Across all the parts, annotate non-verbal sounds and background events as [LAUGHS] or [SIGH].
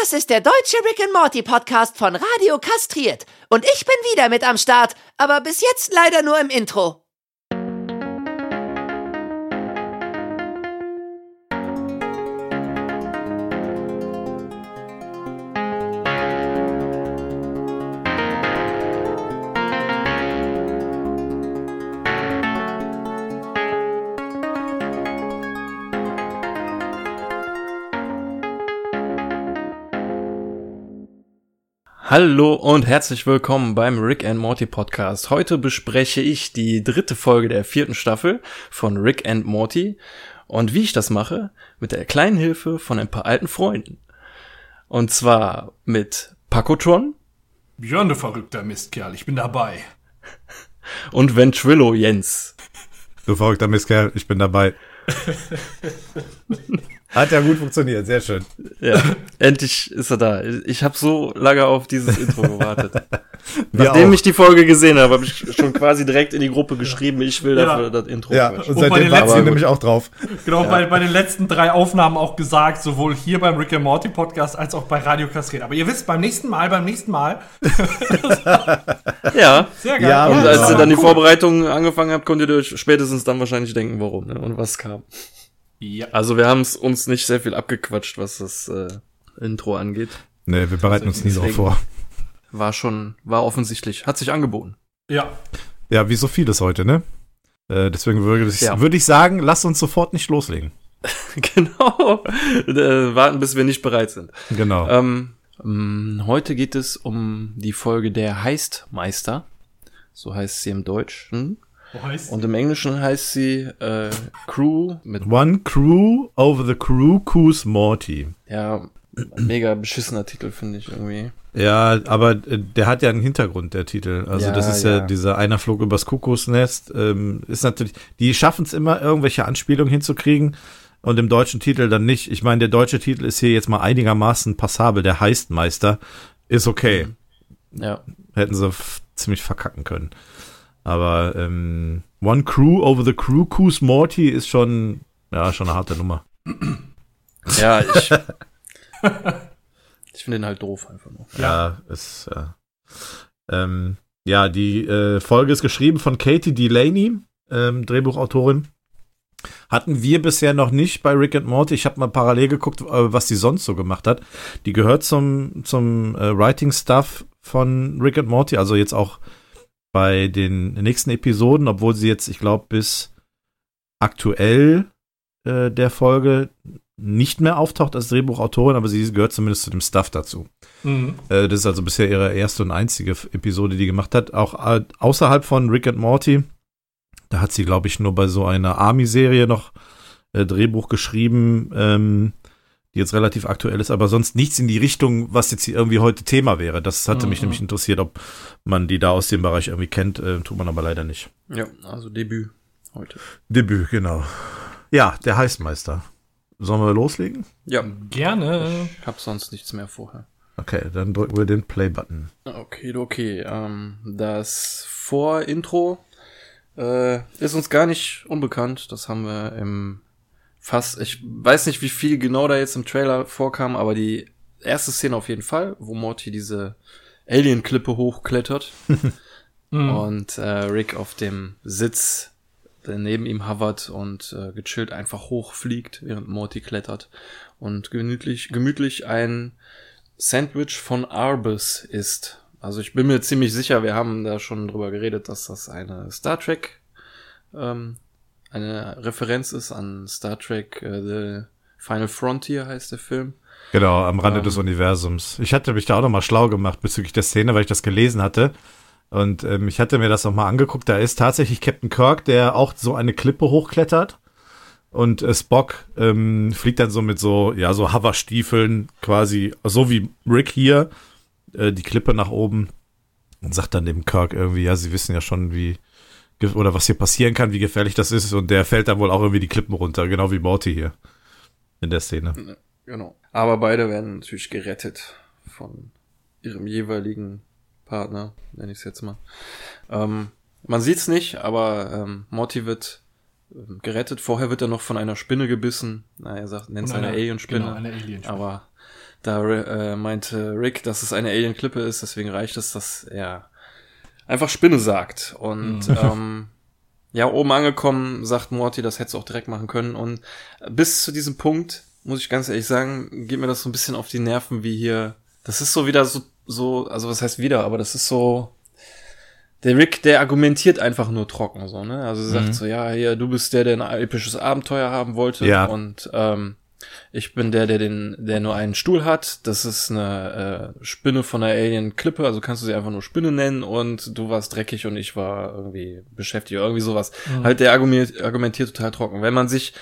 Das ist der deutsche Rick and Morty Podcast von Radio Kastriert. Und ich bin wieder mit am Start, aber bis jetzt leider nur im Intro. Hallo und herzlich willkommen beim Rick and Morty Podcast. Heute bespreche ich die dritte Folge der vierten Staffel von Rick and Morty und wie ich das mache, mit der kleinen Hilfe von ein paar alten Freunden. Und zwar mit Pakotron. Björn, du verrückter Mistkerl, ich bin dabei. Und Ventrilo Jens. Du verrückter Mistkerl, ich bin dabei. [LAUGHS] Hat ja gut funktioniert, sehr schön. Ja, endlich ist er da. Ich habe so lange auf dieses Intro gewartet. [LAUGHS] Nachdem ich die Folge gesehen habe, habe ich schon quasi direkt in die Gruppe geschrieben, ich will dafür ja. das Intro. Ja, und seitdem warten sie nämlich auch drauf. Genau, ja. bei, bei den letzten drei Aufnahmen auch gesagt, sowohl hier beim Rick and Morty Podcast als auch bei Radio Kaskade. Aber ihr wisst, beim nächsten Mal, beim nächsten Mal. ja. Sehr geil. Ja, und als ihr dann die cool. Vorbereitung angefangen habt, konntet ihr euch spätestens dann wahrscheinlich denken, warum ne? und was kam. Ja. Also wir haben es uns nicht sehr viel abgequatscht, was das äh, Intro angeht. Nee, wir bereiten also uns nie darauf vor. War schon, war offensichtlich, hat sich angeboten. Ja. Ja, wie so vieles heute, ne? Äh, deswegen würde ich, ja. würde ich sagen, lass uns sofort nicht loslegen. [LAUGHS] genau. Äh, warten, bis wir nicht bereit sind. Genau. Ähm, ähm, heute geht es um die Folge der Heistmeister. So heißt sie im Deutschen. Und im Englischen heißt sie äh, Crew mit One Crew over the Crew Coos Morty. Ja, mega beschissener Titel finde ich irgendwie. Ja, aber äh, der hat ja einen Hintergrund, der Titel. Also ja, das ist ja, ja, dieser einer flog übers Kuckucksnest. Ähm, ist natürlich, die schaffen es immer, irgendwelche Anspielungen hinzukriegen und im deutschen Titel dann nicht. Ich meine, der deutsche Titel ist hier jetzt mal einigermaßen passabel. Der heißt Meister. Ist okay. Ja. Hätten sie ziemlich verkacken können. Aber ähm, One Crew over the Crew Coos Morty ist schon, ja, schon eine harte Nummer. Ja, ich. [LAUGHS] ich finde den halt doof einfach nur. Ja, ja ist, ja. Ähm, ja, die äh, Folge ist geschrieben von Katie Delaney, ähm, Drehbuchautorin. Hatten wir bisher noch nicht bei Rick and Morty. Ich habe mal parallel geguckt, äh, was die sonst so gemacht hat. Die gehört zum, zum äh, Writing Stuff von Rick and Morty, also jetzt auch bei den nächsten Episoden, obwohl sie jetzt, ich glaube, bis aktuell äh, der Folge nicht mehr auftaucht als Drehbuchautorin, aber sie gehört zumindest zu dem Stuff dazu. Mhm. Äh, das ist also bisher ihre erste und einzige Episode, die gemacht hat. Auch äh, außerhalb von Rick and Morty, da hat sie, glaube ich, nur bei so einer Army-Serie noch äh, Drehbuch geschrieben. Ähm, die jetzt relativ aktuell ist, aber sonst nichts in die Richtung, was jetzt hier irgendwie heute Thema wäre. Das hatte mhm. mich nämlich interessiert, ob man die da aus dem Bereich irgendwie kennt, äh, tut man aber leider nicht. Ja, also Debüt heute. Debüt, genau. Ja, der Heißmeister. Sollen wir loslegen? Ja, gerne. Ich hab sonst nichts mehr vorher. Okay, dann drücken wir den Play-Button. Okay, okay. Ähm, das Vor-Intro äh, ist uns gar nicht unbekannt. Das haben wir im fast, ich weiß nicht, wie viel genau da jetzt im Trailer vorkam, aber die erste Szene auf jeden Fall, wo Morty diese Alien-Klippe hochklettert [LAUGHS] mhm. und äh, Rick auf dem Sitz der neben ihm hovert und äh, gechillt einfach hochfliegt, während Morty klettert und gemütlich, gemütlich ein Sandwich von Arbus isst. Also ich bin mir ziemlich sicher, wir haben da schon drüber geredet, dass das eine Star Trek ähm, eine Referenz ist an Star Trek uh, The Final Frontier heißt der Film. Genau, am Rande um, ähm, des Universums. Ich hatte mich da auch nochmal schlau gemacht bezüglich der Szene, weil ich das gelesen hatte. Und ähm, ich hatte mir das nochmal angeguckt. Da ist tatsächlich Captain Kirk, der auch so eine Klippe hochklettert. Und äh, Spock ähm, fliegt dann so mit so, ja, so Hoverstiefeln quasi, so wie Rick hier, äh, die Klippe nach oben und sagt dann dem Kirk irgendwie, ja, sie wissen ja schon, wie, oder was hier passieren kann, wie gefährlich das ist. Und der fällt dann wohl auch irgendwie die Klippen runter, genau wie Morty hier in der Szene. Genau. Aber beide werden natürlich gerettet von ihrem jeweiligen Partner, nenne ich es jetzt mal. Ähm, man sieht's nicht, aber ähm, Morty wird ähm, gerettet. Vorher wird er noch von einer Spinne gebissen. Na, er sagt, nennt es eine, eine Alien-Spinne. Genau, eine Alien -Spinne. Aber da äh, meinte Rick, dass es eine Alien-Klippe ist, deswegen reicht es, dass er einfach Spinne sagt. Und Mhm. ähm, ja, oben angekommen, sagt Morty, das hättest du auch direkt machen können. Und bis zu diesem Punkt, muss ich ganz ehrlich sagen, geht mir das so ein bisschen auf die Nerven, wie hier. Das ist so wieder so, so, also was heißt wieder, aber das ist so. Der Rick, der argumentiert einfach nur trocken, so, ne? Also sagt Mhm. so, ja, hier, du bist der, der ein episches Abenteuer haben wollte. Ja. Und ähm, ich bin der, der den, der nur einen Stuhl hat. Das ist eine äh, Spinne von einer Alien-Klippe, also kannst du sie einfach nur Spinne nennen und du warst dreckig und ich war irgendwie beschäftigt, irgendwie sowas. Halt der argumentiert, argumentiert total trocken. Wenn man sich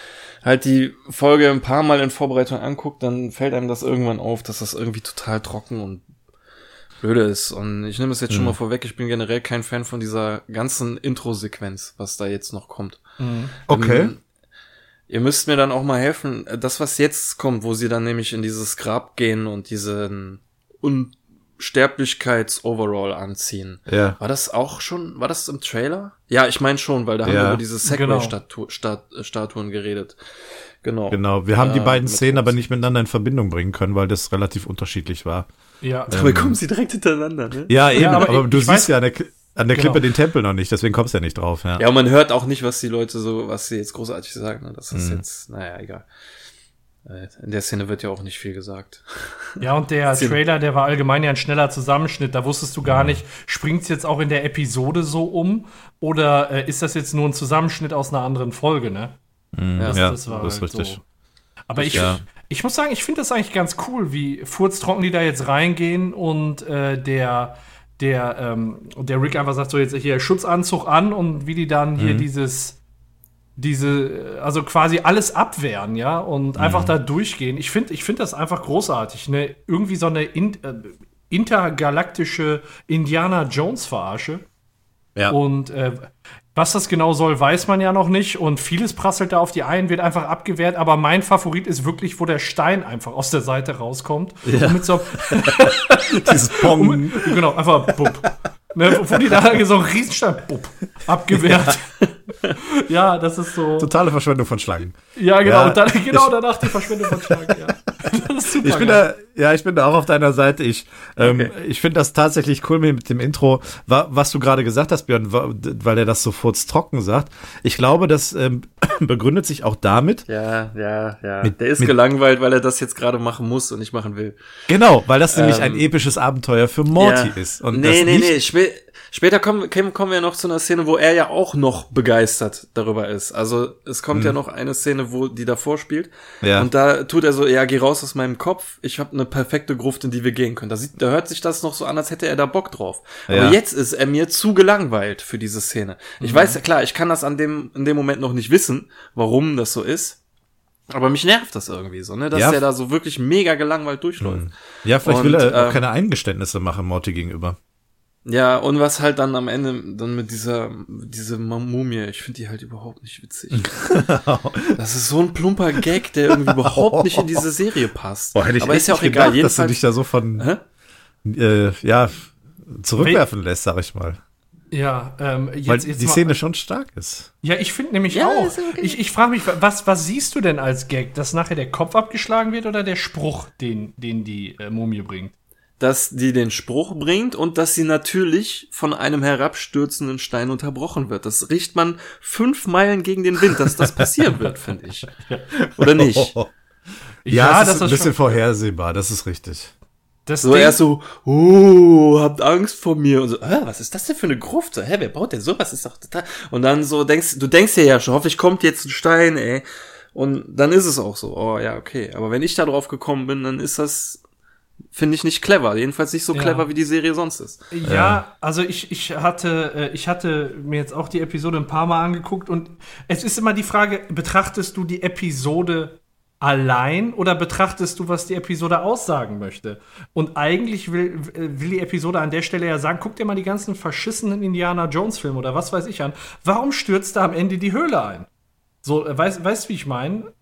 halt die Folge ein paar Mal in Vorbereitung anguckt, dann fällt einem das irgendwann auf, dass das irgendwie total trocken und blöde ist. Und ich nehme es jetzt schon mal vorweg, ich bin generell kein Fan von dieser ganzen Intro-Sequenz, was da jetzt noch kommt. Okay. Ähm, ihr müsst mir dann auch mal helfen, äh, das, was jetzt kommt, wo sie dann nämlich in dieses Grab gehen und diesen Unsterblichkeits-Overall anziehen. Ja. War das auch schon, war das im Trailer? Ja, ich meine schon, weil da haben Ja. wir über diese Genau. Segway-Statuen geredet. Genau. Genau. Wir haben die Äh, beiden Szenen aber Rose. nicht miteinander in Verbindung bringen können, weil das relativ unterschiedlich war. Ja. Dabei kommen sie direkt hintereinander, ne? Ja, eben, aber aber, ich- du ich siehst weiß- ja an der, K- an der Genau. Klippe den Tempel noch nicht, deswegen kommst du ja nicht drauf. Ja. Ja, und man hört auch nicht, was die Leute so, was sie jetzt großartig sagen. Ne? Das ist Mhm. jetzt, naja, egal. Äh, In der Szene wird ja auch nicht viel gesagt. [LAUGHS] Ja, und der Trailer, der war allgemein ja ein schneller Zusammenschnitt. Da wusstest du gar nicht, springt's jetzt auch in der Episode so um oder äh, ist das jetzt nur ein Zusammenschnitt aus einer anderen Folge, ne? Mhm. Ja, ja, das war das ist halt richtig. so. Aber ich, Ja. ich muss sagen, ich finde das eigentlich ganz cool, wie furztrocken die da jetzt reingehen und äh, der, der, ähm, der Rick einfach sagt so jetzt hier Schutzanzug an und wie die dann hier Mhm. dieses diese, also quasi alles abwehren, ja, und Mhm. einfach da durchgehen. Ich finde, ich finde das einfach großartig. Ne? Irgendwie so eine in, äh, intergalaktische Indiana Jones Verarsche. Ja. Und äh, was das genau soll, weiß man ja noch nicht. Und vieles prasselt da auf die einen, wird einfach abgewehrt. Aber mein Favorit ist wirklich, wo der Stein einfach aus der Seite rauskommt. Und mit so, [LAUGHS] Dieses Pong. [LAUGHS] genau, einfach bupp. Ne, wo die da [LAUGHS] so einen Riesenstein, bupp, abgewehrt. [LAUGHS] ja, das ist so. Totale Verschwendung von Schlangen. Ja, genau. Ja, und dann, genau ich- danach die Verschwendung von Schlangen. Ja. [LAUGHS] Das ist super. Ich bin geil. da, ja, ich bin da auch auf deiner Seite. Ich, ähm, ich finde das tatsächlich cool mit dem Intro, wa was du gerade gesagt hast, Björn, weil er das so furztrocken sagt. Ich glaube, das ähm, [LAUGHS] begründet sich auch damit, Ja, ja, ja. Mit- der ist mit- gelangweilt, weil er das jetzt gerade machen muss und nicht machen will. genau, weil das nämlich ein Ähm, episches Abenteuer für Morty ja. ist. Und nee, nee, nicht, nee. Spä später kommen, kommen wir noch zu einer Szene, wo er ja auch noch begeistert darüber ist. Also es kommt ja noch eine Szene, wo die davor spielt. Mhm. Ja. Und da tut er so, ja, geh raus aus meinem Kopf. Ich habe eine perfekte Gruft, in die wir gehen können. Da, sieht, da hört sich das noch so an, als hätte er da Bock drauf. Aber Ja. jetzt ist er mir zu gelangweilt für diese Szene. Ich weiß ja klar, ich kann das an dem, in dem Moment noch nicht wissen, warum das so ist. Aber mich nervt das irgendwie so, ne, dass Ja. der da so wirklich mega gelangweilt durchläuft. ja, vielleicht und, will er auch ähm, keine Eingeständnisse machen Morty gegenüber. Ja, und was halt dann am Ende dann mit dieser diese Mumie, ich finde die halt überhaupt nicht witzig. [LAUGHS] das ist so ein plumper Gag, der irgendwie überhaupt nicht in diese Serie passt. Boah, hätte ich Aber echt ist ja auch nicht egal, gedacht, dass du jedenfalls. dich da so von, äh, ja, zurückwerfen lässt, sag ich mal. Ja, ähm, jetzt, Weil jetzt die mal- Szene schon stark ist. Ja, ich finde nämlich Ja, auch. okay. Ich, ich frage mich, was, was siehst du denn als Gag? Dass nachher der Kopf abgeschlagen wird oder der Spruch, den, den die äh, Mumie bringt? Dass die den Spruch bringt und dass sie natürlich von einem herabstürzenden Stein unterbrochen wird. Das riecht man fünf Meilen gegen den Wind, dass das passieren wird, finde ich. Oder nicht? Ja, das ist ein bisschen vorhersehbar, das ist richtig. das So Ding- erst so, oh, habt Angst vor mir und so, hä, was ist das denn für eine Gruft? So, hä, wer baut denn sowas? Ist doch total. Und dann so denkst, du denkst dir ja schon, hoffentlich kommt jetzt ein Stein, ey. Und dann ist es auch so, oh ja, okay. Aber wenn ich da drauf gekommen bin, dann ist das, finde ich nicht clever. Jedenfalls nicht so Ja. clever, wie die Serie sonst ist. Ja, also ich, ich hatte, äh, ich hatte mir jetzt auch die Episode ein paar Mal angeguckt und es ist immer die Frage, betrachtest du die Episode allein oder betrachtest du, was die Episode aussagen möchte? Und eigentlich will, will die Episode an der Stelle ja sagen, guck dir mal die ganzen verschissenen Indiana Jones Filme oder was weiß ich an. Warum stürzt da am Ende die Höhle ein? So, äh, weißt, weißt wie ich meine?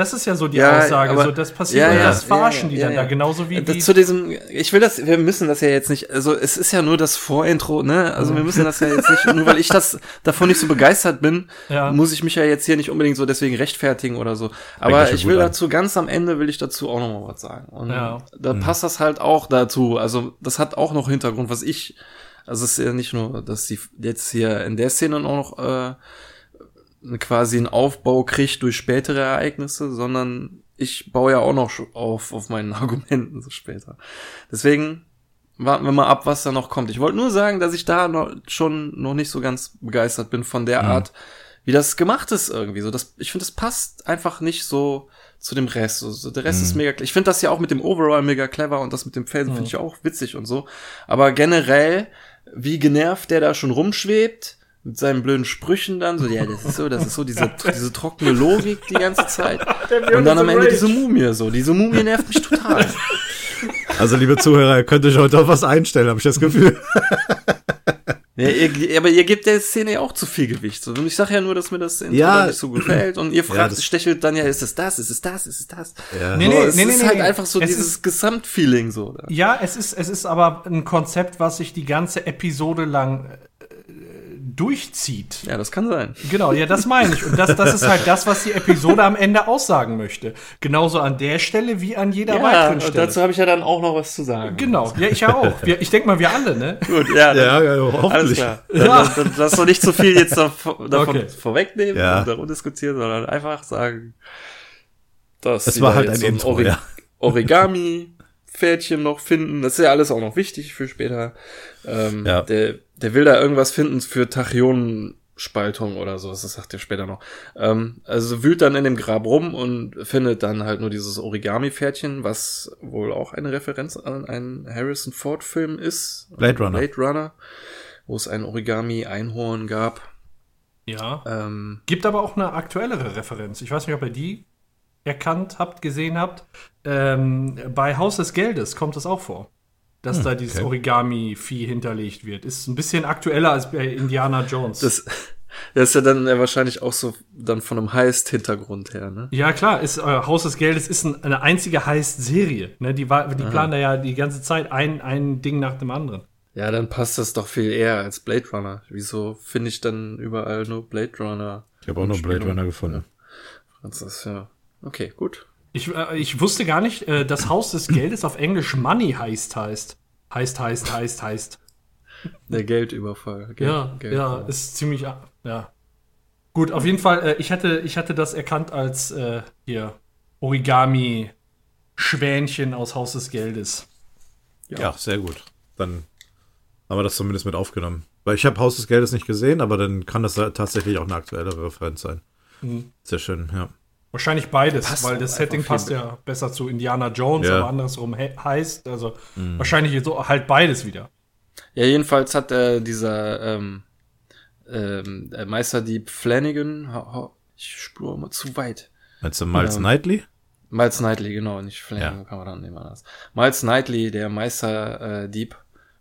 Das ist ja so die Ja, Aussage. aber- So, das passiert Ja, ja, das verarschen ja, die dann ja. da. Genauso wie, Äh, Zu diesem, ich will das, wir müssen das ja jetzt nicht, also es ist ja nur das Vorintro, ne? Also wir müssen das ja jetzt nicht, nur weil ich das [LAUGHS] davon nicht so begeistert bin, Ja. muss ich mich ja jetzt hier nicht unbedingt so deswegen rechtfertigen oder so. Aber ich will an. dazu, ganz am Ende will ich dazu auch noch mal was sagen. Und Ja. da passt das halt auch dazu. Also das hat auch noch Hintergrund, was ich, also es ist ja nicht nur, dass sie jetzt hier in der Szene auch noch äh, quasi einen Aufbau kriegt durch spätere Ereignisse, sondern ich baue ja auch noch auf, auf meinen [LAUGHS] Argumenten so später. Deswegen warten wir mal ab, was da noch kommt. Ich wollte nur sagen, dass ich da noch, schon noch nicht so ganz begeistert bin von der Art, wie das gemacht ist irgendwie. So, das, ich finde, das passt einfach nicht so zu dem Rest. So, der Rest ist mega, ich finde das ja auch mit dem Overall mega clever und das mit dem Felsen finde ich auch witzig und so. Aber generell, wie genervt der da schon rumschwebt, mit seinen blöden Sprüchen dann, so, ja, das ist so, das ist so diese, diese trockene Logik die ganze Zeit. [LAUGHS] Und dann am Ende diese Mumie, so, diese Mumie nervt mich total. Also, liebe Zuhörer, ihr könnt euch heute auf was einstellen, habe ich das Gefühl. Ja, ihr, aber ihr gebt der Szene ja auch zu viel Gewicht. So. Und ich sage ja nur, dass mir das Intro Ja. nicht so gefällt. Und ihr fragt, das- stechelt dann ja, ist es das, ist es das, ist es das? Ja. Nee, so, nee, es nee, ist nee, halt nee. einfach so Es dieses ist- Gesamtfeeling so. Ja, es ist, es ist aber ein Konzept, was sich die ganze Episode lang durchzieht. Ja, das kann sein. Genau, ja, das meine ich. Und das, das ist halt das, was die Episode am Ende aussagen möchte. Genauso an der Stelle wie an jeder Ja, weiteren und Stelle. dazu habe ich ja dann auch noch was zu sagen. genau, ja, ich ja auch. Wir, ich denke mal, wir alle, ne? Gut, ja. Ja, ja, Alles hoffentlich. klar. Dann, dann, dann lass doch nicht zu viel jetzt davon, [LAUGHS] davon Okay. vorwegnehmen Ja. und darum diskutieren, sondern einfach sagen, dass Es sie war da halt ein so ein Intro, Ori ja. Origami-Pferdchen noch finden. Das ist ja alles auch noch wichtig für später. Ähm, Ja. der, der will da irgendwas finden für Tachyonenspaltung oder so. Das sagt er später noch. Ähm, also wühlt dann in dem Grab rum und findet dann halt nur dieses Origami-Pferdchen, was wohl auch eine Referenz an einen Harrison Ford-Film ist. Blade Runner. Blade Runner, wo es ein Origami-Einhorn gab. Ja. Ähm, Gibt aber auch eine aktuellere Referenz. Ich weiß nicht, ob ihr die erkannt habt, gesehen habt. Ähm, bei Haus des Geldes kommt es auch vor. Dass da dieses okay. Origami-Vieh hinterlegt wird. Ist ein bisschen aktueller als bei Indiana Jones. das, das ist ja dann ja wahrscheinlich auch so dann von einem Heist-Hintergrund her, ne? ja, klar, ist, äh, Haus des Geldes ist ein, eine einzige Heist-Serie. Ne? Die, war, die planen da ja die ganze Zeit ein, ein Ding nach dem anderen. Ja, dann passt das doch viel eher als Blade Runner. Wieso finde ich dann überall nur Blade Runner? Ich habe auch noch Blade Runner gefunden. Das ist ja. Okay, gut. Ich, äh, ich wusste gar nicht, äh, das Haus des Geldes auf Englisch Money heißt heißt. Heißt, heißt, heißt, heißt. Der Geldüberfall. Geld, Ja, Geldüberfall. ja, ist ziemlich, ja. Gut, auf jeden Fall, äh, ich hatte, ich hatte das erkannt als äh, hier Origami-Schwänchen aus Haus des Geldes. Ja. sehr gut. Dann haben wir das zumindest mit aufgenommen. Weil ich habe Haus des Geldes nicht gesehen, aber dann kann das ja tatsächlich auch eine aktuellere Referenz sein. Sehr schön, ja. Wahrscheinlich beides, Passt weil das Setting passt ja besser zu Indiana Jones, Ja. aber andersrum he heißt, also wahrscheinlich so halt beides wieder. Ja, jedenfalls hat äh, dieser ähm, ähm, der Meisterdieb Flanagan, ha, ha, ich spüre immer zu weit. Meinst du Miles Ähm, Knightley? Miles Knightley, genau, nicht Flanagan, Ja. kann man dann nehmen anders. Miles Knightley, der Meisterdieb, äh, Dieb,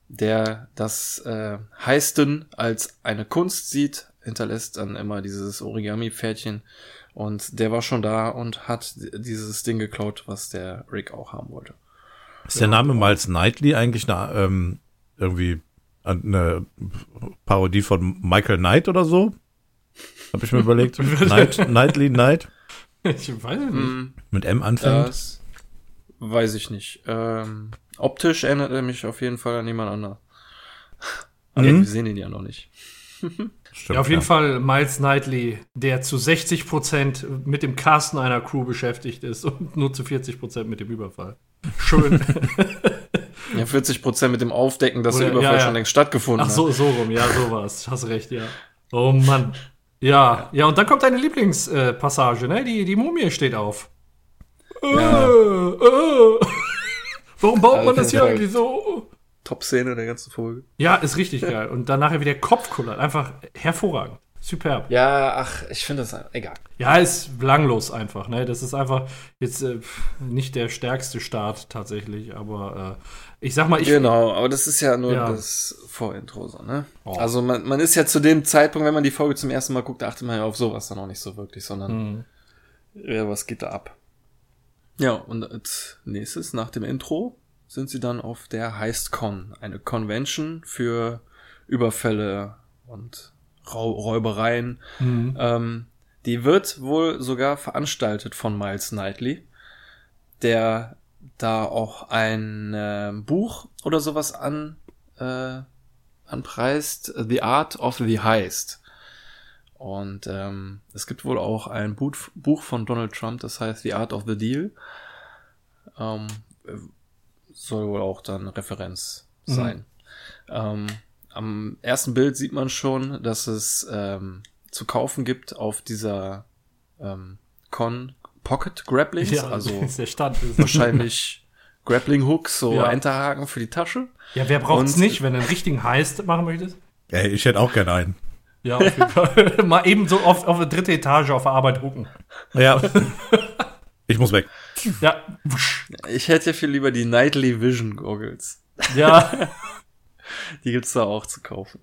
der das äh, Heisten als eine Kunst sieht, hinterlässt dann immer dieses Origami-Pferdchen und der war schon da und hat dieses Ding geklaut, was der Rick auch haben wollte. Ist der Name Miles Knightley eigentlich eine, ähm, irgendwie eine Parodie von Michael Knight oder so? Hab ich mir überlegt. [LAUGHS] Knight, Knightley Knight Ich weiß nicht. Hm, mit M anfängt. das weiß ich nicht. Ähm, optisch erinnert er mich auf jeden Fall an jemand anderen. Aber Mhm. wir sehen ihn ja noch nicht. [LAUGHS] Stimmt, Ja, auf jeden Fall Miles Knightley, der zu 60% mit dem Casten einer Crew beschäftigt ist und nur zu 40% mit dem Überfall. Schön. [LAUGHS] Ja, 40 Prozent mit dem Aufdecken, dass Oder- der Überfall ja, ja. schon längst stattgefunden Ach so, so rum, ja, so war's. Hast recht, ja. Oh Mann. Ja, ja, und dann kommt deine Lieblingspassage, äh, ne? Die, die Mumie steht auf. Ja. Äh, äh. Warum baut man das hier eigentlich so? Top-Szene der ganzen Folge. Ja, ist richtig geil. Und dann nachher wieder Kopf kullert. Einfach hervorragend. Superb. Ja, ach, ich finde das egal. Ja, ist belanglos einfach, ne? Das ist einfach jetzt äh, nicht der stärkste Start tatsächlich, aber äh, ich sag mal, ich. Genau, aber das ist ja nur Ja. das Vorintro, so, ne? Oh. Also man, man ist ja zu dem Zeitpunkt, wenn man die Folge zum ersten Mal guckt, achtet man ja auf sowas dann auch nicht so wirklich, sondern Hm. ja, was geht da ab? Ja, und als nächstes, nach dem Intro, sind sie dann auf der HeistCon, eine Convention für Überfälle und Räubereien. Mhm. Ähm, die wird wohl sogar veranstaltet von Miles Knightley, der da auch ein äh, Buch oder sowas an äh, anpreist, The Art of the Heist. Und ähm, es gibt wohl auch ein Buch, Buch von Donald Trump, das heißt The Art of the Deal. Ähm, soll wohl auch dann Referenz Mhm. sein. Ähm, am ersten Bild sieht man schon, dass es ähm, zu kaufen gibt auf dieser ähm, Con Pocket Grapplings, also ist [LAUGHS] der Stand. wahrscheinlich [LAUGHS] Grappling Hooks, so Ja. Enterhaken für die Tasche. Ja, wer braucht's Und- nicht, wenn du einen richtigen Heist machen möchtest? Ey, ich hätte auch gerne einen. Ja, auf jeden Fall. [LAUGHS] Mal eben so auf, auf eine dritte Etage auf der Arbeit hucken. Ja. ich muss weg. Ja. Ich hätte viel lieber die Nightly Vision Goggles. Ja. [LAUGHS] Die gibt's da auch zu kaufen.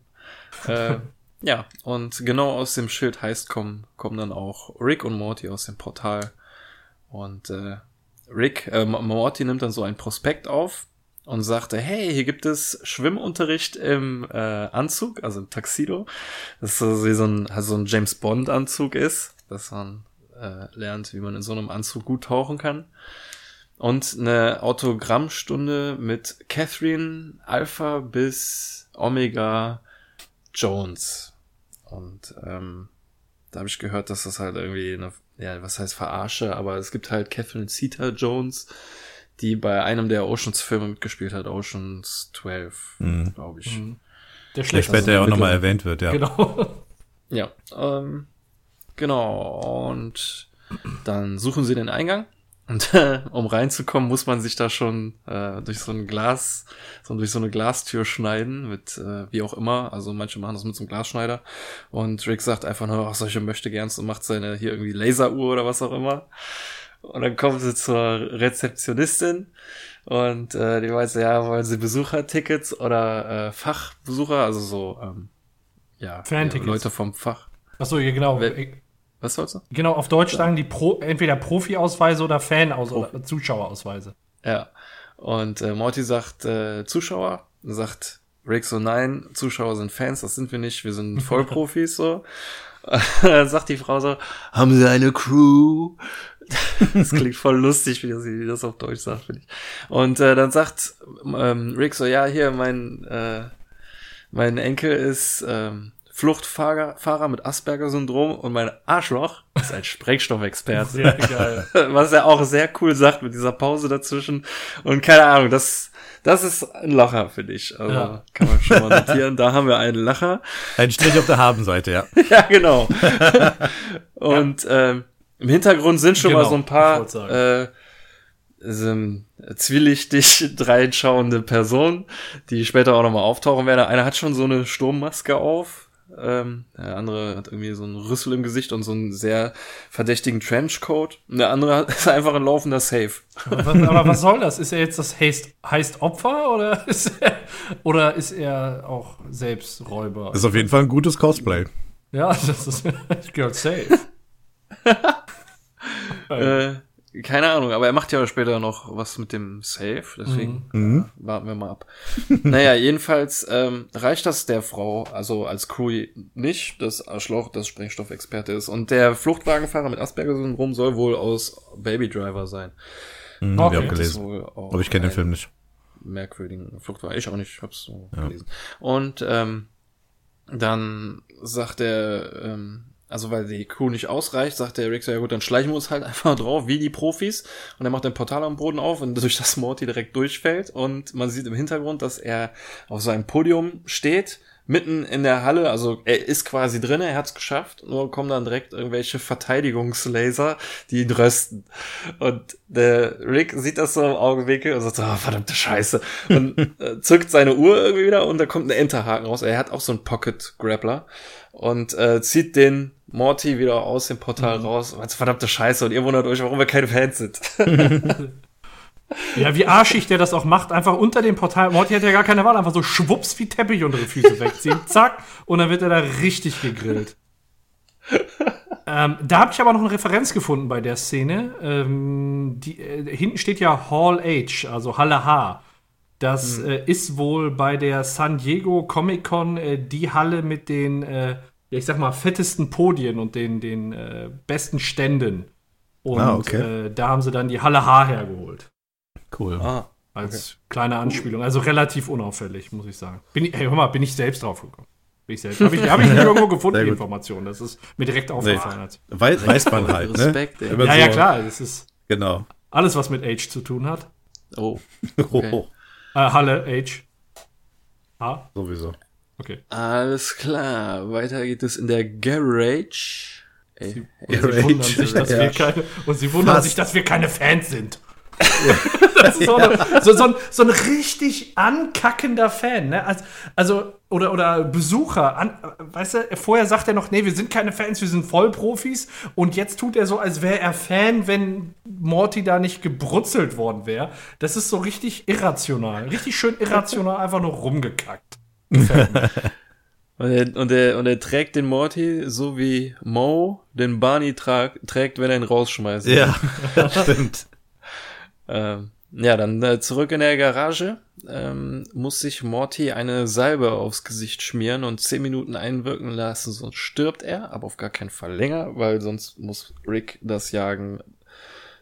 äh, ja, und genau aus dem Schild heißt kommen, kommen dann auch Rick und Morty aus dem Portal. Und äh, Rick, äh, Morty nimmt dann so ein Prospekt auf und sagte, hey, hier gibt es Schwimmunterricht im äh, Anzug, also im Tuxedo. Das ist so wie so ein, also so ein James Bond Anzug ist, dass man äh, lernt, wie man in so einem Anzug gut tauchen kann. Und eine Autogrammstunde mit Catherine Alpha bis Omega Jones. Und ähm, da habe ich gehört, dass das halt irgendwie eine, ja, was heißt Verarsche, aber es gibt halt Catherine Zeta Jones, die bei einem der Oceans-Filme mitgespielt hat, Oceans 12, Mhm. glaube ich. Der Der schlecht. später ja auch nochmal erwähnt wird, ja. Genau. Ja, ähm, genau. Und dann suchen sie den Eingang. Und äh, [LAUGHS] um reinzukommen, muss man sich da schon äh, durch so ein Glas, so durch so eine Glastür schneiden, mit äh, wie auch immer. Also manche machen das mit so einem Glasschneider. Und Rick sagt einfach nur, ach, solche möchte gern und macht seine hier irgendwie Laseruhr oder was auch immer. Und dann kommen sie zur Rezeptionistin und äh, die weiß, ja, wollen sie Besuchertickets oder äh, Fachbesucher, also so ähm, ja, Fantickets. Leute vom Fach. Achso, ja, genau. Wer- Was sollst du? Genau, auf Deutsch sagen die Pro, entweder Profi-Ausweise oder Fan-Aus- oder Zuschauerausweise. Ja. Und äh, Morty sagt äh, Zuschauer, sagt Rick so, nein, Zuschauer sind Fans, das sind wir nicht, wir sind [LAUGHS] Vollprofis so. Dann [LAUGHS] sagt die Frau so, haben Sie eine Crew? [LAUGHS] das klingt voll lustig, wie das, wie das auf Deutsch sagt, finde ich. Und äh, dann sagt ähm, Rick so, ja, hier, mein, äh, mein Enkel ist ähm, Fluchtfahrer Fahrer mit Asperger-Syndrom und mein Arschloch ist ein Sprengstoffexperte. Sehr geil. [LAUGHS] Was er auch sehr cool sagt mit dieser Pause dazwischen. Und keine Ahnung, das, das ist ein Lacher, finde ich. Also Ja. kann man schon mal notieren. Da haben wir einen Lacher. Ein Strich auf der Habenseite, ja. [LAUGHS] ja, genau. [LAUGHS] Und ähm, im Hintergrund sind schon Genau, mal so ein paar äh, zwielichtig dreinschauende Personen, die später auch nochmal auftauchen werden. Einer hat schon so eine Sturmmaske auf. Ähm, der andere hat irgendwie so einen Rüssel im Gesicht und so einen sehr verdächtigen Trenchcoat. Und der andere [LAUGHS] ist einfach ein laufender Safe. Aber was, aber was soll das? Ist er jetzt das heißt, heißt Opfer oder [LAUGHS] ist er, oder ist er auch selbst Räuber? Das ist auf jeden Fall ein gutes Cosplay. ja, [LAUGHS] das ist ich gehört safe. Äh, keine Ahnung, aber er macht ja später noch was mit dem Safe, deswegen Mhm. ja, warten wir mal ab. [LAUGHS] naja, jedenfalls ähm, reicht das der Frau, also als Crew nicht, dass Arschloch das Sprengstoffexperte ist. Und der Fluchtwagenfahrer mit Asperger-Syndrom soll wohl aus Baby Driver sein. Mhm, Okay. hab ich Das gelesen. Aber ich kenne den Film nicht. merkwürdigen Fluchtwagen. Ich auch nicht, ich hab's so gelesen. Und ähm, dann sagt er, ähm, also weil die Crew nicht ausreicht, sagt der Rick so, ja gut, dann schleichen wir uns halt [LAUGHS] einfach drauf, wie die Profis. Und er macht ein Portal am Boden auf und [LAUGHS] durch das Morty direkt durchfällt. Und man sieht im Hintergrund, dass er auf seinem Podium steht, mitten in der Halle, also er ist quasi drin, er hat's geschafft, nur kommen dann direkt irgendwelche Verteidigungslaser, die ihn rösten. Und der Rick sieht das so im Augenwinkel und sagt, so, oh, verdammte Scheiße. Und [LAUGHS] äh, zückt seine Uhr irgendwie wieder und da kommt ein Enterhaken raus. Er hat auch so einen Pocket Grappler und äh, zieht den Morty wieder aus dem Portal raus. Und sagt, verdammte Scheiße. Und ihr wundert euch, warum wir keine Fans sind. [LAUGHS] Ja, wie arschig der das auch macht, einfach unter dem Portal. Morty hat ja gar keine Wahl, einfach so schwupps wie Teppich unter die Füße wegziehen, [LAUGHS] zack, und dann wird er da richtig gegrillt. [LAUGHS] Ähm, da habe ich aber noch eine Referenz gefunden bei der Szene. Ähm, die, äh, hinten steht ja Hall H, also Halle H. Das äh, ist wohl bei der San Diego Comic Con äh, die Halle mit den, äh, ja, ich sag mal, fettesten Podien und den, den äh, besten Ständen. Und Ah, okay. äh, da haben sie dann die Halle H hergeholt. Cool. Ah, Als kleine Anspielung. Also relativ unauffällig, muss ich sagen. Bin ich, hey, hör mal, bin ich selbst drauf gekommen. Bin ich selbst. Habe ich, hab ich [LAUGHS] irgendwo gefunden, die. Information. Das ist mir direkt aufgefallen. Als, Weiß, weiß man halt, ne? Respekt, ey. Ja, ja, klar. Das ist Genau. alles, was mit Age zu tun hat. Oh, [LAUGHS] Oh, Äh, Halle, Age. Ah, sowieso. Okay. alles klar. Weiter geht es in der Garage. Ey, Und sie wundern sich, dass Ja. wir keine, und sie wundern Fast. sich, dass wir keine Fans sind. [LAUGHS] das ist so, eine, so, so, ein, so ein richtig ankackender Fan, ne? Also, also oder, oder Besucher. An, weißt du, vorher sagt er noch, nee, wir sind keine Fans, wir sind Vollprofis. Und jetzt tut er so, als wäre er Fan, wenn Morty da nicht gebrutzelt worden wäre. Das ist so richtig irrational. Richtig schön irrational, einfach nur rumgekackt. [LAUGHS] Und er, und, er, und er trägt den Morty so wie Mo den Barney tra trägt, wenn er ihn rausschmeißt. Ja, [LAUGHS] [LAUGHS] stimmt. Ähm, ja, dann äh, zurück in der Garage. Ähm, muss sich Morty eine Salbe aufs Gesicht schmieren und zehn Minuten einwirken lassen, sonst stirbt er, aber auf gar keinen Fall länger, weil sonst muss Rick das jagen,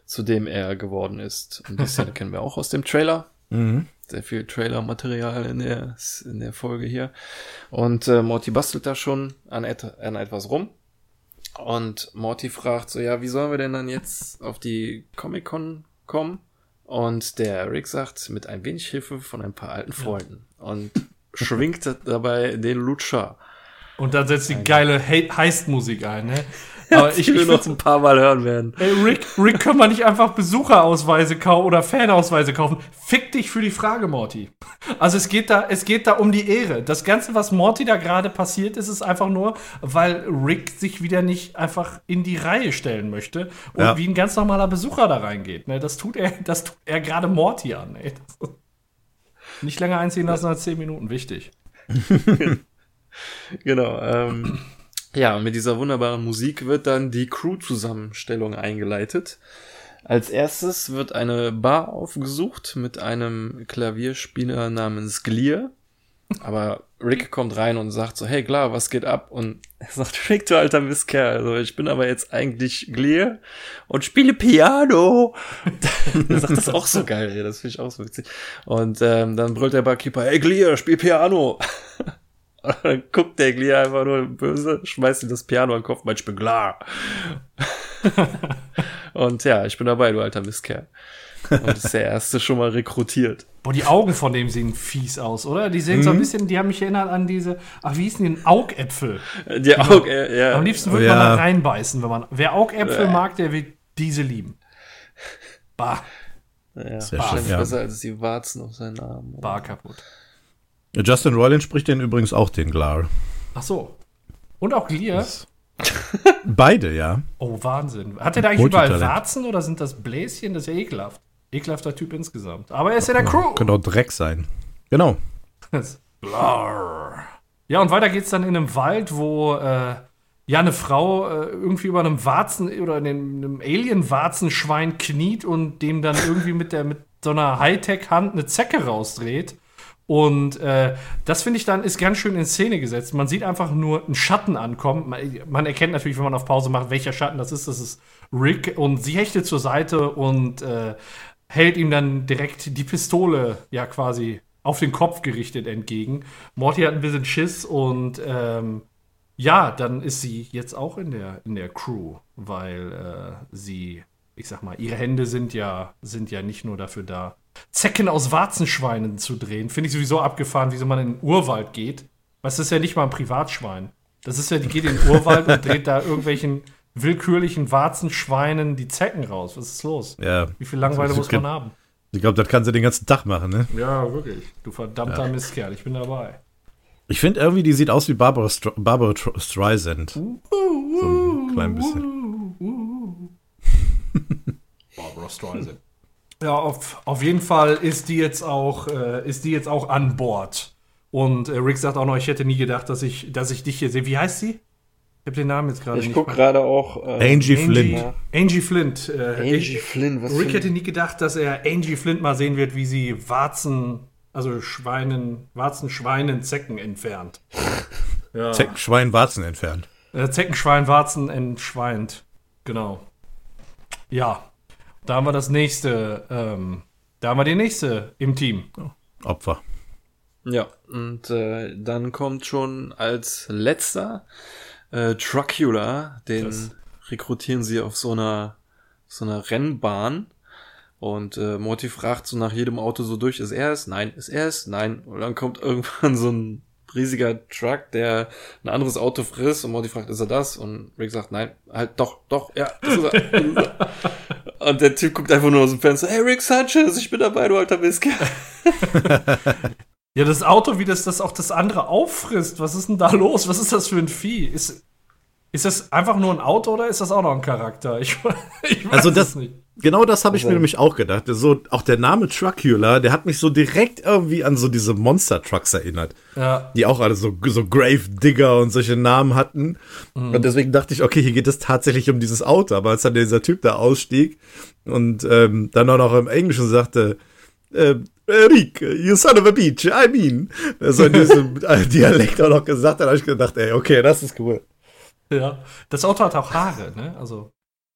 zu dem er geworden ist. Und die Szene kennen wir auch aus dem Trailer. Mhm. Sehr viel Trailer-Material in der, in der Folge hier. Und äh, Morty bastelt da schon an, et an etwas rum. Und Morty fragt so, ja, wie sollen wir denn dann jetzt auf die Comic-Con kommen? Und der Rick sagt, mit ein wenig Hilfe von ein paar alten Freunden. Und schwingt [LAUGHS] dabei den Lutscher. Und dann setzt die geile He Heist-Musik ein, ne? Aber ich, ich noch ein paar Mal hören werden. Ey, Rick, Rick, können wir nicht einfach Besucherausweise kaufen oder Fanausweise kaufen? Fick dich für die Frage, Morty. Also es geht da, es geht da um die Ehre. Das Ganze, was Morty da gerade passiert ist, ist einfach nur, weil Rick sich wieder nicht einfach in die Reihe stellen möchte und Ja. wie ein ganz normaler Besucher da reingeht. Ne? Das tut er, das tut er gerade Morty an. Ey. Nicht länger einziehen lassen als 10 Minuten, wichtig. [LAUGHS] Genau. Ähm, ja, mit dieser wunderbaren Musik wird dann die Crew-Zusammenstellung eingeleitet. Als erstes wird eine Bar aufgesucht mit einem Klavierspieler namens Glear. Aber Rick kommt rein und sagt so, hey klar, was geht ab? Und er sagt, Rick, du alter Mistkerl, also ich bin aber jetzt eigentlich Glear und spiele Piano. [LAUGHS] er sagt das auch so geil, das finde ich auch so witzig. Und ähm, dann brüllt der Barkeeper, hey Glear, spiel Piano. Und [LAUGHS] dann guckt der Glear einfach nur böse, schmeißt ihm das Piano an den Kopf, meint, ich bin klar. [LAUGHS] und ja, ich bin dabei, du alter Mistkerl. Und ist der [LAUGHS] erste schon mal rekrutiert. Boah, die Augen von dem sehen fies aus, oder? Die sehen so Mhm. ein bisschen, die haben mich erinnert an diese, ach, wie hießen die denn? Augäpfel. Die Augen, äh, ja. Am liebsten würde Ja. man da reinbeißen, wenn man. Wer Augäpfel mag, der wird diese lieben. Bah, ja. Sehr Wahrscheinlich schön, ja. besser als die Warzen auf seinen Armen. bah kaputt. Justin Roiland spricht den übrigens auch, den Glar. Ach so. Und auch Glier. [LAUGHS] Beide, ja. Oh, Wahnsinn. Hat er da eigentlich überall. Warzen oder sind das Bläschen? Das ist ja ekelhaft. Ekelhafter Typ insgesamt. Aber er ist ja der Crew. Könnte auch Dreck sein. Genau. Blarr. Ja, und weiter geht's dann in einem Wald, wo äh, ja eine Frau äh, irgendwie über einem Warzen oder einem, einem Alien-Warzenschwein kniet und dem dann irgendwie mit der mit so einer Hightech-Hand eine Zecke rausdreht. Und äh, das finde ich dann ist ganz schön in Szene gesetzt. Man sieht einfach nur einen Schatten ankommen. Man, man erkennt natürlich, wenn man auf Pause macht, welcher Schatten das ist. Das ist Rick und sie hechtet zur Seite und äh, hält ihm dann direkt die Pistole ja quasi auf den Kopf gerichtet entgegen. Morty hat ein bisschen Schiss und ähm, ja, dann ist sie jetzt auch in der, in der Crew, weil äh, sie, ich sag mal, ihre Hände sind ja, sind ja nicht nur dafür da, Zecken aus Warzenschweinen zu drehen. Finde ich sowieso abgefahren, wieso man in den Urwald geht. Was ist ja nicht mal ein Privatschwein. Das ist ja, die geht in den Urwald und dreht da irgendwelchen willkürlichen Warzenschweinen die Zecken raus. Was ist los? Ja. Wie viel Langeweile Das muss man haben? Ich glaube, das kann sie den ganzen Tag machen, ne? Ja, wirklich. Du verdammter Mistkerl, ich bin dabei. Ich finde irgendwie, die sieht aus wie Barbara, Str Barbara Tr Streisand. So ein klein bisschen. [LAUGHS] Barbara Streisand. Ja, auf, auf jeden Fall ist die jetzt auch, äh, ist die jetzt auch an Bord. Und äh, Rick sagt auch noch, ich hätte nie gedacht, dass ich, dass ich dich hier sehe. Wie heißt sie? Ich habe den Namen jetzt gerade Ich nicht. guck mehr. gerade auch. Äh, Angie Flint. Angie, Angie Flint. Äh, Angie ich- Flynn, was Rick hätte nie gedacht, dass er Angie Flint mal sehen wird, wie sie Warzen, also Schweinen, Warzen, Schweinen, Zecken entfernt. [LAUGHS] Ja. Zecken, Schwein, Warzen entfernt. Äh, Zecken, Schwein, Warzen entschweint. Genau. Ja. Da haben wir das nächste, ähm, da haben wir die nächste im Team. Opfer. Ja, und äh, dann kommt schon als letzter äh, Truckula, den Das- rekrutieren sie auf so einer so einer Rennbahn. Und äh, Morty fragt so nach jedem Auto so durch, ist er es? Nein. Ist er es? Nein. Und dann kommt irgendwann so ein riesiger Truck, der ein anderes Auto frisst und Morty fragt, ist er das? Und Rick sagt, nein, halt doch, doch, ja, das ist er. Das ist er. [LAUGHS] und der Typ guckt einfach nur aus dem Fenster, hey Rick Sanchez, ich bin dabei, du alter Mist. [LAUGHS] Ja, das Auto, wie das, das auch das andere auffrisst. Was ist denn da los? Was ist das für ein Vieh? Ist, ist das einfach nur ein Auto oder ist das auch noch ein Charakter? Ich, [LAUGHS] ich weiß Also das, es nicht. Genau das habe ich Also- mir nämlich auch gedacht. So, auch der Name Truckula, der hat mich so direkt irgendwie an so diese Monster Trucks erinnert. Ja. Die auch alle so, so Grave Digger und solche Namen hatten. Und deswegen dachte ich, okay, hier geht es tatsächlich um dieses Auto. Aber als dann dieser Typ da ausstieg und ähm, dann auch noch im Englischen sagte, äh, Rick, you son of a bitch, I mean. So in diesem [LAUGHS] Dialekt auch noch gesagt hat, habe ich gedacht, ey, okay, das ist cool. Ja. Das Auto hat auch Haare, ne? Also,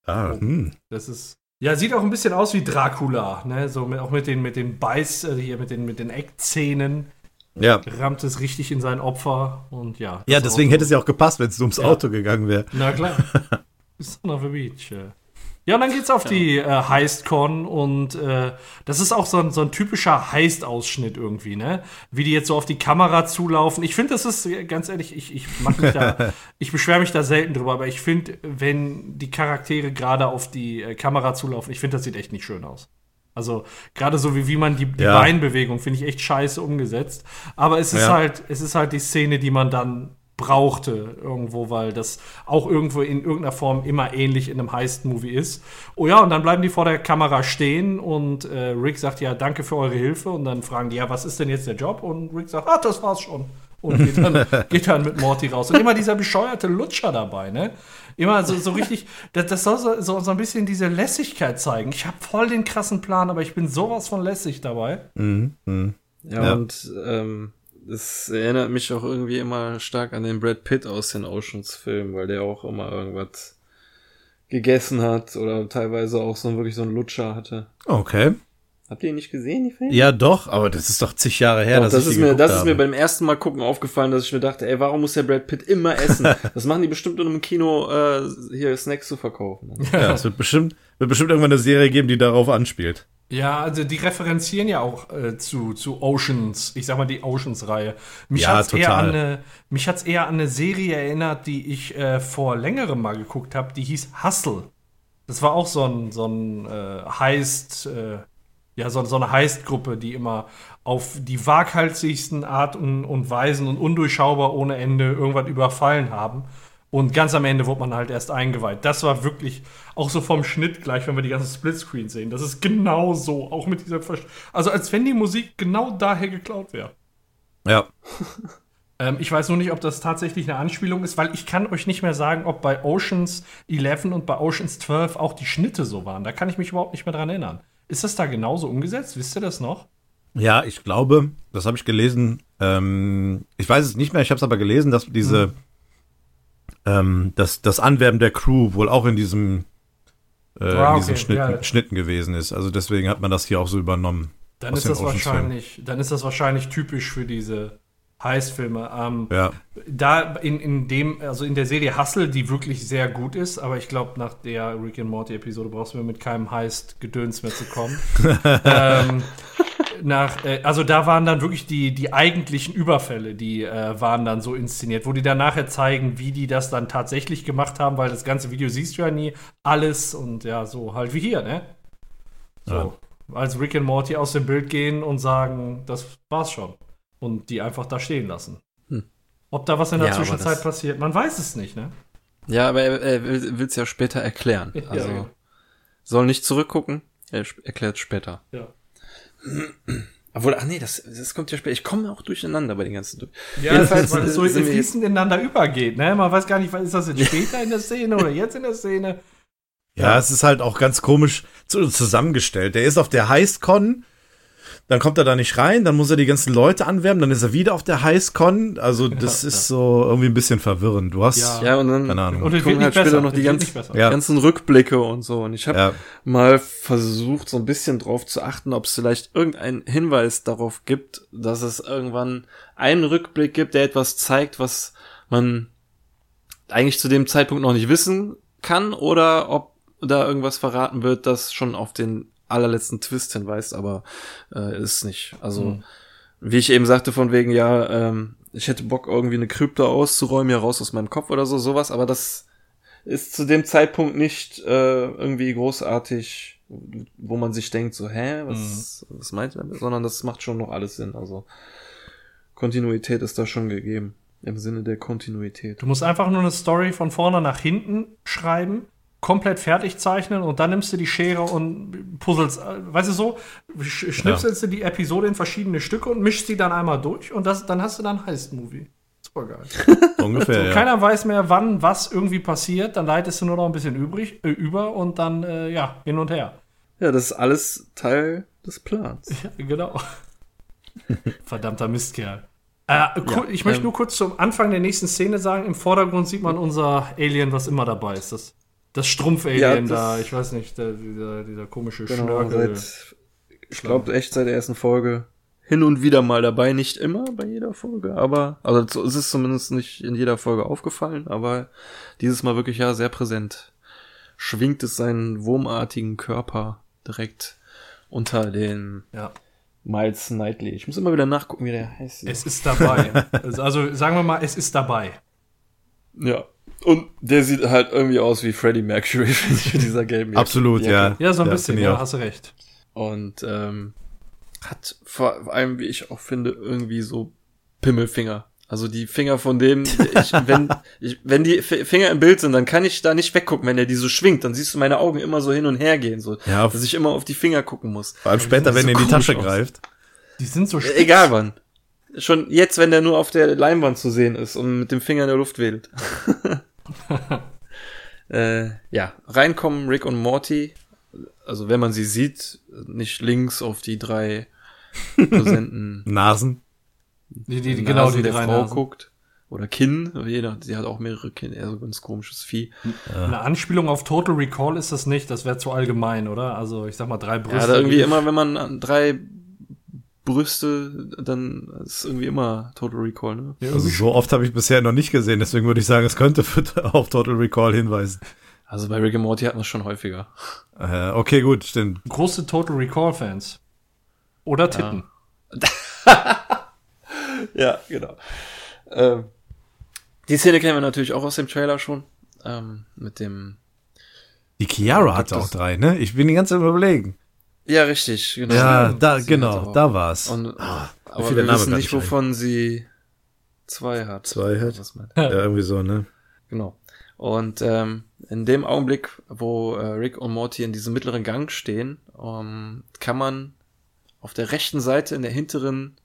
Ah, hm. das ist. Ja, sieht auch ein bisschen aus wie Dracula, ne? So mit, auch mit den, mit den Beiß, äh, hier mit den, mit den Eckzähnen. Ja. Rammt es richtig in sein Opfer und ja. Ja, deswegen Auto- hätte es ja auch gepasst, wenn es ums Ja. Auto gegangen wäre. Na klar. [LAUGHS] Son of a Beach. Ja. Ja, und dann geht's auf die äh, Heist-Con und äh, das ist auch so ein, so ein typischer Heist-Ausschnitt irgendwie, ne? Wie die jetzt so auf die Kamera zulaufen. Ich finde, das ist, äh, ganz ehrlich, ich, ich mach mich da, [LAUGHS] ich beschwere mich da selten drüber, aber ich finde, wenn die Charaktere gerade auf die äh, Kamera zulaufen, ich finde, das sieht echt nicht schön aus. Also gerade so wie, wie man die, die Ja. Beinbewegung finde ich echt scheiße umgesetzt. Aber es ist Ja. halt, es ist halt die Szene, die man dann brauchte irgendwo, weil das auch irgendwo in irgendeiner Form immer ähnlich in einem Heist-Movie ist. Oh ja, und dann bleiben die vor der Kamera stehen und äh, Rick sagt ja, danke für eure Hilfe und dann fragen die, ja, was ist denn jetzt der Job? Und Rick sagt, ah, das war's schon. Und geht dann, [LAUGHS] geht dann mit Morty raus. Und immer dieser bescheuerte Lutscher dabei, ne? Immer so, so richtig, das, das soll so, so, so ein bisschen diese Lässigkeit zeigen. Ich habe voll den krassen Plan, aber ich bin sowas von lässig dabei. Mhm. Mhm. Ja, Ja. und ähm, es erinnert mich auch irgendwie immer stark an den Brad Pitt aus den Oceans-Filmen, weil der auch immer irgendwas gegessen hat oder teilweise auch so wirklich so einen Lutscher hatte. Okay. Habt ihr ihn nicht gesehen, die Filme? Ja, doch, aber das ist doch zig Jahre her, Doch, dass das ich ist mir, das ist habe. mir beim ersten Mal gucken aufgefallen, dass ich mir dachte, ey, warum muss der Brad Pitt immer essen? [LAUGHS] Das machen die bestimmt in einem Kino, äh, hier Snacks zu verkaufen. ja, es wird bestimmt, wird bestimmt irgendwann eine Serie geben, die darauf anspielt. Ja, also die referenzieren ja auch äh, zu, zu Oceans, ich sag mal die Oceans-Reihe. Mich Ja, hat's eher total. an eine, mich hat's eher an eine Serie erinnert, die ich äh, vor längerem mal geguckt habe, die hieß Hustle. Das war auch so ein, so ein äh, Heist, äh, ja, so, so eine Heist-Gruppe, die immer auf die waghalsigsten Art und, Weisen und undurchschaubar ohne Ende irgendwann überfallen haben. Und ganz am Ende wurde man halt erst eingeweiht. Das war wirklich auch so vom Schnitt gleich, wenn wir die ganzen Splitscreens sehen. Das ist genau so, auch mit dieser Versch Also als wenn die Musik genau daher geklaut wäre. Ja. [LAUGHS] Ähm, ich weiß nur nicht, ob das tatsächlich eine Anspielung ist, weil ich kann euch nicht mehr sagen, ob bei Oceans 11 und bei Oceans 12 auch die Schnitte so waren. Da kann ich mich überhaupt nicht mehr dran erinnern. Ist das da genauso umgesetzt? Wisst ihr das noch? Ja, ich glaube, das habe ich gelesen. Ähm, ich weiß es nicht mehr, ich habe es aber gelesen, dass diese, ähm, dass das Anwerben der Crew wohl auch in diesem, äh, Ah, in diesen okay, Schnitten, ja. Schnitten gewesen ist. Also deswegen hat man das hier auch so übernommen. Dann ist das wahrscheinlich, dann ist das wahrscheinlich typisch für diese Heist-Filme. Ähm, Ja. Da in, in dem, also in der Serie Hustle, die wirklich sehr gut ist, aber ich glaube, nach der Rick and Morty Episode brauchst du mir mit keinem Heist-Gedöns mehr zu kommen. [LAUGHS] ähm, nach, äh, also da waren dann wirklich die, die eigentlichen Überfälle, die äh, waren dann so inszeniert, wo die dann nachher zeigen, wie die das dann tatsächlich gemacht haben, weil das ganze Video siehst du ja nie alles und ja, so halt wie hier, ne? So. Als Rick und Morty aus dem Bild gehen und sagen, das war's schon. Und die einfach da stehen lassen. Hm. Ob da was in der Ja, Zwischenzeit passiert, man weiß es nicht, ne? Ja, aber er, er will es ja später erklären. [LAUGHS] Ja, Also ja. soll nicht zurückgucken, er erklärt später. Ja. [CLEARS THROAT] Obwohl, ach nee, das, das kommt ja später. Ich komme auch durcheinander bei den ganzen. Ja, [LAUGHS] Jedenfalls weil es so fließend ineinander übergeht, ne? Man weiß gar nicht, ist das jetzt [LAUGHS] später in der Szene oder jetzt in der Szene? Ja, es ist halt auch ganz komisch zu, zusammengestellt. Der ist auf der HeistCon, dann kommt er da nicht rein, dann muss er die ganzen Leute anwerben, dann ist er wieder auf der HeistCon. Also das ist so irgendwie ein bisschen verwirrend. Du hast Ja. Ja, und dann Keine Ahnung. Und es kommen halt später noch die ganzen. Ja. ganzen Rückblicke und so. Und ich habe ja, mal versucht, so ein bisschen drauf zu achten, ob es vielleicht irgendeinen Hinweis darauf gibt, dass es irgendwann einen Rückblick gibt, der etwas zeigt, was man eigentlich zu dem Zeitpunkt noch nicht wissen kann, oder ob da irgendwas verraten wird, das schon auf den allerletzten Twist hinweist, aber äh, ist nicht. Also, Hm. wie ich eben sagte, von wegen, ja, ähm, ich hätte Bock, irgendwie eine Krypta auszuräumen, hier raus aus meinem Kopf oder so, sowas, aber das ist zu dem Zeitpunkt nicht äh, irgendwie großartig, wo man sich denkt, so, hä, was, was meint er damit? Sondern das macht schon noch alles Sinn. Also Kontinuität ist da schon gegeben. Im Sinne der Kontinuität. Du musst einfach nur eine Story von vorne nach hinten schreiben, komplett fertig zeichnen und dann nimmst du die Schere und puzzelst, äh, weißt du so, sch schnipselst du die Episode in verschiedene Stücke und mischst die dann einmal durch und das, dann hast du dann Heist-Movie. Super geil. [LAUGHS] ungefähr. ja. Keiner weiß mehr, wann was irgendwie passiert, dann leitest du nur noch ein bisschen übrig, äh, über und dann, äh, ja, hin und her. Ja, das ist alles Teil des Plans. Ja, genau. [LAUGHS] Verdammter Mistkerl. Äh, ku- ich möchte ähm, nur kurz zum Anfang der nächsten Szene sagen, im Vordergrund sieht man unser Alien, was immer dabei ist. Das, das Strumpf-Alien Ja, das- da, ich weiß nicht, der, dieser, dieser komische Genau, Schnörkel. seit, ich glaube echt seit der ersten Folge hin und wieder mal dabei, nicht immer bei jeder Folge, aber, also so ist es zumindest nicht in jeder Folge aufgefallen, aber dieses Mal wirklich ja sehr präsent. Schwingt es seinen wurmartigen Körper direkt unter den Ja. Miles Knightley. Ich muss immer wieder nachgucken, wie der heißt. Es ist dabei. [LAUGHS] also sagen wir mal, es ist dabei. ja. Und der sieht halt irgendwie aus wie Freddie Mercury, [LAUGHS] finde ich, dieser gelben Jacke. Absolut, ja. Ja, so ein Ja, bisschen, ja, hast du recht. Und ähm, hat vor allem, wie ich auch finde, irgendwie so Pimmelfinger. Also die Finger von dem, ich, [LAUGHS] wenn, ich, wenn die Finger im Bild sind, dann kann ich da nicht weggucken, wenn er die so schwingt. Dann siehst du meine Augen immer so hin und her gehen, so, Ja, dass ich immer auf die Finger gucken muss. Vor allem später, wenn so er in die Tasche aus. greift. Die sind so spitz. Egal wann. Schon jetzt, wenn der nur auf der Leinwand zu sehen ist und mit dem Finger in der Luft wedelt. [LAUGHS] [LAUGHS] äh, ja, reinkommen Rick und Morty. Also wenn man sie sieht, nicht links auf die drei präsenten [LAUGHS] Nasen. Die, die, die, Nasen genau, die der drei Frau Nasen. guckt. Oder Kinn, jeder, sie hat auch mehrere Kinn, eher so ein ganz komisches Vieh. Eine Anspielung auf Total Recall ist das nicht, das wäre zu allgemein, oder? Also ich sag mal drei Brüste. Ja, da irgendwie immer, wenn man an drei Brüste, dann ist irgendwie immer Total Recall, ne? Ja, Also so oft habe ich bisher noch nicht gesehen, deswegen würde ich sagen, es könnte [LAUGHS] auf Total Recall hinweisen. Also bei Rick and Morty hat man es schon häufiger. Äh, okay, gut, stimmt. große Total Recall Fans. Oder Titten. [LAUGHS] Ja, genau. Ähm, die Szene kennen wir natürlich auch aus dem Trailer schon. Ähm, mit dem. Die Chiara das- auch drei, ne? Ich bin die ganze Zeit überlegen. Ja, richtig, genau. Ja, da, Sie genau, da war's. Und, Ah, aber wir wissen nicht, wovon sie zwei hat. Zwei hat? Was meint- Ja, irgendwie so, ne? Genau. Und ähm, in dem Augenblick, wo äh, Rick und Morty in diesem mittleren Gang stehen, ähm, kann man auf der rechten Seite in der hinteren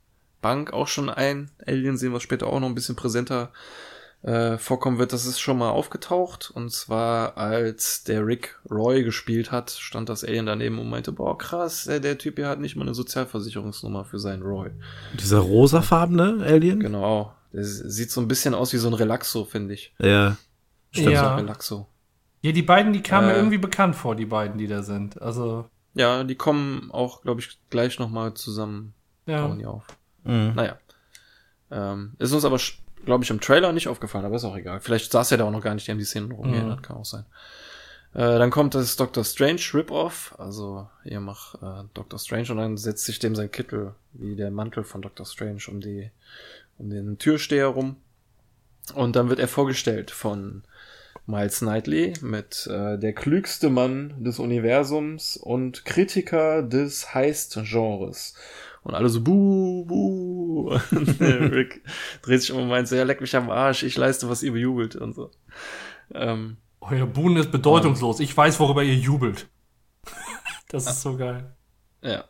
Bank auch schon ein Alien sehen, was später auch noch ein bisschen präsenter äh, vorkommen wird. Das ist schon mal aufgetaucht. Und zwar, als der Rick Roy gespielt hat, stand das Alien daneben und meinte, boah, krass, der, der Typ hier hat nicht mal eine Sozialversicherungsnummer für seinen Roy. Dieser rosafarbene Alien? Genau. Der sieht so ein bisschen aus wie so ein Relaxo, finde ich. Ja. Stimmt, Ja. so ein Relaxo. Ja, die beiden, die kamen mir Äh. irgendwie bekannt vor, die beiden, die da sind. Also, Ja, die kommen auch, glaube ich, gleich nochmal zusammen. ja. Tauchen die auf. Mhm. Naja. Ähm, ist uns aber, glaube ich, im Trailer nicht aufgefallen, aber ist auch egal. Vielleicht saß er da auch noch gar nicht, die haben die Szenen noch umgeändert, kann auch sein. Äh, dann kommt das Doctor Strange Rip-Off, also ihr macht äh, Doctor Strange und dann setzt sich dem sein Kittel, wie der Mantel von Doctor Strange, um die, um den Türsteher rum. Und dann wird er vorgestellt von Miles Knightley mit äh, der klügste Mann des Universums und Kritiker des Heist-Genres. Und alle so, buh, buh. [LAUGHS] Rick dreht sich um und meint so, ja, leck mich am Arsch, ich leiste, was ihr bejubelt und so. Ähm, Euer Buhnen ist bedeutungslos. Ich weiß, worüber ihr jubelt. [LAUGHS] das ist so geil. ja.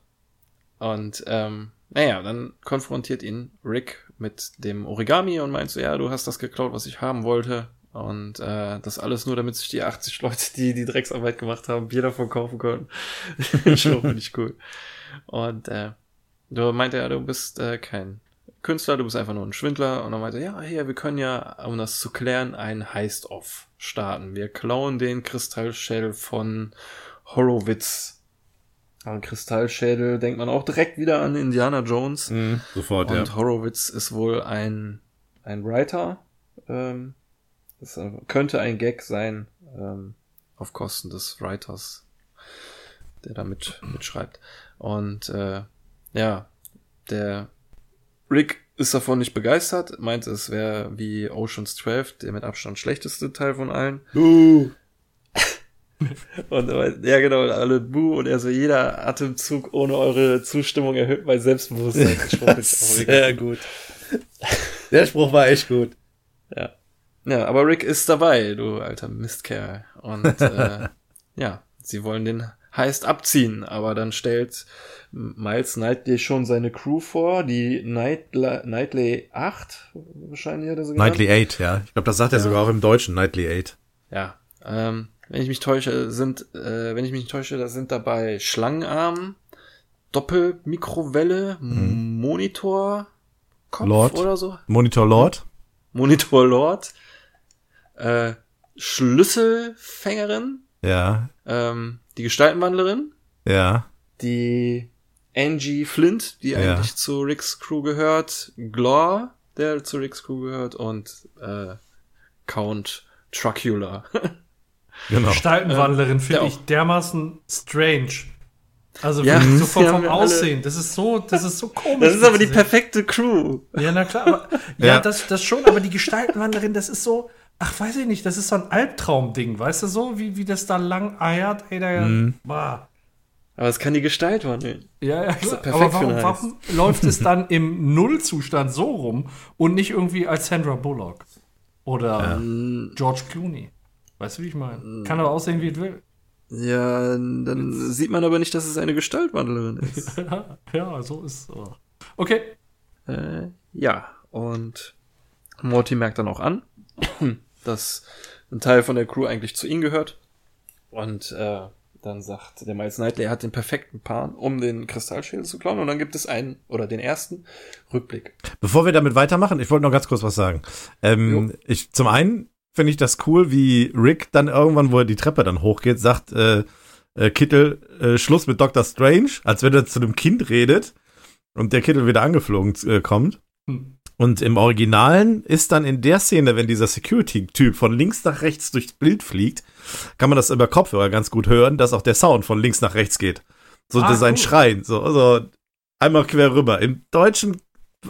Und ähm, naja, dann konfrontiert ihn Rick mit dem Origami und meint so, ja, du hast das geklaut, was ich haben wollte. Und äh, das alles nur, damit sich die 80 Leute, die die Drecksarbeit gemacht haben, Bier davon kaufen können. [LAUGHS] Schon finde ich cool. Und äh, du meinte ja, du bist äh, kein Künstler, du bist einfach nur ein Schwindler. Und dann meinte er, ja, hier, wir können ja, um das zu klären, einen Heist-Off starten. Wir klauen den Kristallschädel von Horowitz. An Kristallschädel denkt man auch direkt wieder an Indiana Jones. Mhm, sofort, Und ja. Horowitz ist wohl ein, ein Writer. Ähm, das äh, könnte ein Gag sein, ähm, auf Kosten des Writers, der da mit, mitschreibt. Und äh, ja, der Rick ist davon nicht begeistert, meint es wäre wie Oceans 12, der mit Abstand schlechteste Teil von allen. [LAUGHS] Und er meint, ja genau, alle Buh und er so, jeder Atemzug ohne eure Zustimmung erhöht mein Selbstbewusstsein. Spruch [LAUGHS] Sehr gut. Der Spruch war echt gut. Ja. Ja, aber Rick ist dabei, du alter Mistkerl. Und [LAUGHS] äh, ja, sie wollen den Heist abziehen, aber dann stellt Miles Knightley schon seine Crew vor, die Knightla Knightley 8, wahrscheinlich hat er so genannt. Nightly 8, ja. Ich glaube, das sagt er sogar auch im Deutschen, Nightly 8. Ja, ähm, wenn ich mich täusche, sind, äh, wenn ich mich nicht täusche, da sind dabei Schlangenarm, Doppelmikrowelle, Monitor, Kopf Lord. oder so. Monitor Lord. Monitor Lord, äh, Schlüsselfängerin, Ja, ähm, die Gestaltenwandlerin, ja. die Angie Flint, die Ja. eigentlich zu Ricks Crew gehört, Glor, der zu Ricks Crew gehört und äh, Count Trucula. [LAUGHS] Genau. Gestaltenwandlerin der finde ich dermaßen strange. Also Ja, so vom, vom alle- Aussehen. Das ist so, das ist so komisch. Das ist aber die perfekte Crew. Ja, na klar. Aber, [LAUGHS] ja, Ja. Das, das schon, aber die Gestaltenwanderin, das ist so, ach, weiß ich nicht, das ist so ein Albtraumding, weißt du so, wie, wie das da lang eiert, ey, da, Mhm. bah. Aber es kann die Gestalt wandeln. Ja, ja, klar. perfekt aber für warum, warum läuft es [LAUGHS] dann im Nullzustand so rum und nicht irgendwie als Sandra Bullock oder George Clooney? Weißt du, wie ich meine? Kann aber aussehen, wie es will. Ja, dann sieht man aber nicht, dass es eine Gestaltwandlerin ist. [LAUGHS] Ja, ja, so ist es. Okay. Äh, ja, und Morty merkt dann auch an, dass ein Teil von der Crew eigentlich zu ihm gehört. Und äh, dann sagt der Miles Knightley, er hat den perfekten Plan, um den Kristallschädel zu klauen. Und dann gibt es einen, oder den ersten, Rückblick. Bevor wir damit weitermachen, ich wollte noch ganz kurz was sagen. Ähm, ich, zum einen finde ich das cool, wie Rick dann irgendwann, wo er die Treppe dann hochgeht, sagt, äh, äh, Kittel, äh, Schluss mit Dr. Strange, als wenn er zu einem Kind redet und der Kittel wieder angeflogen äh, kommt. Hm. Und im Originalen ist dann in der Szene, wenn dieser Security-Typ von links nach rechts durchs Bild fliegt, kann man das über Kopfhörer ganz gut hören, dass auch der Sound von links nach rechts geht. So Ah, sein cool. Schreien, so, so einmal quer rüber. Im Deutschen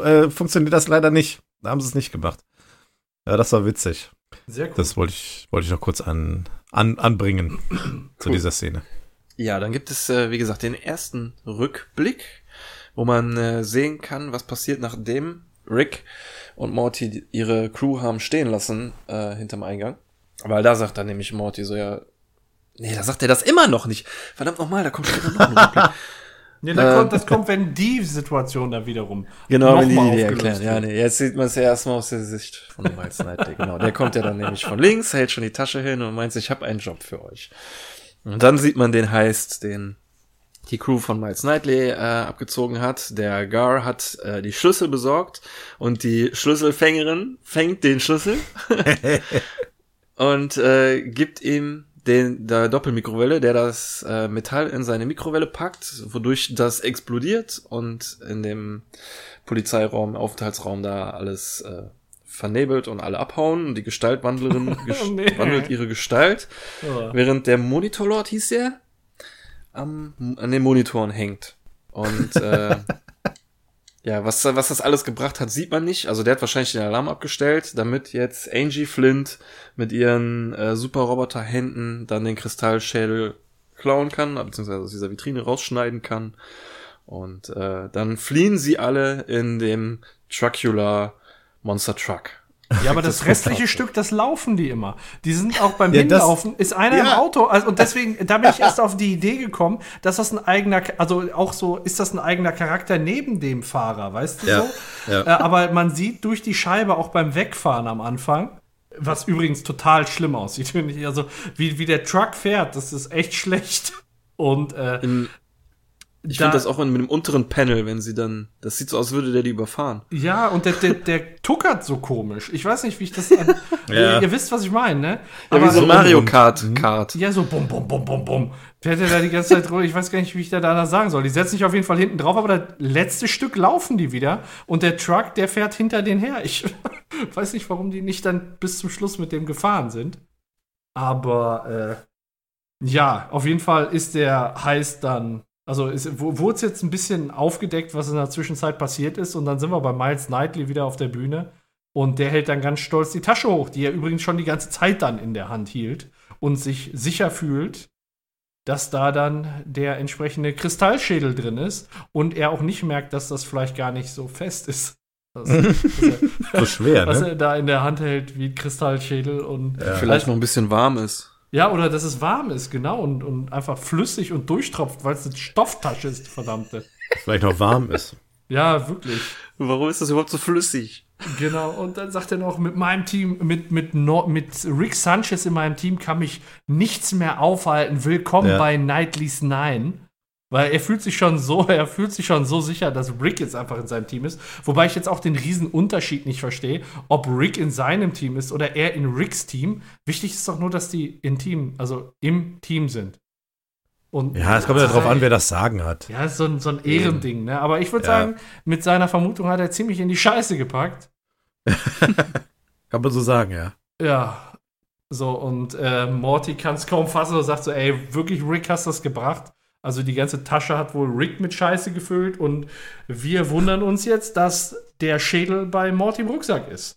äh, funktioniert das leider nicht. Da haben sie es nicht gemacht. Ja, das war witzig. Sehr cool. Das wollte ich, wollte ich noch kurz an, an, anbringen [CLEARS THROAT] zu Cool. dieser Szene. Ja, dann gibt es, äh, wie gesagt, den ersten Rückblick, wo man äh, sehen kann, was passiert, nachdem Rick und Morty ihre Crew haben stehen lassen äh, hinterm Eingang. Weil da sagt dann nämlich Morty so, ja, nee, da sagt er das immer noch nicht. Verdammt nochmal, da kommt später noch ein. Ja, das, Äh, kommt, das kommt, wenn die Situation dann wiederum Genau, wenn die nochmal die erklären. Ja, wird. nee, jetzt sieht man es ja erstmal aus der Sicht von Miles Knightley. Genau, der kommt ja dann nämlich von links, hält schon die Tasche hin und meint, ich habe einen Job für euch. Und dann sieht man den Heist, den die Crew von Miles Knightley äh, abgezogen hat. Der Gar hat äh, die Schlüssel besorgt und die Schlüsselfängerin fängt den Schlüssel [LAUGHS] und äh, gibt ihm den der Doppelmikrowelle, der das äh, Metall in seine Mikrowelle packt, wodurch das explodiert und in dem Polizeiraum, Aufenthaltsraum da alles äh, vernebelt und alle abhauen und die Gestaltwandlerin [LAUGHS] ges Nee. wandelt ihre Gestalt, Ja. während der Monitorlord hieß der am, an den Monitoren hängt. Und äh, [LAUGHS] ja, was, was das alles gebracht hat, sieht man nicht. Also der hat wahrscheinlich den Alarm abgestellt, damit jetzt Angie Flint mit ihren äh, Superroboter-Händen dann den Kristallschädel klauen kann, beziehungsweise aus dieser Vitrine rausschneiden kann. Und äh, dann fliehen sie alle in dem Truckula Monster Truck. Ja, aber [LAUGHS] das restliche Stück, das laufen die immer. Die sind auch beim Ja, das- Hinlaufen, ist einer im Ja. Auto. Also, und deswegen, [LAUGHS] da bin ich erst auf die Idee gekommen, dass das ein eigener, also auch so, ist das ein eigener Charakter neben dem Fahrer, weißt du Ja, so? ja. Äh, aber man sieht durch die Scheibe auch beim Wegfahren am Anfang, was übrigens total schlimm aussieht, finde ich. Also, wie, wie der Truck fährt, das ist echt [LAUGHS] schlecht. Und äh, ich Da- finde das auch in, mit dem unteren Panel, wenn sie dann, das sieht so aus, würde der die überfahren. Ja, und der, der, der tuckert so komisch. Ich weiß nicht, wie ich das. An, [LAUGHS] Ja. ihr, ihr wisst, was ich meine, ne? Ja, wie so ein Mario und- Kart Kart. Ja, so bum, bum, bum, bum, bum. Fährt er da die ganze Zeit drüber. Ich weiß gar nicht, wie ich da danach sagen soll. Die setzen sich auf jeden Fall hinten drauf, aber das letzte Stück laufen die wieder. Und der Truck, der fährt hinter denen her. Ich [LAUGHS] weiß nicht, warum die nicht dann bis zum Schluss mit dem gefahren sind. Aber äh, ja, auf jeden Fall ist der heiß dann. Also es wo- wurde es jetzt ein bisschen aufgedeckt, was in der Zwischenzeit passiert ist. Und dann sind wir bei Miles Knightley wieder auf der Bühne. Und der hält dann ganz stolz die Tasche hoch, die er übrigens schon die ganze Zeit dann in der Hand hielt und sich sicher fühlt, dass da dann der entsprechende Kristallschädel drin ist und er auch nicht merkt, dass das vielleicht gar nicht so fest ist. [LAUGHS] Das, was, er, So schwer, [LAUGHS] was ne? er da in der Hand hält wie ein Kristallschädel und Vielleicht noch ein bisschen warm ist. Ja, oder dass es warm ist, genau, und, und einfach flüssig und durchtropft, weil es eine Stofftasche ist, verdammte. Vielleicht noch warm ist. Ja, wirklich. Warum ist das überhaupt so flüssig? Genau, und dann sagt er noch, mit meinem Team, mit, mit, no, mit Rick Sanchez in meinem Team kann mich nichts mehr aufhalten. Willkommen Ja. bei Knightley's Nine. Weil er fühlt sich schon so, [LAUGHS] er fühlt sich schon so sicher, dass Rick jetzt einfach in seinem Team ist. Wobei ich jetzt auch den riesen Unterschied nicht verstehe, ob Rick in seinem Team ist oder er in Ricks Team. Wichtig ist doch nur, dass die in Team, also im Team sind. Und Ja, es kommt ja darauf an, wer das Sagen hat. ja, ist so ein, so ein Ehrending, ne? Aber ich würde Ja. sagen, mit seiner Vermutung hat er ziemlich in die Scheiße gepackt. [LAUGHS] Kann man so sagen, ja. Ja. So, und äh, Morty kann es kaum fassen und sagt so, ey, wirklich, Rick, hast das gebracht? Also die ganze Tasche hat wohl Rick mit Scheiße gefüllt und wir wundern uns jetzt, dass der Schädel bei Morty im Rucksack ist.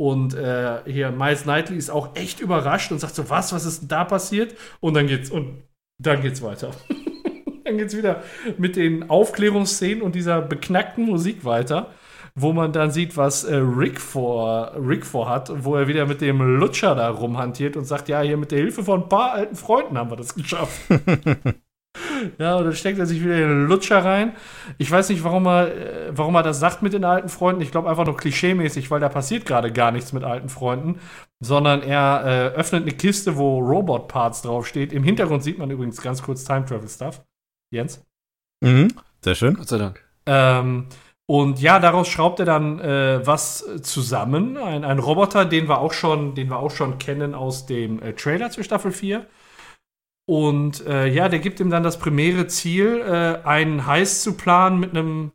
Und äh, hier Miles Knightley ist auch echt überrascht und sagt so, was, was ist denn da passiert? Und dann geht's, und dann geht's weiter. [LAUGHS] dann geht's wieder mit den Aufklärungsszenen und dieser beknackten Musik weiter, wo man dann sieht, was äh, Rick vor Rick vorhat, wo er wieder mit dem Lutscher da rumhantiert und sagt, ja, hier mit der Hilfe von ein paar alten Freunden haben wir das geschafft. [LAUGHS] Ja, und dann steckt er sich wieder in den Lutscher rein. Ich weiß nicht, warum er, äh, warum er das sagt mit den alten Freunden. Ich glaube einfach nur klischeemäßig, weil da passiert gerade gar nichts mit alten Freunden, sondern er äh, öffnet eine Kiste, wo Robot-Parts draufsteht. Im Hintergrund sieht man übrigens ganz kurz Time Travel Stuff. Jens? Mhm. Sehr schön. Gott sei Dank. Ähm, und ja, daraus schraubt er dann äh, was zusammen. Ein, ein Roboter, den wir auch schon, den wir auch schon kennen aus dem äh, Trailer zu Staffel 4. Und äh, ja, der gibt ihm dann das primäre Ziel, äh, einen Heist zu planen mit einem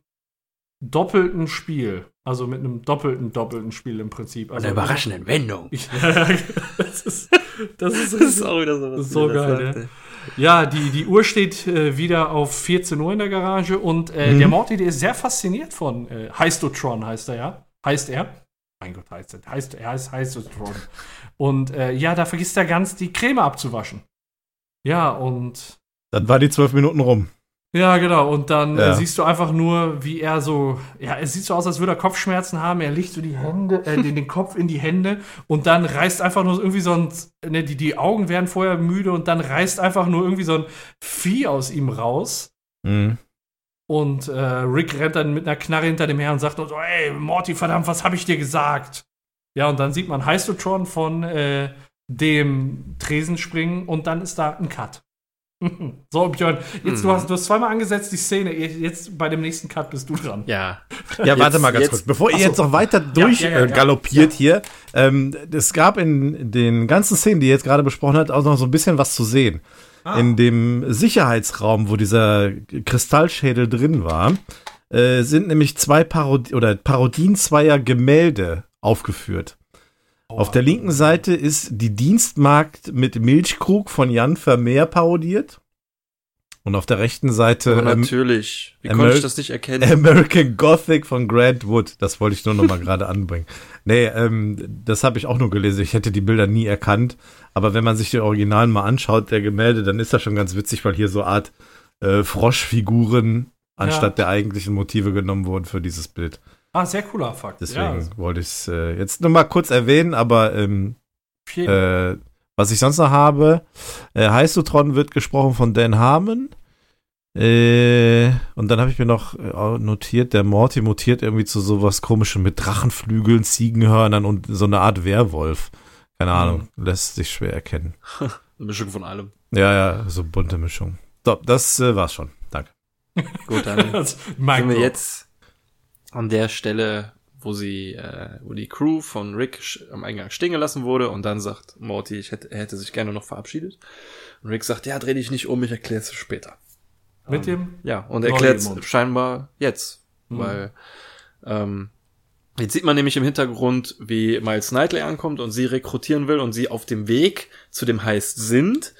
doppelten Spiel. Also mit einem doppelten, doppelten Spiel im Prinzip. Also, Wendung. [LAUGHS] Ja, das ist, das ist, Das ist auch wieder so Das ist so geil, ja. ja, die, die Uhr steht äh, wieder auf 14 Uhr in der Garage und äh, Mhm. der Morty, der ist sehr fasziniert von äh, Heistotron, heißt er ja. Heißt er. Mein Gott, heißt er. Heißt, er heißt Heistotron. Und äh, ja, da vergisst er ganz, die Creme abzuwaschen. Ja, und Dann war die zwölf Minuten rum. ja, genau. Und dann Ja. äh, siehst du einfach nur, wie er so, ja, es sieht so aus, als würde er Kopfschmerzen haben. Er legt so die Hände, äh, den, den Kopf in die Hände und dann reißt einfach nur irgendwie so ein, ne, die, die Augen werden vorher müde und dann reißt einfach nur irgendwie so ein Vieh aus ihm raus. Mhm. Und äh, Rick rennt dann mit einer Knarre hinter dem her und sagt so, ey, Morty, verdammt, was habe ich dir gesagt? Ja, und dann sieht man Heistotron von äh, dem Tresen springen und dann ist da ein Cut. [LAUGHS] so, Björn, jetzt du, hast, du hast zweimal angesetzt die Szene, jetzt bei dem nächsten Cut bist du dran. Ja. [LAUGHS] Ja, warte Jetzt- mal ganz jetzt- kurz. Bevor ihr so. jetzt noch weiter durch ja, ja, ja. äh, galoppiert hier, ähm, es gab in den ganzen Szenen, die ihr jetzt gerade besprochen habt, auch noch so ein bisschen was zu sehen. Ah. In dem Sicherheitsraum, wo dieser Kristallschädel drin war, äh, sind nämlich zwei Parodi oder Parodien zweier Gemälde aufgeführt. Auf der linken Seite ist die Dienstmagd mit Milchkrug von Jan Vermeer parodiert. Und auf der rechten Seite Aber ähm, natürlich. Wie Ameri- konnte ich das nicht erkennen? American Gothic von Grant Wood. Das wollte ich nur noch mal [LAUGHS] gerade anbringen. Nee, ähm, das habe ich auch nur gelesen. Ich hätte die Bilder nie erkannt. Aber wenn man sich die Originalen mal anschaut, der Gemälde, dann ist das schon ganz witzig, weil hier so Art äh, Froschfiguren anstatt der eigentlichen Motive genommen wurden für dieses Bild. Ah, sehr cooler Fakt. Deswegen ja, wollte ich es äh, jetzt nur mal kurz erwähnen, aber ähm, äh, was ich sonst noch habe, äh, Heistotron wird gesprochen von Dan Harmon. Äh, und dann habe ich mir noch äh, notiert, der Morty mutiert irgendwie zu sowas komischem mit Drachenflügeln, Ziegenhörnern und so eine Art Werwolf. Keine Ahnung, lässt sich schwer erkennen. [LAUGHS] Eine Mischung von allem. Ja, ja, so bunte Mischung. So, das äh, war's schon. Danke. [LAUGHS] Gut, dann sind Mike wir jetzt an der Stelle, wo sie, äh, wo die Crew von Rick am Eingang stehen gelassen wurde und dann sagt Morty, ich hätte, er hätte sich gerne noch verabschiedet. Und Rick sagt, ja, dreh dich nicht um, ich erkläre es später. mit dem Ja, und erklärt Mund. scheinbar jetzt, Mhm. weil ähm, jetzt sieht man nämlich im Hintergrund, wie Miles Knightley ankommt und sie rekrutieren will und sie auf dem Weg zu dem Heist sind.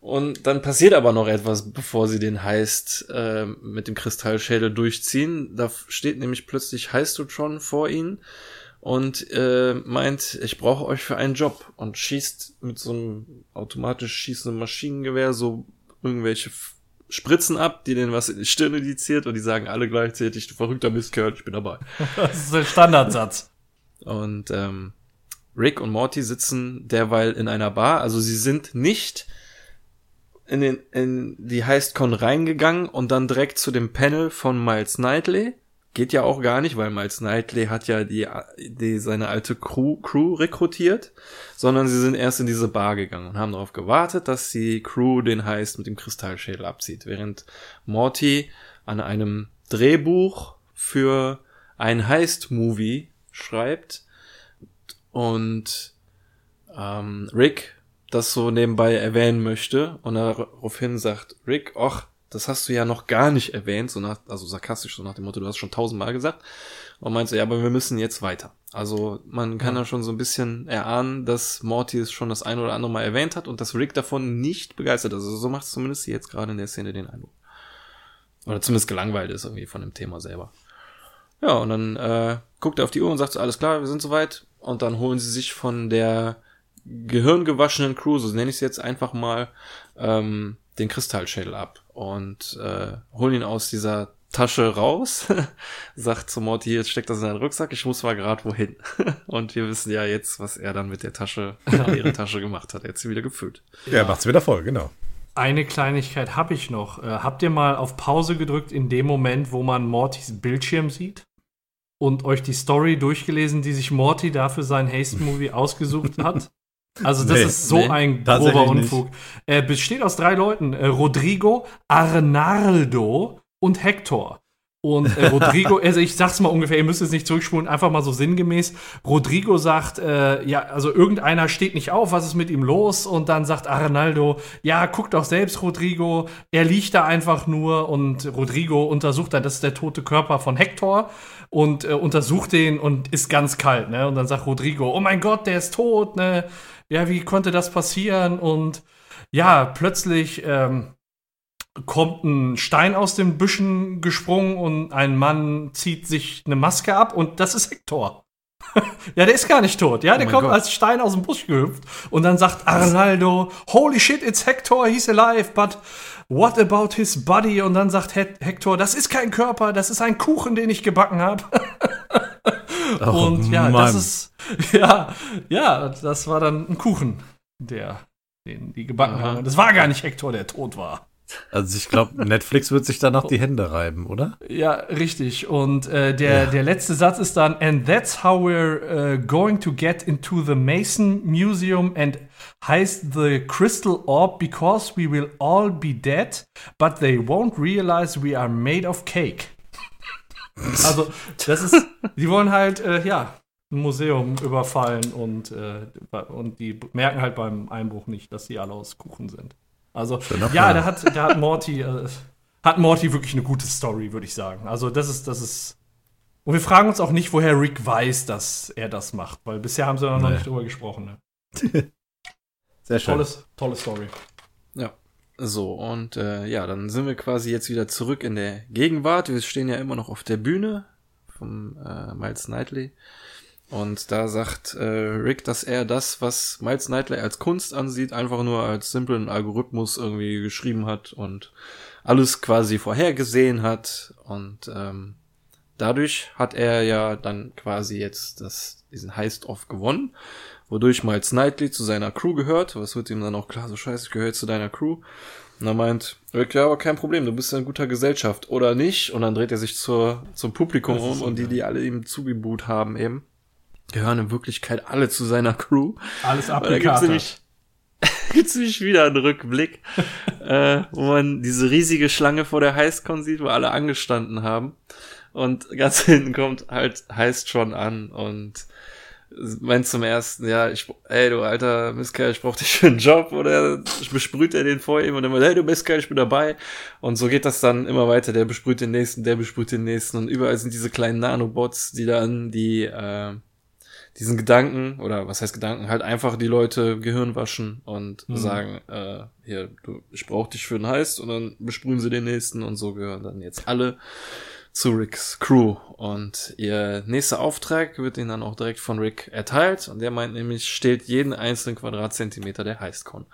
Und dann passiert aber noch etwas, bevor sie den Heist äh, mit dem Kristallschädel durchziehen. Da steht nämlich plötzlich Heistotron vor ihnen und äh, meint, ich brauche euch für einen Job und schießt mit so einem automatisch schießenden Maschinengewehr so irgendwelche Spritzen ab, die denen was in die Stirn injiziert und die sagen alle gleichzeitig, du verrückter Mistkerl, ich bin dabei. [LAUGHS] Das ist der Standardsatz. Und ähm, Rick und Morty sitzen derweil in einer Bar. Also sie sind nicht in, den, in die Heistcon reingegangen und dann direkt zu dem Panel von Miles Knightley. Geht ja auch gar nicht, weil Miles Knightley hat ja die, die seine alte Crew, Crew rekrutiert, sondern sie sind erst in diese Bar gegangen und haben darauf gewartet, dass die Crew den Heist mit dem Kristallschädel abzieht, während Morty an einem Drehbuch für ein Heist-Movie schreibt und ähm, Rick das so nebenbei erwähnen möchte und daraufhin sagt Rick, ach, das hast du ja noch gar nicht erwähnt, so nach, also sarkastisch, so nach dem Motto, du hast schon tausendmal gesagt. Und meinte, ja, aber wir müssen jetzt weiter. Also man kann da schon so ein bisschen erahnen, dass Morty es schon das ein oder andere Mal erwähnt hat und dass Rick davon nicht begeistert ist. Also so macht es zumindest jetzt gerade in der Szene den Eindruck. Oder zumindest gelangweilt ist irgendwie von dem Thema selber. Ja, und dann äh, guckt er auf die Uhr und sagt so, alles klar, wir sind soweit. Und dann holen sie sich von der gehirngewaschenen Crew, so nenne ich es jetzt einfach mal, ähm, den Kristallschädel ab und äh, holen ihn aus dieser Tasche raus, [LAUGHS] sagt zu Morty, jetzt steckt das in seinen Rucksack, ich muss mal gerade wohin. [LAUGHS] und wir wissen ja jetzt, was er dann mit der Tasche, [LAUGHS] ihre Tasche gemacht hat. Er hat sie wieder gefüllt. Ja, macht's wieder voll, genau. Eine Kleinigkeit habe ich noch. Äh, habt ihr mal auf Pause gedrückt in dem Moment, wo man Mortys Bildschirm sieht? Und euch die Story durchgelesen, die sich Morty da für sein Haste-Movie ausgesucht hat? Also, das Nee, ist so nee, ein grober. Unfug. Er besteht aus drei Leuten: äh, Rodrigo, Arnaldo und Hector. Und äh, Rodrigo, [LAUGHS] also ich sag's mal ungefähr, ihr müsst es nicht zurückspulen, einfach mal so sinngemäß. Rodrigo sagt, äh, ja, also irgendeiner steht nicht auf, was ist mit ihm los? Und dann sagt Arnaldo, ja, guck doch selbst, Rodrigo, er liegt da einfach nur und Rodrigo untersucht dann, das ist der tote Körper von Hector und äh, untersucht den und ist ganz kalt, ne? Und dann sagt Rodrigo, oh mein Gott, der ist tot, ne? Ja, wie konnte das passieren? Und ja, plötzlich ähm, kommt ein Stein aus den Büschen gesprungen und ein Mann zieht sich eine Maske ab und das ist Hector. [LAUGHS] ja, der ist gar nicht tot. Ja, der mein kommt Gott. als Stein aus dem Busch gehüpft und dann sagt Arnaldo, holy shit, it's Hector, he's alive, but what about his body? Und dann sagt He Hector, das ist kein Körper, das ist ein Kuchen, den ich gebacken habe. [LAUGHS] und ja, das Mann. ist, [LAUGHS] ja, ja, das war dann ein Kuchen, der, den die gebacken Aha. haben. Und das war gar nicht Hector, der tot war. Also ich glaube, Netflix wird sich danach die Hände reiben, oder? Ja, richtig. Und äh, der, der letzte Satz ist dann, and that's how we're uh, going to get into the Mason Museum and heist the crystal orb because we will all be dead, but they won't realize we are made of cake. [LAUGHS] also, das ist, die wollen halt, äh, ja, ein Museum überfallen und, äh, und die merken halt beim Einbruch nicht, dass sie alle aus Kuchen sind. Also, Schöner ja, da hat, da hat Morty, äh, hat Morty wirklich eine gute Story, würde ich sagen. Also, das ist, das ist. Und wir fragen uns auch nicht, woher Rick weiß, dass er das macht, weil bisher haben sie noch Nee. nicht drüber gesprochen. Ne? [LAUGHS] Sehr schön. Tolles, tolle Story. Ja. So, und äh, ja, dann sind wir quasi jetzt wieder zurück in der Gegenwart. Wir stehen ja immer noch auf der Bühne vom äh, Miles Knightley. Und da sagt äh, Rick, dass er das, was Miles Knightley als Kunst ansieht, einfach nur als simplen Algorithmus irgendwie geschrieben hat und alles quasi vorhergesehen hat. Und ähm, dadurch hat er ja dann quasi jetzt das, diesen Heist-Off gewonnen, wodurch Miles Knightley zu seiner Crew gehört. Was wird ihm dann auch klar, so scheiße, ich gehöre zu deiner Crew. Und er meint, Rick, ja, aber kein Problem, du bist ja in guter Gesellschaft, oder nicht? Und dann dreht er sich zur, zum Publikum um und die, die alle ihm zugebuht haben eben, gehören in Wirklichkeit alle zu seiner Crew. Alles da gibt's nämlich, [LAUGHS] nämlich wieder einen Rückblick, [LAUGHS] äh, wo man diese riesige Schlange vor der Heißcon sieht, wo alle angestanden haben. Und ganz [LAUGHS] hinten kommt halt Heist schon an und meint zum ersten, ja, ich, ey, du alter Mistkerl, ich brauch dich für einen Job, oder besprüht er den vor ihm und dann meint, hey, du Mistkerl, ich bin dabei. Und so geht das dann immer weiter, der besprüht den nächsten, der besprüht den nächsten und überall sind diese kleinen Nanobots, die dann die, äh, diesen Gedanken, oder was heißt Gedanken, halt einfach die Leute Gehirn waschen und Mhm. sagen, äh, hier, du, ich brauch dich für einen Heist und dann besprühen sie den nächsten und so gehören dann jetzt alle zu Ricks Crew. Und ihr nächster Auftrag wird ihnen dann auch direkt von Rick erteilt. Und der meint nämlich, steht jeden einzelnen Quadratzentimeter der Heistcon.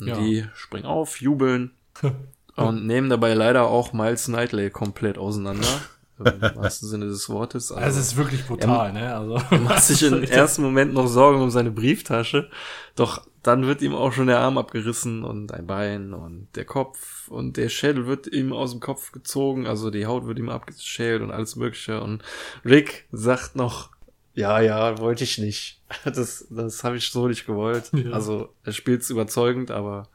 Und Ja. die springen auf, jubeln [LAUGHS] und nehmen dabei leider auch Miles Knightley komplett auseinander. [LAUGHS] Im wahrsten Sinne des Wortes. Also, es ist wirklich brutal, ne? Also, er macht sich [LAUGHS] im ersten Moment noch Sorgen um seine Brieftasche, doch dann wird ihm auch schon der Arm abgerissen und ein Bein und der Kopf und der Schädel wird ihm aus dem Kopf gezogen, also die Haut wird ihm abgeschält und alles mögliche und Rick sagt noch, ja, ja, wollte ich nicht. [LAUGHS] Das, das habe ich so nicht gewollt. Ja. Also er spielt's überzeugend, aber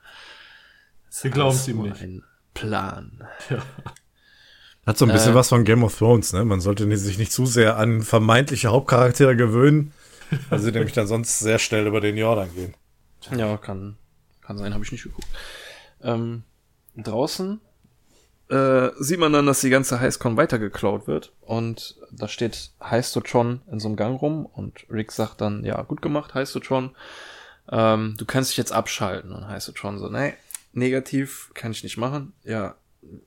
es Wir ist glauben's alles ihm nicht. Ein Plan. Hat so ein bisschen Äh. was von Game of Thrones, ne? Man sollte sich nicht zu sehr an vermeintliche Hauptcharaktere gewöhnen, [LAUGHS] weil sie nämlich dann sonst sehr schnell über den Jordan gehen. Ja, kann, kann sein, habe ich nicht geguckt. Ähm, draußen äh, sieht man dann, dass die ganze Heißcon weitergeklaut wird und da steht Heißtotron in so einem Gang rum und Rick sagt dann, ja, gut gemacht, Heißtotron, ähm, du kannst dich jetzt abschalten und Heißtotron so, nee, negativ kann ich nicht machen. Ja,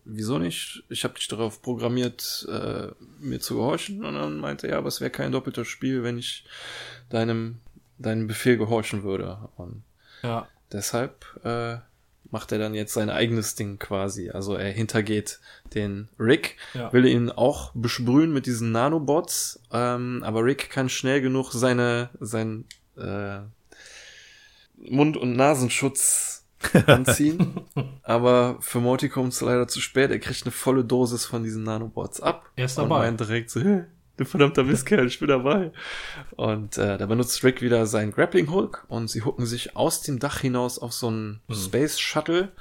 wieso nicht? Ich habe dich darauf programmiert, äh, mir zu gehorchen und dann meinte er, ja, aber es wäre kein doppeltes Spiel, wenn ich deinem deinem Befehl gehorchen würde und ja. Deshalb äh, macht er dann jetzt sein eigenes Ding quasi. Also er hintergeht den Rick, Ja. will ihn auch besprühen mit diesen Nanobots, ähm, aber Rick kann schnell genug seine sein äh, Mund- und Nasenschutz [LAUGHS] anziehen. aber für Morty kommt es leider zu spät. Er kriegt eine volle Dosis von diesen Nanobots ab. Er ist und dabei. meint direkt so, hey, du verdammter Mistkerl, ich bin dabei. Und äh, da benutzt Rick wieder seinen Grappling Hook und sie hucken sich aus dem Dach hinaus auf so einen Mhm. Space Shuttle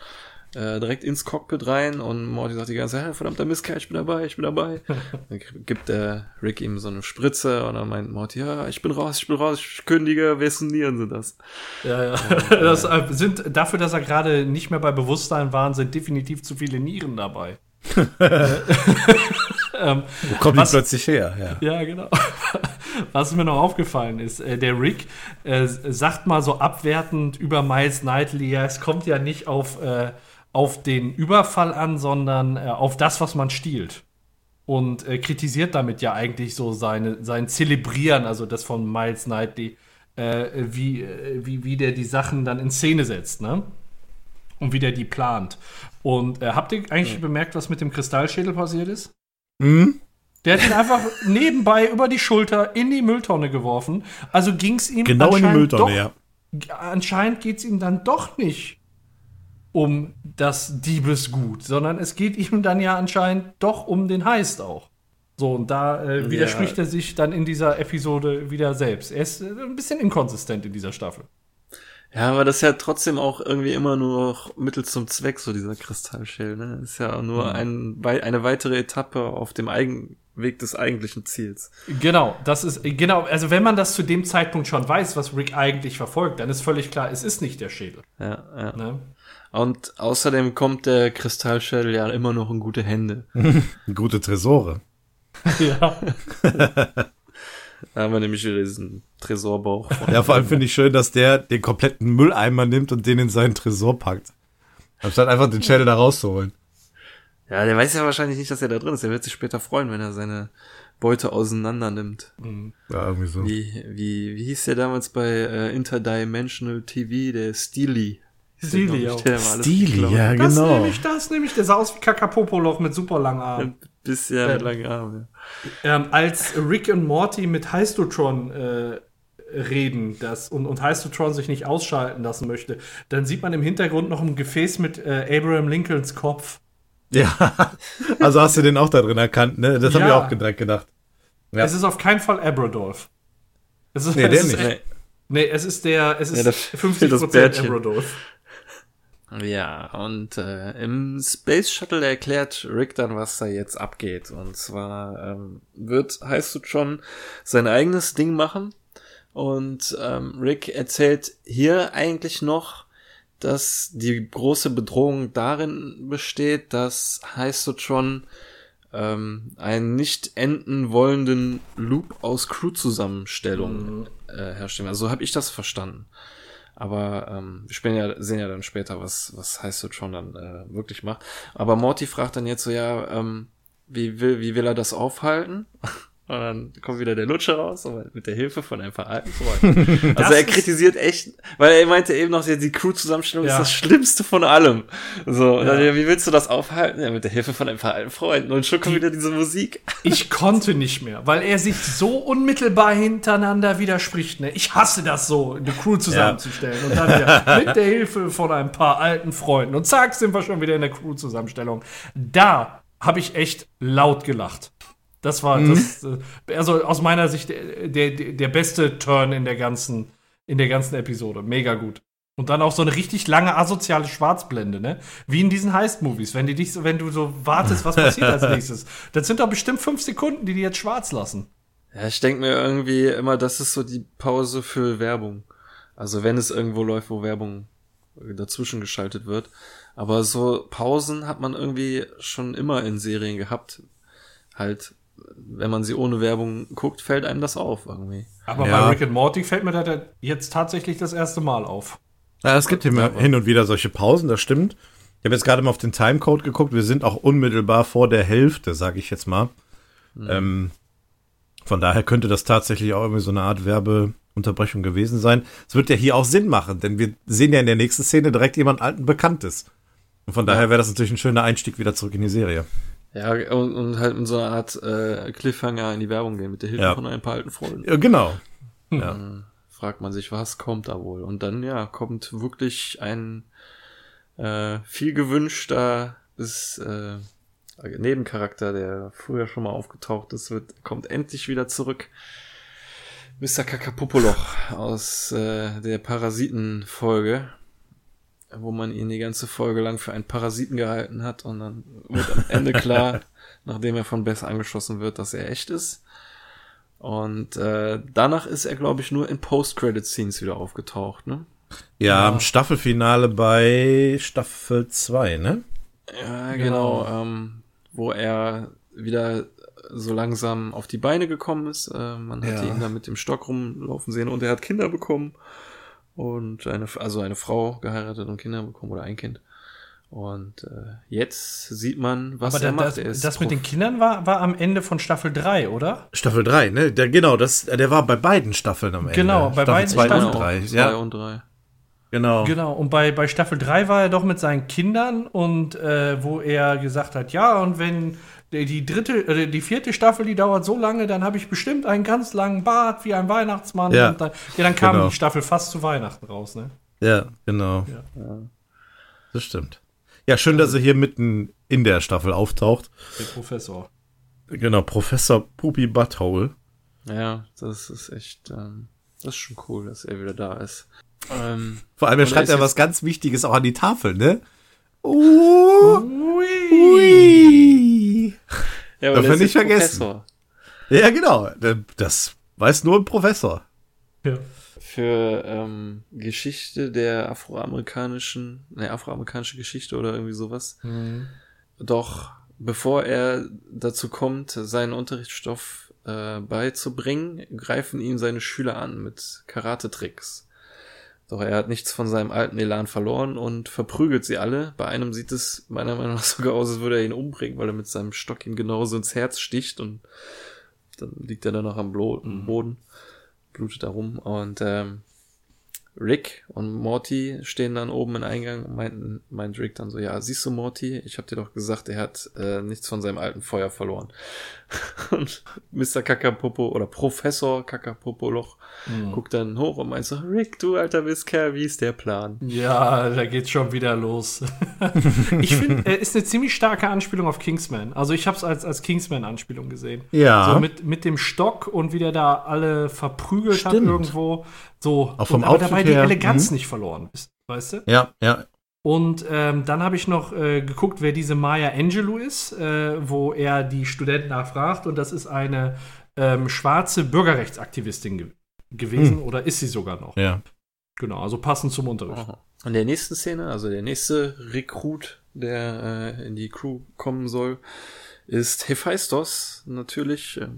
äh, direkt ins Cockpit rein und Morty sagt die ganze Zeit, hey, verdammter Mistkerl, ich bin dabei, ich bin dabei. [LAUGHS] dann gibt der Rick ihm so eine Spritze und dann meint Morty, ja, ich bin raus, ich bin raus, ich kündige, wessen Nieren sind das? Ja, ja. [LAUGHS] Das äh, sind dafür, dass er gerade nicht mehr bei Bewusstsein war, sind definitiv zu viele Nieren dabei. [LAUGHS] ähm, Wo kommt Was- die plötzlich her? Ja. ja, genau. Was mir noch aufgefallen ist, äh, der Rick äh, sagt mal so abwertend über Miles Knightley, ja, es kommt ja nicht auf, äh, auf den Überfall an, sondern äh, auf das, was man stiehlt. Und äh, kritisiert damit ja eigentlich so seine, sein Zelebrieren, also das von Miles Knightley, äh, wie, äh, wie, wie der die Sachen dann in Szene setzt, ne? Und wie der die plant. Und äh, habt ihr eigentlich bemerkt, was mit dem Kristallschädel passiert ist? Hm? Der hat ihn einfach nebenbei über die Schulter in die Mülltonne geworfen. Also ging es ihm Genau in die Mülltonne, doch, ja. Anscheinend geht es ihm dann doch nicht um das Diebesgut, sondern es geht ihm dann ja anscheinend doch um den Heist auch. So, und da äh, widerspricht er sich dann in dieser Episode wieder selbst. Er ist äh, ein bisschen inkonsistent in dieser Staffel. Ja, aber das ist ja trotzdem auch irgendwie immer nur noch Mittel zum Zweck, so dieser Kristallschäl, ne? Ist ja nur ein, wei- eine weitere Etappe auf dem Eigen Weg des eigentlichen Ziels. Genau, das ist, genau, also wenn man das zu dem Zeitpunkt schon weiß, was Rick eigentlich verfolgt, dann ist völlig klar, es ist nicht der Schädel. Ja, ja. Ne? Und außerdem kommt der Kristallschädel ja immer noch in gute Hände. [LAUGHS] Gute Tresore. [LAUGHS] ja. Da haben wir nämlich wieder diesen Tresorbauch. Ja, vor allem finde ich schön, dass der den kompletten Mülleimer nimmt und den in seinen Tresor packt. Anstatt einfach den Schädel da rauszuholen. Ja, der weiß ja wahrscheinlich nicht, dass er da drin ist. Er wird sich später freuen, wenn er seine Beute auseinander nimmt. Ja, irgendwie so. Wie, wie, wie hieß der damals bei äh, Interdimensional TV? Der Steely. Glaub ich, ja. ja, Das genau. nehme ich, das nehme ich. Der sah aus wie Kakapopoloch mit super langen Armen. Bisher mit Ähm, langen Armen. ähm, als Rick und Morty mit Heistotron äh, reden das, und, und Heistotron sich nicht ausschalten lassen möchte, dann sieht man im Hintergrund noch ein Gefäß mit äh, Abraham Lincolns Kopf. Ja, [LAUGHS] also hast du den auch da drin erkannt, ne? Das habe ich Ja. auch direkt gedacht. Ja. Es ist auf keinen Fall Abradolf. Es ist, Nee, [LAUGHS] es der ist, nicht. äh, Nee, es ist der, es ist Ja, das- 50% das Bärtchen. Abradolf. Ja, und äh, im Space Shuttle erklärt Rick dann, was da jetzt abgeht. Und zwar ähm, wird, heißt du schon, sein eigenes Ding machen. Und ähm, Rick erzählt hier eigentlich noch, dass die große Bedrohung darin besteht, dass Heistotron ähm, einen nicht enden wollenden Loop aus Crew-Zusammenstellungen äh, herstellen. Also so habe ich das verstanden. Aber ähm, wir spielen ja, sehen ja dann später, was, was Heistotron dann äh, wirklich macht. Aber Morty fragt dann jetzt so, ja, ähm, wie will, wie will er das aufhalten? Und dann kommt wieder der Lutscher raus, mit der Hilfe von ein paar alten Freunden. [LAUGHS] Also er kritisiert echt, weil er meinte eben noch, ja, die Crew-Zusammenstellung Ja. ist das Schlimmste von allem. So, Ja. dann, ja, wie willst du das aufhalten? Ja, mit der Hilfe von ein paar alten Freunden. Und schon kommt wieder diese Musik. Ich konnte nicht mehr, weil er sich so unmittelbar hintereinander widerspricht. Ne? Ich hasse das so, eine Crew zusammenzustellen. Und dann wieder mit der Hilfe von ein paar alten Freunden. Und zack, sind wir schon wieder in der Crew-Zusammenstellung. Da habe ich echt laut gelacht. Das war das, äh, also aus meiner Sicht der, der, der beste Turn in der ganzen, in der ganzen Episode. Mega gut. Und dann auch so eine richtig lange asoziale Schwarzblende, ne? Wie in diesen Heist-Movies. Wenn die dich so, wenn du so wartest, was passiert als [LAUGHS] nächstes. Das sind doch bestimmt fünf Sekunden, die die jetzt schwarz lassen. Ja, ich denke mir irgendwie immer, das ist so die Pause für Werbung. Also wenn es irgendwo läuft, wo Werbung dazwischen geschaltet wird. Aber so Pausen hat man irgendwie schon immer in Serien gehabt. Halt, wenn man sie ohne Werbung guckt, fällt einem das auf irgendwie. Aber Ja. bei Rick and Morty fällt mir das jetzt tatsächlich das erste Mal auf. Ja, es gibt immer hin und wieder solche Pausen, das stimmt. Ich habe jetzt gerade mal auf den Timecode geguckt. Wir sind auch unmittelbar vor der Hälfte, sage ich jetzt mal. Ähm, von daher könnte das tatsächlich auch irgendwie so eine Art Werbeunterbrechung gewesen sein. Es wird ja hier auch Sinn machen, denn wir sehen ja in der nächsten Szene direkt jemand alten Bekanntes. Und von daher wäre das natürlich ein schöner Einstieg wieder zurück in die Serie. Ja, und, und halt mit so einer Art äh, Cliffhanger in die Werbung gehen, mit der Hilfe Ja. von ein paar alten Freunden. Ja, genau. Ja. Dann fragt man sich, was kommt da wohl? Und dann, ja, kommt wirklich ein äh, viel gewünschter ist, äh, Nebencharakter, der früher schon mal aufgetaucht ist, wird, kommt endlich wieder zurück. Mr. Kakapopoloch aus äh, der Parasitenfolge, wo man ihn die ganze Folge lang für einen Parasiten gehalten hat und dann wird am Ende klar, [LAUGHS] nachdem er von Bess angeschossen wird, dass er echt ist. Und äh, danach ist er, glaube ich, nur in Post-Credit-Scenes wieder aufgetaucht, ne? Ja, im Staffelfinale bei Staffel 2, ne? Ja, genau. Ähm, wo er wieder so langsam auf die Beine gekommen ist. Äh, man hatte Ja. ihn da mit dem Stock rumlaufen sehen und er hat Kinder bekommen. Und eine, also eine Frau geheiratet und Kinder bekommen oder ein Kind. Und äh, jetzt sieht man, was Aber er da, macht. das, er ist das mit den Kindern war, war am Ende von Staffel 3, oder? Staffel 3, ne? Der, genau, das, der war bei beiden Staffeln am Ende. Genau, bei Staffel beiden 2 Staffeln. und 3. Zwei Ja, und drei. genau. Genau, und bei, bei Staffel 3 war er doch mit seinen Kindern und äh, wo er gesagt hat, ja, und wenn die, die dritte, äh, die vierte Staffel, die dauert so lange, dann habe ich bestimmt einen ganz langen Bart wie ein Weihnachtsmann. Ja. Und dann, ja, dann kam Genau. die Staffel fast zu Weihnachten raus, ne? Ja, genau. Ja. Das stimmt. Ja, schön, dass er hier mitten in der Staffel auftaucht. Der Professor. Genau, Professor Puppy Butthole. Ja, das ist echt, ähm, das ist schon cool, dass er wieder da ist. Ähm, Vor allem, er er schreibt ja was ganz Wichtiges auch an die Tafel, ne? Uh, Ui. Ui. ja, Darf man ist nicht vergessen. Professor. Ja, genau. Das weiß nur ein Professor. Ja. für ähm, Geschichte der afroamerikanischen, ne, afroamerikanische Geschichte oder irgendwie sowas. Doch bevor er dazu kommt, seinen Unterrichtsstoff äh, beizubringen, greifen ihn seine Schüler an mit Karate-Tricks. Doch er hat nichts von seinem alten Elan verloren und verprügelt sie alle. Bei einem sieht es meiner Meinung nach [LAUGHS] sogar aus, als würde er ihn umbringen, weil er mit seinem Stock ihn genauso ins Herz sticht und dann liegt er dann noch am am Boden, blutet da rum und ähm, Rick und Morty stehen dann oben im Eingang und meinten, meint Rick dann so, ja, siehst du Morty, ich hab dir doch gesagt, er hat äh, nichts von seinem alten Feuer verloren. [LAUGHS] und Mr. Kakapopo oder Professor Kakapopoloch Mhm. guckt dann hoch und meint so, Rick, du alter Mistkerl, wie ist der Plan? Ja, da geht's schon wieder los. [LAUGHS] ich finde, er ist eine ziemlich starke Anspielung auf Kingsman. Also ich habe es als, als Kingsman-Anspielung gesehen. Ja. So mit, mit dem Stock und wie der da alle verprügelt hat Stimmt. irgendwo. So. Auch vom und, aber Outfit dabei die her, Eleganz mhm. nicht verloren ist. Weißt du? Ja, ja. Und ähm, dann habe ich noch äh, geguckt, wer diese Maya Angelou ist, äh, wo er die Studenten nachfragt. Und das ist eine ähm, schwarze Bürgerrechtsaktivistin ge gewesen Hm. oder ist sie sogar noch. Ja. Genau, also passend zum Unterricht. Aha. In der nächsten Szene, also der nächste Rekrut, der äh, in die Crew kommen soll, ist Hephaistos. Natürlich äh,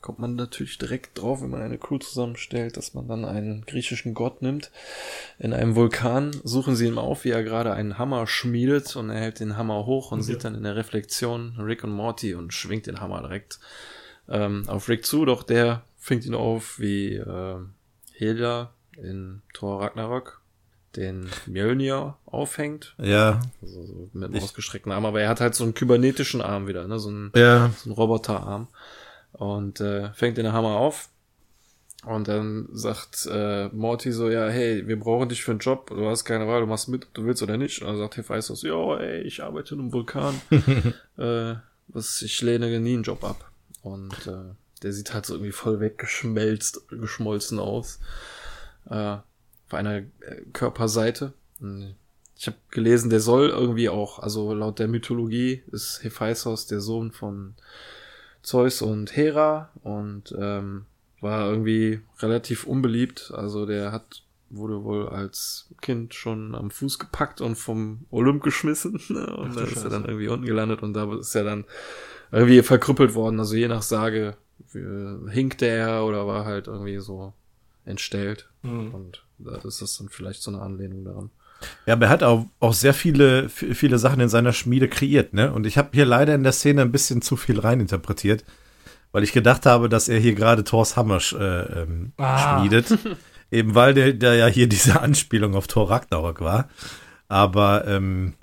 kommt man natürlich direkt drauf, wenn man eine Crew zusammenstellt, dass man dann einen griechischen Gott nimmt. In einem Vulkan suchen sie ihn auf, wie er gerade einen Hammer schmiedet und er hält den Hammer hoch und Ja. sieht dann in der Reflexion Rick und Morty und schwingt den Hammer direkt ähm, auf Rick zu, doch der fängt ihn auf wie äh, Hela in Thor Ragnarok den Mjölnir aufhängt, Ja. also so mit einem Ich- ausgestreckten Arm, aber er hat halt so einen kybernetischen Arm wieder, ne, so einen, Ja. so einen Roboterarm und äh, fängt den Hammer auf und dann sagt äh, Morty so, ja, hey, wir brauchen dich für einen Job, du hast keine Wahl, du machst mit, ob du willst oder nicht. Und dann sagt Hephaistos, ja, ey, ich arbeite in einem Vulkan, [LAUGHS] äh, was, ich lehne nie einen Job ab. Und äh, der sieht halt so irgendwie voll weggeschmelzt, geschmolzen aus. Äh, auf einer äh, Körperseite. Ich habe gelesen, der soll irgendwie auch, also laut der Mythologie ist Hephaistos der Sohn von Zeus und Hera und ähm, war irgendwie relativ unbeliebt. Also der hat wurde wohl als Kind schon am Fuß gepackt und vom Olymp geschmissen. [LAUGHS] ne? Und da ist er Scheiße. dann irgendwie unten gelandet und da ist er dann irgendwie verkrüppelt worden. Also je nach Sage äh, hinkte er oder war halt irgendwie so entstellt. Mhm. Und da ist das dann vielleicht so eine Anlehnung daran. Ja, aber er hat auch, auch sehr viele, viele Sachen in seiner Schmiede kreiert, ne? Und ich habe hier leider in der Szene ein bisschen zu viel reininterpretiert, weil ich gedacht habe, dass er hier gerade Thors Hammer äh, ähm, Ah. schmiedet. [LAUGHS] Eben weil der, der ja hier diese Anspielung auf Thor Ragnarok war. Aber ähm,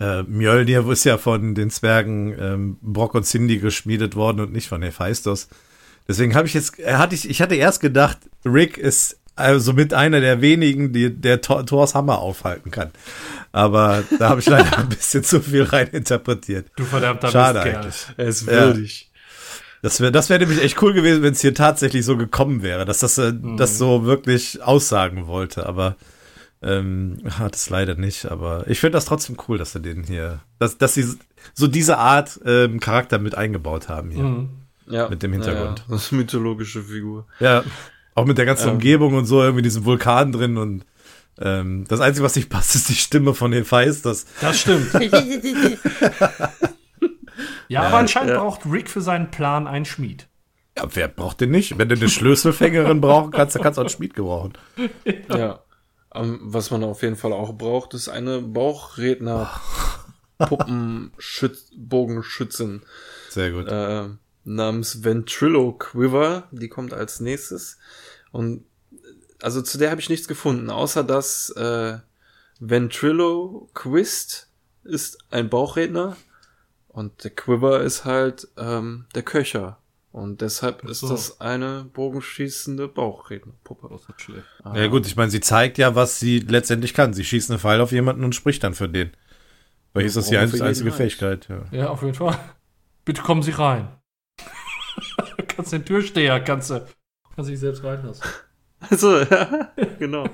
äh, Mjölnir ist ja von den Zwergen ähm, Brock und Cindy geschmiedet worden und nicht von Hephaistos. Deswegen habe ich jetzt, hatte ich, ich hatte erst gedacht, Rick ist also mit einer der wenigen, die der Thor, Thors Hammer aufhalten kann. Aber da habe ich [LAUGHS] leider ein bisschen zu viel reininterpretiert. Du verdammter Schade Mistkerl. eigentlich. Er ist Ja. würdig. Das wäre das wär nämlich echt cool gewesen, wenn es hier tatsächlich so gekommen wäre, dass das, äh, das so wirklich aussagen wollte. Aber ähm, hat es leider nicht. Aber ich finde das trotzdem cool, dass sie den hier, dass, dass sie so diese Art ähm, Charakter mit eingebaut haben hier. Mhm. Ja. Mit dem Hintergrund. Ja, das ist eine mythologische Figur. Ja, auch mit der ganzen Ähm. Umgebung und so, irgendwie diesen Vulkan drin und ähm, das Einzige, was nicht passt, ist die Stimme von Hephaistos. Das stimmt. [LAUGHS] ja, aber anscheinend ja. braucht Rick für seinen Plan einen Schmied. Ja, wer braucht den nicht? Wenn du eine Schlüsselfängerin [LAUGHS] brauchen kannst, dann kannst du auch einen Schmied gebrauchen. Ja. Ähm, was man auf jeden Fall auch braucht, ist eine Bauchredner [LAUGHS] Puppenbogenschützin Sehr gut. äh, namens Ventrilo Quiver. Die kommt als nächstes. Und also zu der habe ich nichts gefunden, außer dass äh, Ventrilo Quist ist ein Bauchredner und der Quiver ist halt ähm, der Köcher. Und deshalb ist so. das eine bogenschießende Bauchrednerpuppe. Das ist schlecht. Ja gut, ich meine, sie zeigt ja, was sie letztendlich kann. Sie schießt einen Pfeil auf jemanden und spricht dann für den. Weil ist das die einzige, einzige. Fähigkeit. Ja. Ja, auf jeden Fall. Bitte kommen Sie rein. [LAUGHS] kannst den Türsteher, kannst du, kannst dich selbst reinlassen. Also, [LAUGHS] ja, genau.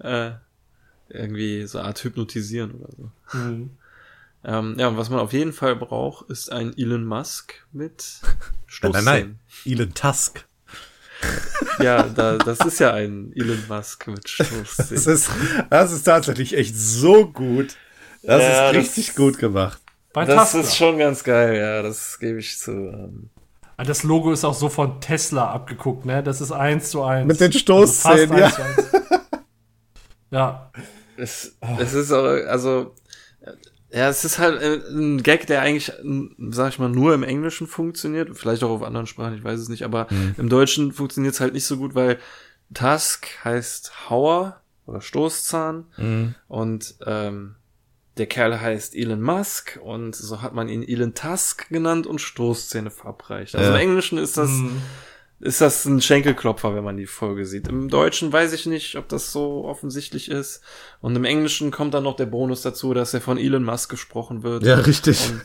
äh, irgendwie so eine Art hypnotisieren oder so. Mhm. Ähm, ja, und was man auf jeden Fall braucht, ist ein Elon Musk mit [LAUGHS] Nein, Stoßzähnen. nein, nein. Elon Tusk. [LAUGHS] Ja, da, das ist ja ein Elon Musk mit Das Stoßzähnen. ist, das ist tatsächlich echt so gut. Das Ja, ist das- richtig gut gemacht. Das Tesla. ist schon ganz geil, ja, das gebe ich zu. Ähm, Das Logo ist auch so von Tesla abgeguckt, ne? Das ist eins zu eins. Mit den Also Stoßzähnen, fast ja. Ja, es, es ist auch, also, ja, es ist halt äh, ein Gag, der eigentlich, sag ich mal, nur im Englischen funktioniert, vielleicht auch auf anderen Sprachen, ich weiß es nicht, aber im Deutschen funktioniert es halt nicht so gut, weil Task heißt Hauer oder Stoßzahn. Mhm. Und ähm, der Kerl heißt Elon Musk und so hat man ihn Elon Tusk genannt und Stoßzähne verabreicht. Also Ja. im Englischen ist das, Mhm. ist das ein Schenkelklopfer, wenn man die Folge sieht. Im Deutschen weiß ich nicht, ob das so offensichtlich ist. Und im Englischen kommt dann noch der Bonus dazu, dass er von Elon Musk gesprochen wird. Ja, richtig. Und,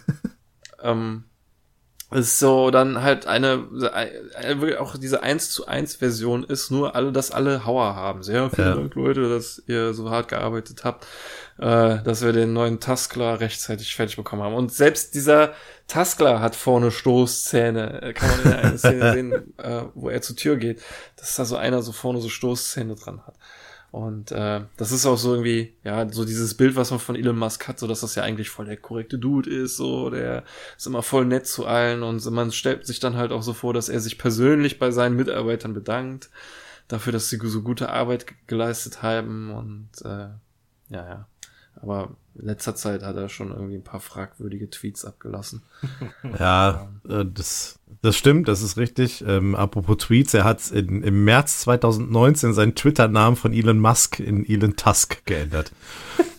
ähm, ist so dann halt eine, eine wirklich auch diese 1 zu 1 Version ist nur alle, dass alle Hauer haben. Sehr vielen Ja. Dank, Leute, dass ihr so hart gearbeitet habt, äh, dass wir den neuen Taskler rechtzeitig fertig bekommen haben. Und selbst dieser Taskler hat vorne Stoßzähne. Äh, Kann man in der einen Szene [LAUGHS] sehen, äh, wo er zur Tür geht, dass da so einer so vorne so Stoßzähne dran hat. Und äh, das ist auch so irgendwie, ja, so dieses Bild, was man von Elon Musk hat, so dass das ja eigentlich voll der korrekte Dude ist, so, der ist immer voll nett zu allen und man stellt sich dann halt auch so vor, dass er sich persönlich bei seinen Mitarbeitern bedankt, dafür, dass sie so gute Arbeit ge- geleistet haben und äh, ja, ja. Aber in letzter Zeit hat er schon irgendwie ein paar fragwürdige Tweets abgelassen. [LAUGHS] Ja, äh, das, das stimmt, das ist richtig. Ähm, apropos Tweets, er hat in, im März 2019 seinen Twitter-Namen von Elon Musk in Elon Tusk geändert.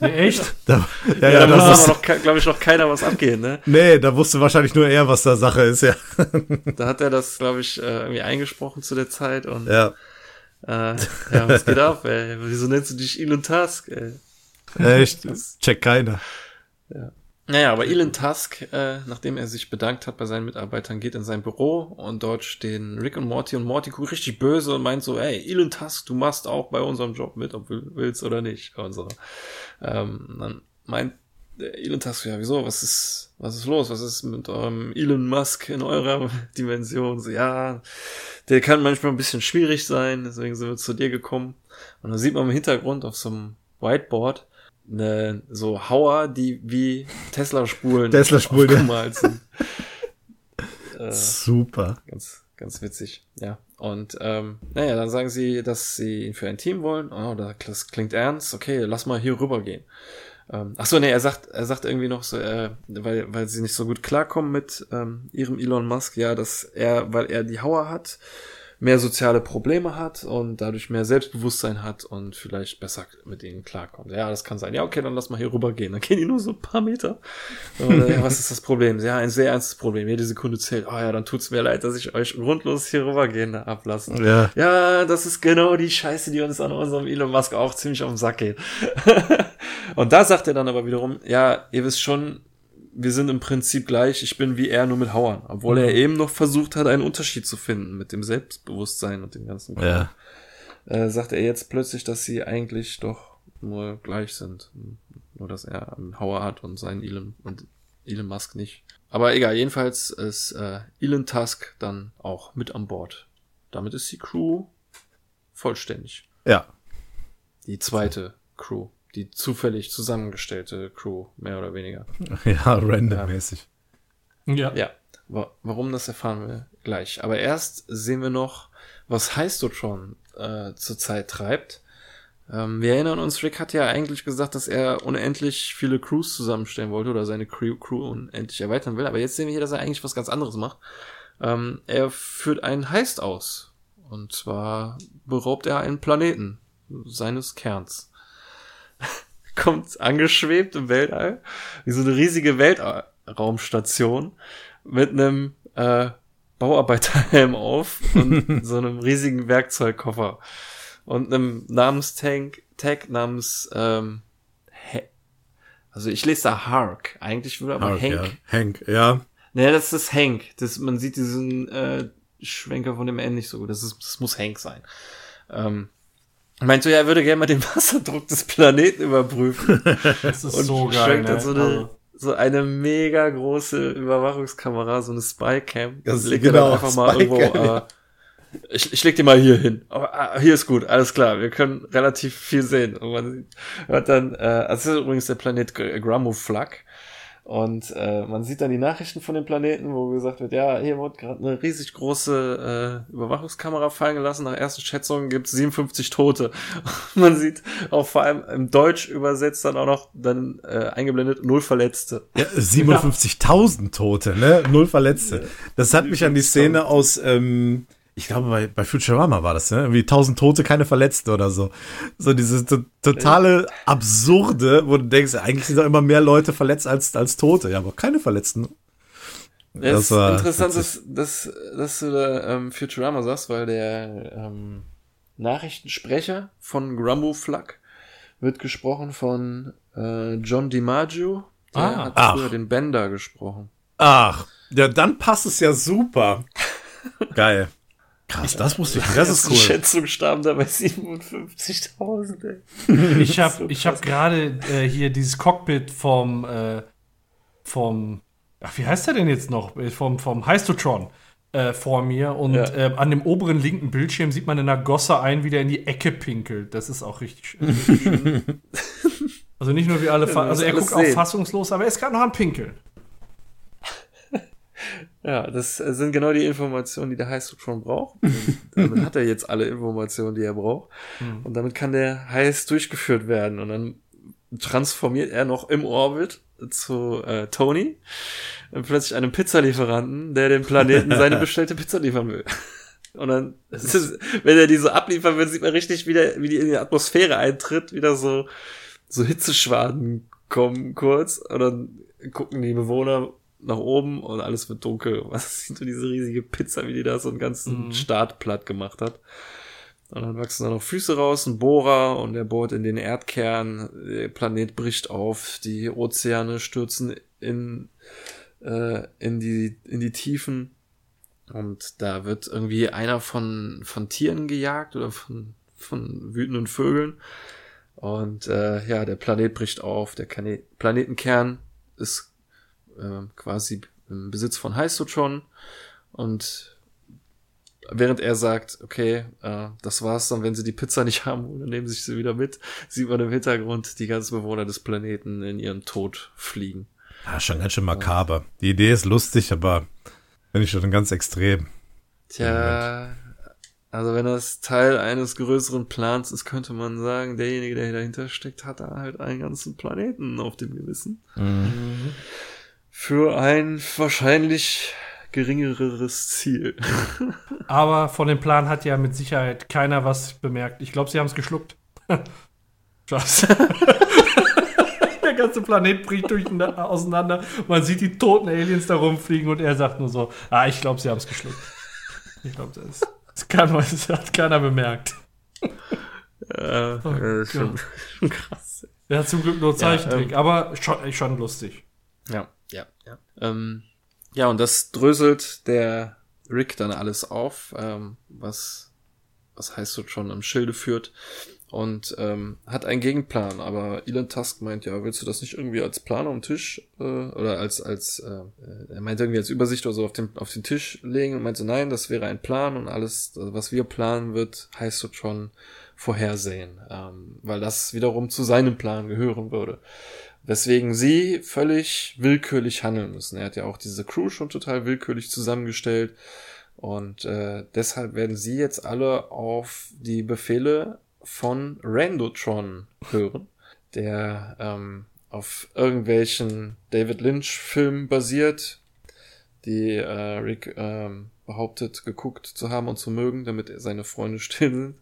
Ja, echt? [LAUGHS] Da, ja, Ja, ja, da ist, aber noch, glaube ich, noch keiner was abgehen, ne? nee, da wusste wahrscheinlich nur er, was da Sache ist, ja. [LAUGHS] Da hat er das, glaube ich, äh, irgendwie eingesprochen zu der Zeit und Ja, Äh, ja, was geht ab, ey? Wieso nennst du dich Elon Tusk, ey? Echt, check keiner. Naja, aber Elon Tusk, äh, nachdem er sich bedankt hat bei seinen Mitarbeitern, geht in sein Büro und dort stehen Rick und Morty und Morty guckt richtig böse und meint so, ey, Elon Tusk, du machst auch bei unserem Job mit, ob du willst oder nicht. Und so. Ähm, dann meint der Elon Tusk, ja, wieso, was ist, was ist los? Was ist mit eurem Elon Musk in eurer [LAUGHS] Dimension? So, ja, der kann manchmal ein bisschen schwierig sein, deswegen sind wir zu dir gekommen. Und dann sieht man im Hintergrund auf so einem Whiteboard eine, so Hauer, die wie Tesla-Spulen [LAUGHS] Tesla-Spulen, aufgemalt [LAUGHS] sind. äh, Super. ganz, ganz witzig, ja. Und ähm, naja, dann sagen sie, dass sie ihn für ein Team wollen. Oh, das klingt ernst. Okay, lass mal hier rüber gehen. Ähm, ach so, nee, er sagt, er sagt irgendwie noch so, äh, weil, weil sie nicht so gut klarkommen mit ähm, ihrem Elon Musk, ja, dass er, weil er die Hauer hat, mehr soziale Probleme hat und dadurch mehr Selbstbewusstsein hat und vielleicht besser mit ihnen klarkommt. Ja, das kann sein. Ja, okay, dann lass mal hier rüber gehen. Dann gehen die nur so ein paar Meter. Und, äh, ja, was ist das Problem? Ja, ein sehr ernstes Problem. Jede Sekunde zählt. Oh ja, dann tut's mir leid, dass ich euch grundlos hier rübergehen ablasse. Ja. Ja, das ist genau die Scheiße, die uns an unserem Elon Musk auch ziemlich auf den Sack geht. [LAUGHS] und da sagt er dann aber wiederum, ja, ihr wisst schon, wir sind im Prinzip gleich, ich bin wie er, nur mit Hauern. Obwohl er eben noch versucht hat, einen Unterschied zu finden mit dem Selbstbewusstsein und dem ganzen Kram. Ja. Äh, sagt er jetzt plötzlich, dass sie eigentlich doch nur gleich sind. Nur, dass er einen Hauer hat und seinen Elon und Elon Musk nicht. Aber egal, jedenfalls ist äh, Elon Tusk dann auch mit an Bord. Damit ist die Crew vollständig. Ja. Die zweite Crew. Die zufällig zusammengestellte Crew, mehr oder weniger. [LAUGHS] Ja, randommäßig. Ja. Ja, wa warum das erfahren wir gleich. Aber erst sehen wir noch, was Heistotron äh, zurzeit treibt. Ähm, wir erinnern uns, Rick hat ja eigentlich gesagt, dass er unendlich viele Crews zusammenstellen wollte oder seine Crew, Crew unendlich erweitern will. Aber jetzt sehen wir hier, dass er eigentlich was ganz anderes macht. Ähm, er führt einen Heist aus. Und zwar beraubt er einen Planeten seines Kerns. [LAUGHS] Kommt angeschwebt im Weltall, wie so eine riesige Weltraumstation mit einem äh, Bauarbeiterhelm auf und [LAUGHS] so einem riesigen Werkzeugkoffer und einem Namenstank Tag namens ähm, He also ich lese da Hark. Eigentlich würde aber Hark, Hank. Ja. Hank, ja. Nee, das ist Hank. Das, man sieht diesen äh, Schwenker von dem N nicht so gut. Das, ist, das muss Hank sein. Ähm, meint so, ja, er würde gerne mal den [LAUGHS] Wasserdruck des Planeten überprüfen. Das ist und so geil. schwenkt Ne? dann so eine, Also, so eine mega große Überwachungskamera, so eine Spycam. Das- legt genau, dann einfach mal irgendwo, ja. äh, ich, ich leg die mal hier hin. Aber ah, hier ist gut, alles klar. Wir können relativ viel sehen. Und man sieht, hört dann, äh, also das ist übrigens der Planet Gr- Gramo Flak. Und äh, man sieht dann die Nachrichten von dem Planeten, wo gesagt wird, ja, hier wurde gerade eine riesig große äh, Überwachungskamera fallen gelassen. Nach ersten Schätzungen gibt es 57 Tote. [LAUGHS] man sieht auch vor allem im Deutsch übersetzt dann auch noch dann äh, eingeblendet null Verletzte. Ja, 57.000 Tote, ne? Null Verletzte. Das hat mich an die Szene aus ähm, ich glaube, bei, bei Futurama war das, ne? Irgendwie tausend Tote, keine Verletzten oder so. So dieses to totale Absurde, wo du denkst, eigentlich sind da immer mehr Leute verletzt als, als Tote. Ja, aber keine Verletzten. Ja, das ist interessant, dass, dass, dass du da ähm, Futurama sagst, weil der ähm, Nachrichtensprecher von Grumble Flug wird gesprochen von äh, John DiMaggio. Der Ah. hat Ach. früher den Bender gesprochen. Ach, ja, dann passt es ja super. [LAUGHS] Geil. Krass, das wusste ich. Das ist Die cool. Schätzung starben da bei 57.000, ey. [LAUGHS] Ich habe ich hab gerade äh, hier dieses Cockpit vom, äh, vom, ach, wie heißt der denn jetzt noch? Äh, Vom, vom Heistotron äh, vor mir und Ja. äh, an dem oberen linken Bildschirm sieht man in der Gosse ein, wie der in die Ecke pinkelt. Das ist auch richtig, richtig schön. [LAUGHS] Also nicht nur wie alle, fa du also er guckt alles auch sehen. fassungslos, aber er ist gerade noch am Pinkeln. Ja, das äh, sind genau die Informationen, die der Heißdruck schon braucht. Und [LAUGHS] damit hat er jetzt alle Informationen, die er braucht. Und damit kann der Heiß durchgeführt werden. Und dann transformiert er noch im Orbit zu äh, Tony und plötzlich einem Pizzalieferanten, der dem Planeten seine [LAUGHS] bestellte Pizza liefern will. [LAUGHS] Und dann, ist, wenn er die so abliefern will, sieht man richtig, wie, der, wie die in die Atmosphäre eintritt, wieder so, so Hitzeschwaden kommen kurz. Und dann gucken die Bewohner nach oben und alles wird dunkel. Was [LAUGHS] sieht so diese riesige Pizza, wie die da so einen ganzen Mhm. Staat platt gemacht hat. Und dann wachsen da noch Füße raus, ein Bohrer und der bohrt in den Erdkern. Der Planet bricht auf, die Ozeane stürzen in, äh, in, die, in die Tiefen. Und da wird irgendwie einer von, von Tieren gejagt oder von, von wütenden Vögeln. Und äh, ja, der Planet bricht auf, der Planetenkern ist äh, quasi im Besitz von Heistotron. Und während er sagt, okay, äh, das war's dann, wenn sie die Pizza nicht [LAUGHS] haben, dann nehmen sie sie wieder mit, sieht man im Hintergrund die ganzen Bewohner des Planeten in ihren Tod fliegen. Ja, schon ganz schön makaber. Die Idee ist lustig, aber finde ich schon ganz extrem. Tja, also wenn das Teil eines größeren Plans ist, könnte man sagen, derjenige, der dahinter steckt, hat da halt einen ganzen Planeten auf dem Gewissen. Für ein wahrscheinlich geringeres Ziel. [LAUGHS] Aber von dem Plan hat ja mit Sicherheit keiner was bemerkt. Ich glaube, sie haben es geschluckt. [LAUGHS] Spaß. [LAUGHS] Der ganze Planet bricht durch, auseinander. Man sieht die toten Aliens da rumfliegen und er sagt nur so: Ah, ich glaube, sie haben es geschluckt. Ich glaube, das, das, kann, man- das hat keiner bemerkt. Äh, äh, schon, schon krass. Hat zum Glück nur Zeichentrick, ähm, aber schon, schon lustig. Ja, ja, ja. Ähm, ja, und das dröselt der Rick dann alles auf, ähm, was, was heißt so schon am Schilde führt und ähm, hat einen Gegenplan. Aber Elon Tusk meint, ja, willst du das nicht irgendwie als Plan am Tisch äh, oder als als äh, er meint irgendwie als Übersicht oder so auf den auf den Tisch legen und meinte nein, das wäre ein Plan und alles, was wir planen wird, heißt so schon vorhersehen, ähm, weil das wiederum zu seinem Plan gehören würde. Weswegen sie völlig willkürlich handeln müssen. Er hat ja auch diese Crew schon total willkürlich zusammengestellt. Und äh, deshalb werden sie jetzt alle auf die Befehle von Randotron hören, der ähm, auf irgendwelchen David Lynch-Filmen basiert, die äh, Rick ähm, behauptet, geguckt zu haben und zu mögen, damit seine Freunde [LAUGHS] still sind.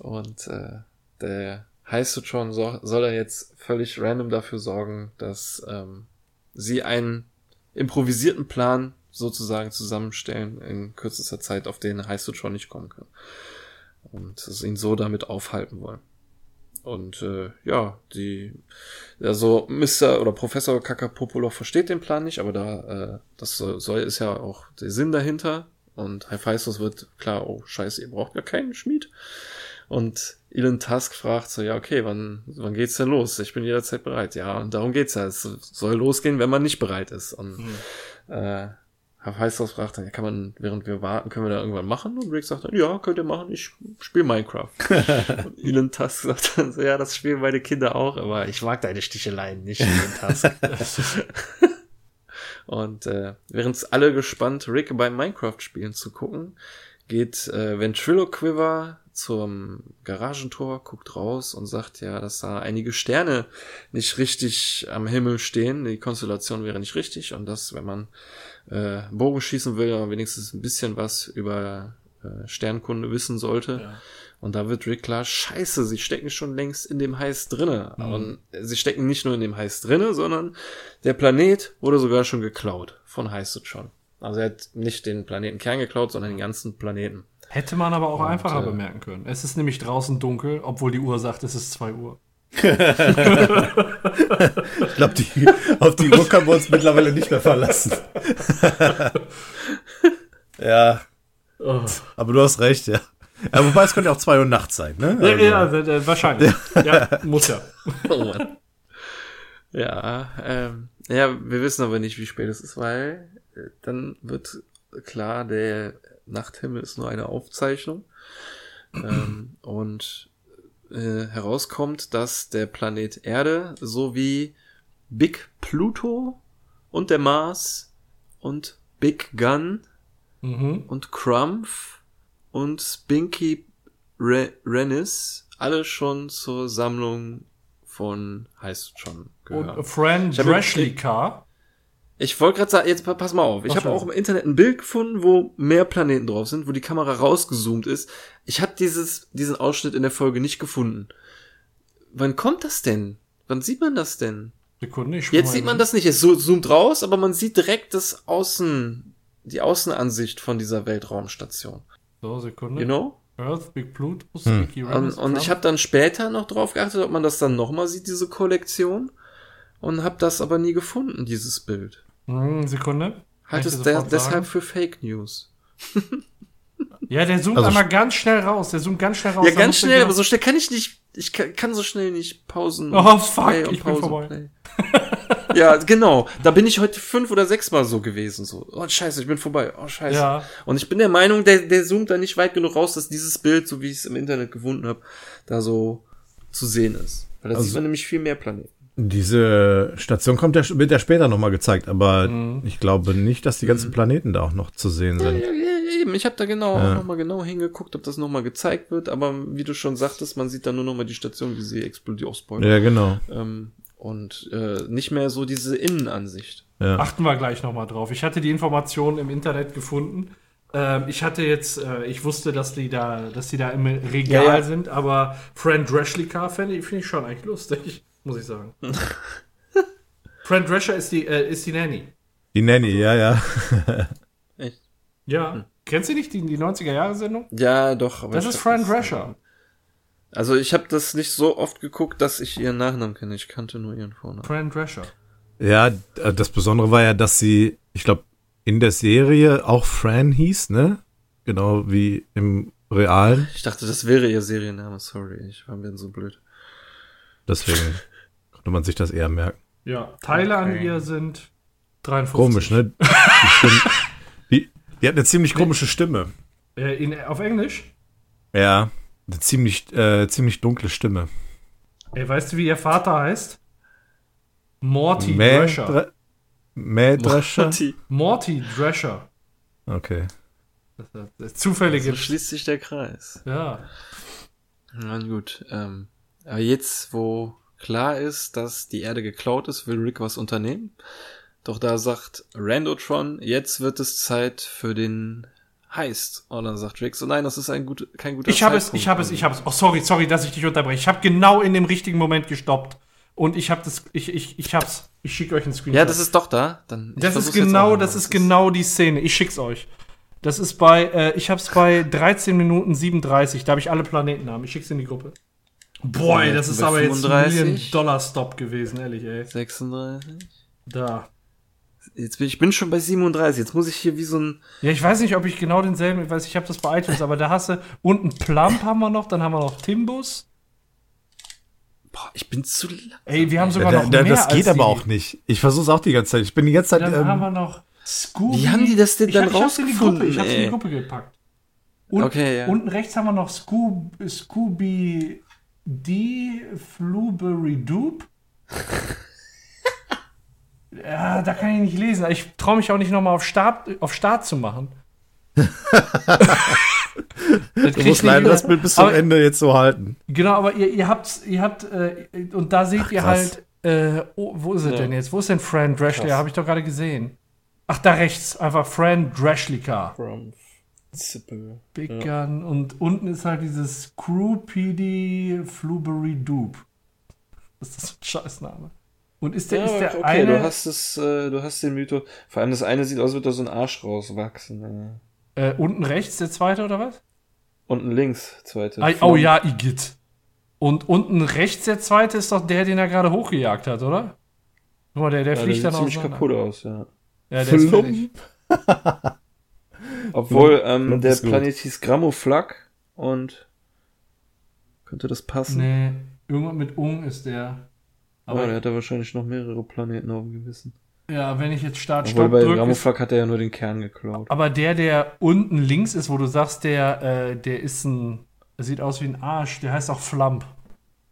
Und äh, der Heistotron so, soll er jetzt völlig random dafür sorgen, dass ähm, sie einen improvisierten Plan sozusagen zusammenstellen in kürzester Zeit, auf den Heistotron nicht kommen kann. Und es ihn so damit aufhalten wollen. Und äh, ja, die also Mr. oder Professor Kakapopolov versteht den Plan nicht, aber da äh, das soll, soll ist ja auch der Sinn dahinter. Und Hephaistos wird klar, oh scheiße, ihr braucht ja keinen Schmied. Und Elon Tusk fragt so, ja, okay, wann, wann geht's denn los? Ich bin jederzeit bereit. Ja, und darum geht's ja. Es soll losgehen, wenn man nicht bereit ist. Und äh, Hephaistos fragt dann, ja, kann man, während wir warten, können wir da irgendwann machen? Und Rick sagt dann, ja, könnt ihr machen, ich spiele Minecraft. [LAUGHS] und Elon Tusk sagt dann so, ja, das spielen meine Kinder auch, aber ich mag deine Sticheleien nicht, Elon Tusk. [LAUGHS] Und äh, während alle gespannt Rick beim Minecraft-Spielen zu gucken, geht äh, Ventriloquiver zum Garagentor, guckt raus und sagt ja, dass da einige Sterne nicht richtig am Himmel stehen. Die Konstellation wäre nicht richtig und dass, wenn man äh, Bogen schießen will, aber wenigstens ein bisschen was über äh, Sternkunde wissen sollte. Ja. Und da wird Rick klar, scheiße, sie stecken schon längst in dem Heiß drinne. Mhm. Und sie stecken nicht nur in dem Heiß drinne, sondern der Planet wurde sogar schon geklaut von Heißutron. Also er hat nicht den Planetenkern geklaut, sondern den ganzen Planeten. Hätte man aber auch einfacher äh, bemerken können. Es ist nämlich draußen dunkel, obwohl die Uhr sagt, es ist 2 Uhr. [LAUGHS] Ich glaube, die, auf die Uhr können wir uns mittlerweile nicht mehr verlassen. [LAUGHS] ja, Oh. aber du hast recht, ja. ja wobei es könnte auch zwei Uhr nachts sein, ne? Ja, Also, ja, äh, wahrscheinlich. Ja, muss ja. [LAUGHS] Oh Mann. ja, ähm, ja, wir wissen aber nicht, wie spät es ist, weil äh, dann wird klar, der Nachthimmel ist nur eine Aufzeichnung. ähm, und äh, herauskommt, dass der Planet Erde sowie Big Pluto und der Mars und Big Gun Mhm. und Crumpf und Spinky Re Rennis alle schon zur Sammlung von Heißutron gehören. Und Fran Dreshlika. Ich wollte gerade sagen, jetzt pa- pass mal auf. Ich habe auch im Internet ein Bild gefunden, wo mehr Planeten drauf sind, wo die Kamera rausgezoomt ist. Ich habe dieses diesen Ausschnitt in der Folge nicht gefunden. Wann kommt das denn? Wann sieht man das denn? Sekunde, ich Jetzt sieht man das nicht. Es zo- zoomt raus, aber man sieht direkt das Außen, die Außenansicht von dieser Weltraumstation. So, Sekunde. You know? Earth, Big Pluto, Hm. Sticky Und, und ich habe dann später noch drauf geachtet, ob man das dann nochmal sieht, diese Kollektion. Und habe das aber nie gefunden, dieses Bild. Hm, Sekunde. Halt es de deshalb für Fake News. Ja, der zoomt Also- einmal ganz schnell raus. Der zoomt ganz schnell raus. Ja, Da ganz schnell, aber so schnell kann ich nicht. Ich kann, kann so schnell nicht pausen. Oh, fuck, ich bin vorbei. [LAUGHS] Ja, genau. Da bin ich heute fünf oder sechs Mal so gewesen. So, oh scheiße, ich bin vorbei. Oh scheiße. Ja. Und ich bin der Meinung, der, der zoomt da nicht weit genug raus, dass dieses Bild, so wie ich es im Internet gefunden habe, da so zu sehen ist. Weil da Also- sieht man nämlich viel mehr Planeten. Diese Station kommt ja, wird ja später nochmal gezeigt, aber Mhm. ich glaube nicht, dass die ganzen Planeten da auch noch zu sehen Ja, sind. ja, ja, eben. Ich habe da genau Ja. auch noch mal genau hingeguckt, ob das noch mal gezeigt wird. Aber wie du schon sagtest, man sieht da nur noch mal die Station, wie sie explodiert. Oh, Spoiler. Ja, genau. Ähm, und äh, nicht mehr so diese Innenansicht. Ja. Achten wir gleich nochmal drauf. Ich hatte die Informationen im Internet gefunden. Ähm, ich hatte jetzt, äh, ich wusste, dass die da, dass die da im Regal Ja, ja. sind, aber Fran Dreshlika finde ich, find ich schon eigentlich lustig, muss ich sagen. [LAUGHS] Fran Drescher ist die, äh, ist die Nanny. Die Nanny, ja, ja. Echt? Ja. Kennst du nicht die, die 90er-Jahre-Sendung? Ja, doch. Aber Das ist Fran Drescher. Also ich habe das nicht so oft geguckt, dass ich ihren Nachnamen kenne. Ich kannte nur ihren Vornamen. Fran Drescher. Ja, äh, das Besondere war ja, dass sie, ich glaube, in der Serie auch Fran hieß, ne? Genau wie im Realen. Ich dachte, das wäre ihr Serienname. Sorry, ich war mir so blöd. Deswegen konnte man sich das eher merken. Ja. Teile an Okay. ihr sind 53. Komisch, ne? Die, Stimme, die, die hat eine ziemlich komische Stimme. Äh, in, auf Englisch? Ja, eine ziemlich, äh, ziemlich dunkle Stimme. Ey, weißt du, wie ihr Vater heißt? Morty Drescher. Mähdre- Mähdrescher? Die- Morty Drescher. Okay. Das, das, das zufällige. So schließt sich der Kreis. ja. Na gut. Ähm, aber jetzt, wo klar ist, dass die Erde geklaut ist, will Rick was unternehmen. Doch da sagt Randotron, jetzt wird es Zeit für den Heist. Und dann sagt Rick so, nein, das ist ein gut, kein guter Ich habe es, Zeitpunkt. ich habe es, ich habe es. Oh, sorry, sorry, dass ich dich unterbreche. Ich habe genau in dem richtigen Moment gestoppt. Und ich habe das, ich, ich, ich hab's. Ich schicke euch einen Screenshot. Ja, das ist doch da. Dann, ich das ist genau, das ist genau die Szene. Ich schick's euch. Das ist bei, äh, ich hab's bei 13 Minuten 37. Da habe ich alle Planetennamen. Ich schick's in die Gruppe. Boah, ey, das ist aber jetzt ein 35. Million-Dollar-Stop gewesen, ehrlich, ey. 36. Da. Jetzt bin ich bin schon bei 37. Jetzt muss ich hier wie so ein Ja, ich weiß nicht, ob ich genau denselben, ich weiß, ich habe das bei iTunes, aber da hast du unten Plump haben wir noch, dann haben wir noch Timbus. Boah, ich bin zu lang. Ey, wir haben sogar Da, noch da, mehr das geht als aber die. auch nicht. Ich versuche es auch die ganze Zeit. Ich bin die ganze Zeit. Dann haben wir Ähm, noch Scooby. Wie haben die das denn ich dann hab, ich hab's in die Gruppe, rausgefunden, ich hab's in die? Gruppe gepackt. Und, Okay, ja. Unten rechts haben wir noch Scoob, Scooby D Flubery Doop. ja, da kann ich nicht lesen. Ich traue mich auch nicht nochmal auf Start, auf Start zu machen. [LAUGHS] du musst leider das Bild bis zum aber, Ende jetzt so halten. Genau, aber ihr, ihr habt, ihr habt, äh, und da seht ihr krass. halt, äh, oh, wo ist es Ja. denn jetzt? Wo ist denn Fran Dreshley? Krass. Habe ich doch gerade gesehen. Ach, da rechts, einfach Fran Dreshlika. Zippel. Big Ja. Gun. Und unten ist halt dieses Crew PD Flubery Dupe. Das ist ein Scheißname. Und ist der, Ja, ist der okay, eine. du hast es, äh, du hast den Mythos. Vor allem das eine sieht aus, als würde da so ein Arsch rauswachsen. Äh. äh, unten rechts der zweite oder was? Unten links, zweite. Ah, oh ja, Igitt. Und unten rechts der zweite ist doch der, den er gerade hochgejagt hat, oder? Guck mal, der, der Ja, der fliegt sieht dann ziemlich auseinander. kaputt aus, ja. Ja, der ist Flump. fertig. [LAUGHS] Obwohl, ähm, Flump der ist. Planet hieß Grammoflag und könnte das passen? Nee, irgendwas mit Ung ist der. Aber Aber der hat ja wahrscheinlich noch mehrere Planeten auf dem Gewissen. ja, wenn ich jetzt Start Obwohl Stopp bei ist- Grammoflag hat er ja nur den Kern geklaut. Aber der, der unten links ist, wo du sagst, der, äh, der ist ein. Der sieht aus wie ein Arsch, der heißt auch Flamp.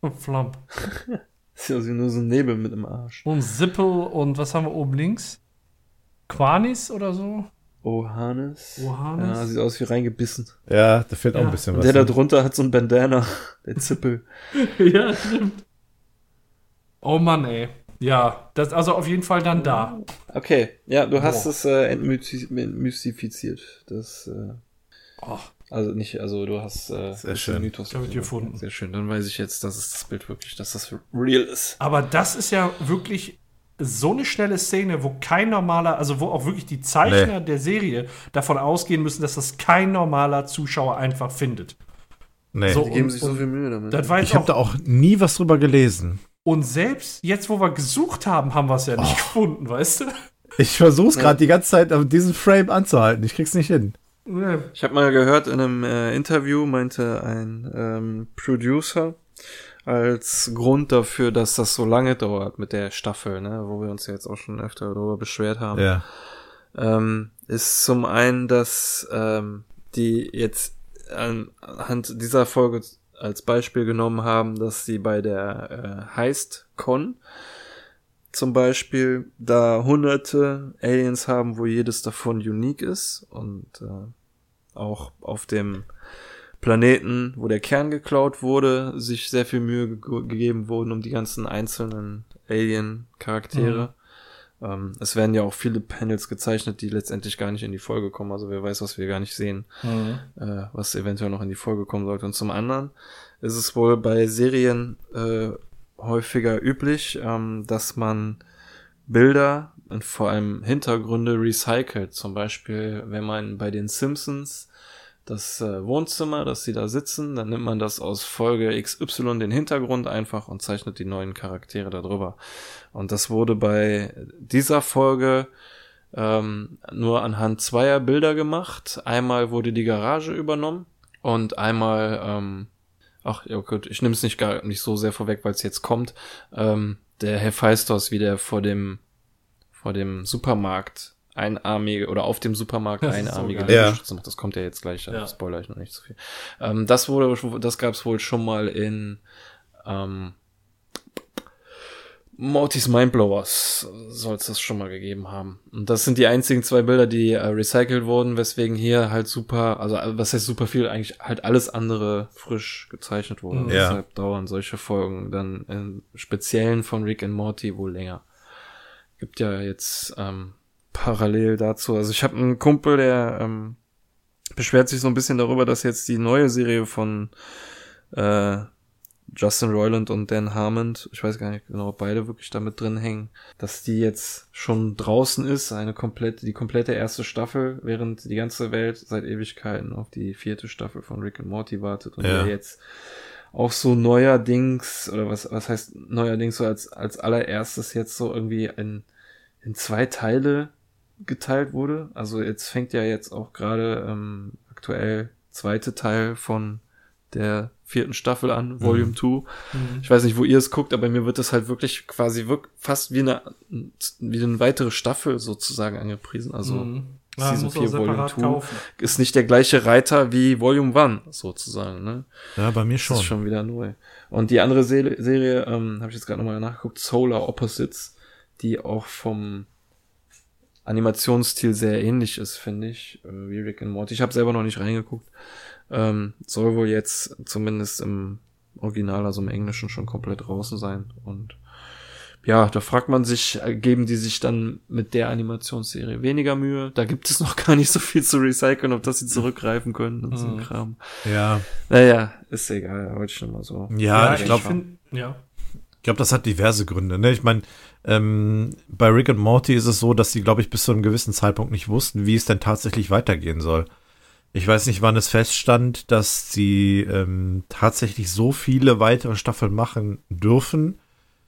Oh, Flamp. [LAUGHS] Sieht aus wie nur so ein Nebel mit dem Arsch. Und Sippel und was haben wir oben links? Quanis oder so? Ohanes. Ohanes? Ja, sieht aus wie reingebissen. Ja, da fehlt auch Ja. ein bisschen Und was. der da ne? drunter hat so ein Bandana. [LAUGHS] Der Zippel. ja, stimmt. Oh Mann, ey. Ja, das ist also auf jeden Fall dann da. Okay, ja, du hast Boah. es äh, entmysti- entmystifiziert. Das, äh, Oh, also nicht, also du hast äh, Sehr den schön. Mythos Ich es gefunden. Sehr schön, dann weiß ich jetzt, dass es das Bild wirklich, dass das real ist. Aber das ist ja wirklich so eine schnelle Szene, wo kein normaler, also wo auch wirklich die Zeichner der Serie davon ausgehen müssen, dass das kein normaler Zuschauer einfach findet. Nee. So, Die geben und- sich so viel Mühe damit. Ich habe da auch nie was drüber gelesen. und selbst jetzt, wo wir gesucht haben, haben wir es ja nicht gefunden, weißt du? Ich versuch's gerade die ganze Zeit, auf diesen Frame anzuhalten. Ich krieg's nicht hin. Nee. Ich habe mal gehört, in einem äh, Interview meinte ein ähm, Producer als Grund dafür, dass das so lange dauert mit der Staffel, ne, wo wir uns ja jetzt auch schon öfter darüber beschwert haben, Ja. ähm, ist zum einen, dass ähm, die jetzt anhand dieser Folge als Beispiel genommen haben, dass sie bei der äh, Heist-Con zum Beispiel da hunderte Aliens haben, wo jedes davon unique ist und äh, auch auf dem Planeten, wo der Kern geklaut wurde, sich sehr viel Mühe ge gegeben wurden um die ganzen einzelnen Alien-Charaktere. Ähm, es werden ja auch viele Panels gezeichnet, die letztendlich gar nicht in die Folge kommen. Also wer weiß, was wir gar nicht sehen, äh, was eventuell noch in die Folge kommen sollte. Und zum anderen ist es wohl bei Serien äh, häufiger üblich, ähm, dass man Bilder und vor allem Hintergründe recycelt. Zum Beispiel, wenn man bei den Simpsons das äh, Wohnzimmer, dass sie da sitzen, dann nimmt man das aus Folge XY den Hintergrund einfach und zeichnet die neuen Charaktere darüber. Und das wurde bei dieser Folge ähm, nur anhand zweier Bilder gemacht. Einmal wurde die Garage übernommen und einmal, ähm, ach ja gut, ich nehme es nicht gar nicht so sehr vorweg, weil es jetzt kommt. Ähm, der Hephaistos, wie der vor dem vor dem Supermarkt einarmige oder auf dem Supermarkt Das so einarmige geil. Ja. Macht. Das kommt ja jetzt gleich, Ja. ja. spoiler ich noch nicht so viel. Ähm, das wurde, das gab es wohl schon mal in ähm, Mortys Mindblowers soll es das schon mal gegeben haben. Und das sind die einzigen zwei Bilder, die äh, recycelt wurden, weswegen hier halt super, also äh, was heißt super viel, eigentlich halt alles andere frisch gezeichnet wurde. Mhm. Ja. Deshalb dauern solche Folgen dann im Speziellen von Rick and Morty wohl länger. Gibt ja jetzt ähm, parallel dazu, also ich habe einen Kumpel, der ähm, beschwert sich so ein bisschen darüber, dass jetzt die neue Serie von äh, Justin Roiland und Dan Harmon, ich weiß gar nicht genau, ob beide wirklich damit drin hängen, dass die jetzt schon draußen ist, eine komplette, die komplette erste Staffel, während die ganze Welt seit Ewigkeiten auf die vierte Staffel von Rick and Morty wartet und Ja. der jetzt auch so neuerdings, oder was, was heißt neuerdings so als, als allererstes jetzt so irgendwie in, in zwei Teile geteilt wurde. Also jetzt fängt ja jetzt auch gerade ähm, aktuell zweite Teil von der vierten Staffel an, Volume 2. Ich weiß nicht, wo ihr es guckt, aber mir wird das halt wirklich quasi wirk fast wie eine, wie eine weitere Staffel sozusagen angepriesen. Also Mhm. Ja, Season muss auch 4 Volume separat 2 kaufen. ist nicht der gleiche Reiter wie Volume 1 sozusagen, ne? Ja, bei mir Das schon. ist schon wieder neu. Und die andere Serie, Serie ähm, habe ich jetzt gerade nochmal nachgeguckt, Solar Opposites, die auch vom Animationsstil sehr ähnlich ist, finde ich, äh, wie Rick and Morty. Ich habe selber noch nicht reingeguckt. Ähm, soll wohl jetzt zumindest im Original, also im Englischen, schon komplett draußen sein. Und ja, da fragt man sich, äh, geben die sich dann mit der Animationsserie weniger Mühe? Da gibt es noch [LAUGHS] gar nicht so viel zu recyceln, auf das sie zurückgreifen können und so ein Kram. Ja. Naja, ist egal, wollte ich schon mal so. Ja, ich glaube, ja. Ich glaube, das hat diverse Gründe. Ne? Ich meine, ähm, bei Rick und Morty ist es so, dass sie, glaube ich, bis zu einem gewissen Zeitpunkt nicht wussten, wie es denn tatsächlich weitergehen soll. Ich weiß nicht, wann es feststand, dass sie ähm, tatsächlich so viele weitere Staffeln machen dürfen.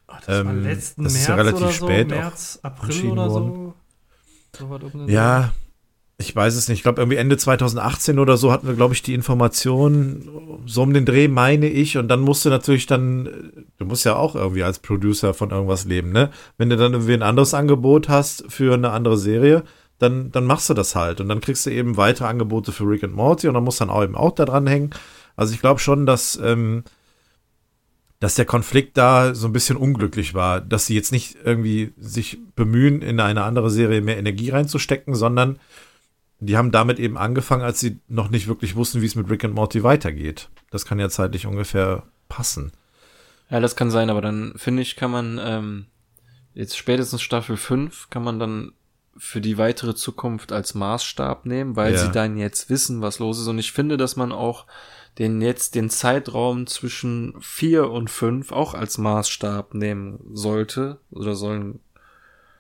Das war Ähm, letzten das März ist ja relativ oder so, spät März, April oder so. so Ja, ich weiß es nicht. Ich glaube, irgendwie Ende 2018 oder so hatten wir, glaube ich, die Information, so um den Dreh, meine ich. Und dann musst du natürlich dann, äh, du musst ja auch irgendwie als Producer von irgendwas leben, ne? Wenn du dann irgendwie ein anderes Angebot hast für eine andere Serie, dann, dann machst du das halt. Und dann kriegst du eben weitere Angebote für Rick and Morty und dann musst du dann auch eben auch da dran hängen. Also ich glaube schon, dass, ähm, dass der Konflikt da so ein bisschen unglücklich war, dass sie jetzt nicht irgendwie sich bemühen, in eine andere Serie mehr Energie reinzustecken, sondern die haben damit eben angefangen, als sie noch nicht wirklich wussten, wie es mit Rick and Morty weitergeht. Das kann ja zeitlich ungefähr passen. Ja, das kann sein, aber dann finde ich, kann man ähm, jetzt spätestens Staffel 5 kann man dann für die weitere Zukunft als Maßstab nehmen, weil Ja. sie dann jetzt wissen, was los ist. Und ich finde, dass man auch den jetzt den Zeitraum zwischen vier und fünf auch als Maßstab nehmen sollte oder sollen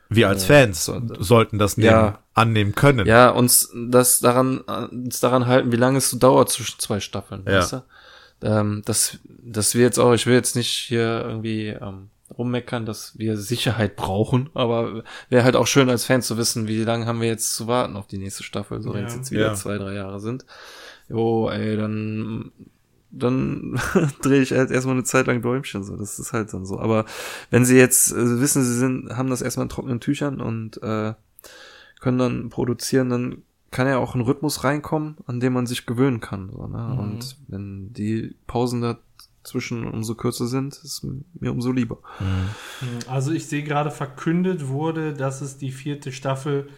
Wir als Fans so- sollten das nehmen, Ja. annehmen können. ja uns das daran uns daran halten, wie lange es so dauert zwischen zwei Staffeln, Ja. weißt du? Ähm, dass dass wir jetzt auch, ich will jetzt nicht hier irgendwie ähm, rummeckern, dass wir Sicherheit brauchen, aber wäre halt auch schön als Fan zu wissen, wie lange haben wir jetzt zu warten auf die nächste Staffel, so wenn Ja. es jetzt wieder Ja. zwei, drei Jahre sind. Jo, ey, dann dann [LAUGHS] drehe ich halt erstmal eine Zeit lang Däumchen, so, das ist halt dann so. Aber wenn sie jetzt äh, wissen, sie sind, haben das erstmal in trockenen Tüchern und äh, können dann produzieren, dann kann ja auch ein Rhythmus reinkommen, an dem man sich gewöhnen kann. So, ne? Mhm. Und wenn die Pausen dazwischen umso kürzer sind, ist mir umso lieber. Also ich sehe gerade verkündet wurde, dass es die vierte Staffel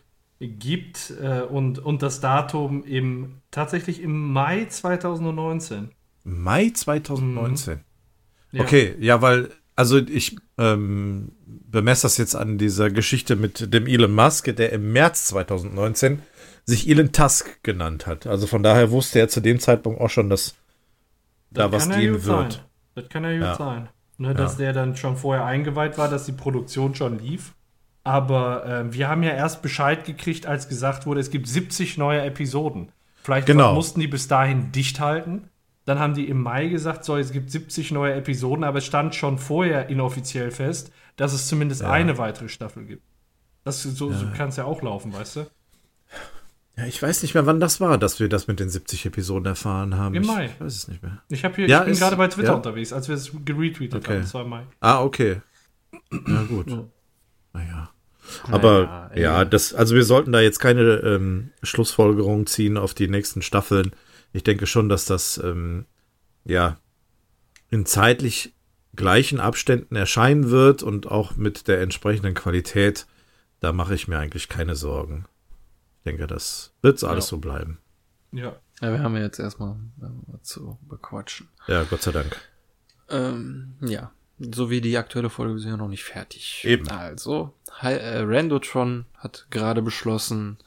gibt äh, und, und das Datum im tatsächlich im Mai 2019. Mai 2019. Ja. Okay, ja, weil, also ich ähm, bemesse das jetzt an dieser Geschichte mit dem Elon Musk, der im März 2019 sich Elon Tusk genannt hat. Also von daher wusste er zu dem Zeitpunkt auch schon, dass da was ja gehen wird. Sein. Das kann ja gut Ja. sein. Ne, dass der dann schon vorher eingeweiht war, dass die Produktion schon lief. Aber äh, wir haben ja erst Bescheid gekriegt, als gesagt wurde, es gibt 70 neue Episoden. Vielleicht Genau. mussten die bis dahin dicht halten. Dann haben die im Mai gesagt, so, es gibt 70 neue Episoden, aber es stand schon vorher inoffiziell fest, dass es zumindest eine weitere Staffel gibt. Das, so, so kann es ja auch laufen, weißt du? Ja, ich weiß nicht mehr, wann das war, dass wir das mit den 70 Episoden erfahren haben. Im ich, Mai. Ich weiß es nicht mehr. Ich, hier, Ja, ich bin ist- gerade bei Twitter ja. unterwegs, als wir es geretweetet Okay. haben, das war im Mai. Ah, okay. Na gut. Naja. Aber ey. ja, das, also wir sollten da jetzt keine ähm, Schlussfolgerung ziehen auf die nächsten Staffeln. Ich denke schon, dass das ähm, ja in zeitlich gleichen Abständen erscheinen wird und auch mit der entsprechenden Qualität. Da mache ich mir eigentlich keine Sorgen. Ich denke, das wird alles Ja. so bleiben. Ja. Ja, wir haben ja jetzt erstmal äh, zu bequatschen. Ja, Gott sei Dank. Ähm, ja. So wie die aktuelle Folge, wir sind ja noch nicht fertig. Eben. Also, Hi äh, Randotron hat gerade beschlossen,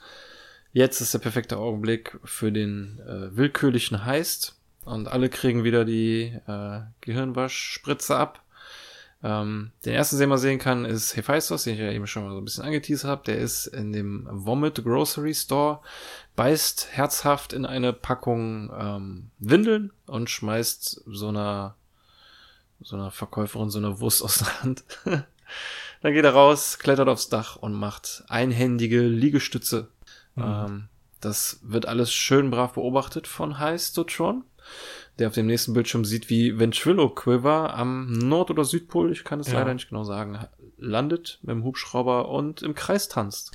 jetzt ist der perfekte Augenblick für den äh, willkürlichen Heist. Und alle kriegen wieder die äh, Gehirnwaschspritze ab. Ähm, den ersten, den man sehen kann, ist Hephaistos, den ich ja eben schon mal so ein bisschen angeteasert habe. Der ist in dem Vomit Grocery Store, beißt herzhaft in eine Packung ähm, Windeln und schmeißt so einer so einer Verkäuferin so eine Wurst aus der Hand. [LAUGHS] Dann geht er raus, klettert aufs Dach und macht einhändige Liegestütze. Ähm, das wird alles schön brav beobachtet von Heistotron, der auf dem nächsten Bildschirm sieht, wie Ventriloquiver am Nord- oder Südpol, ich kann es Ja. leider nicht genau sagen, landet mit dem Hubschrauber und im Kreis tanzt.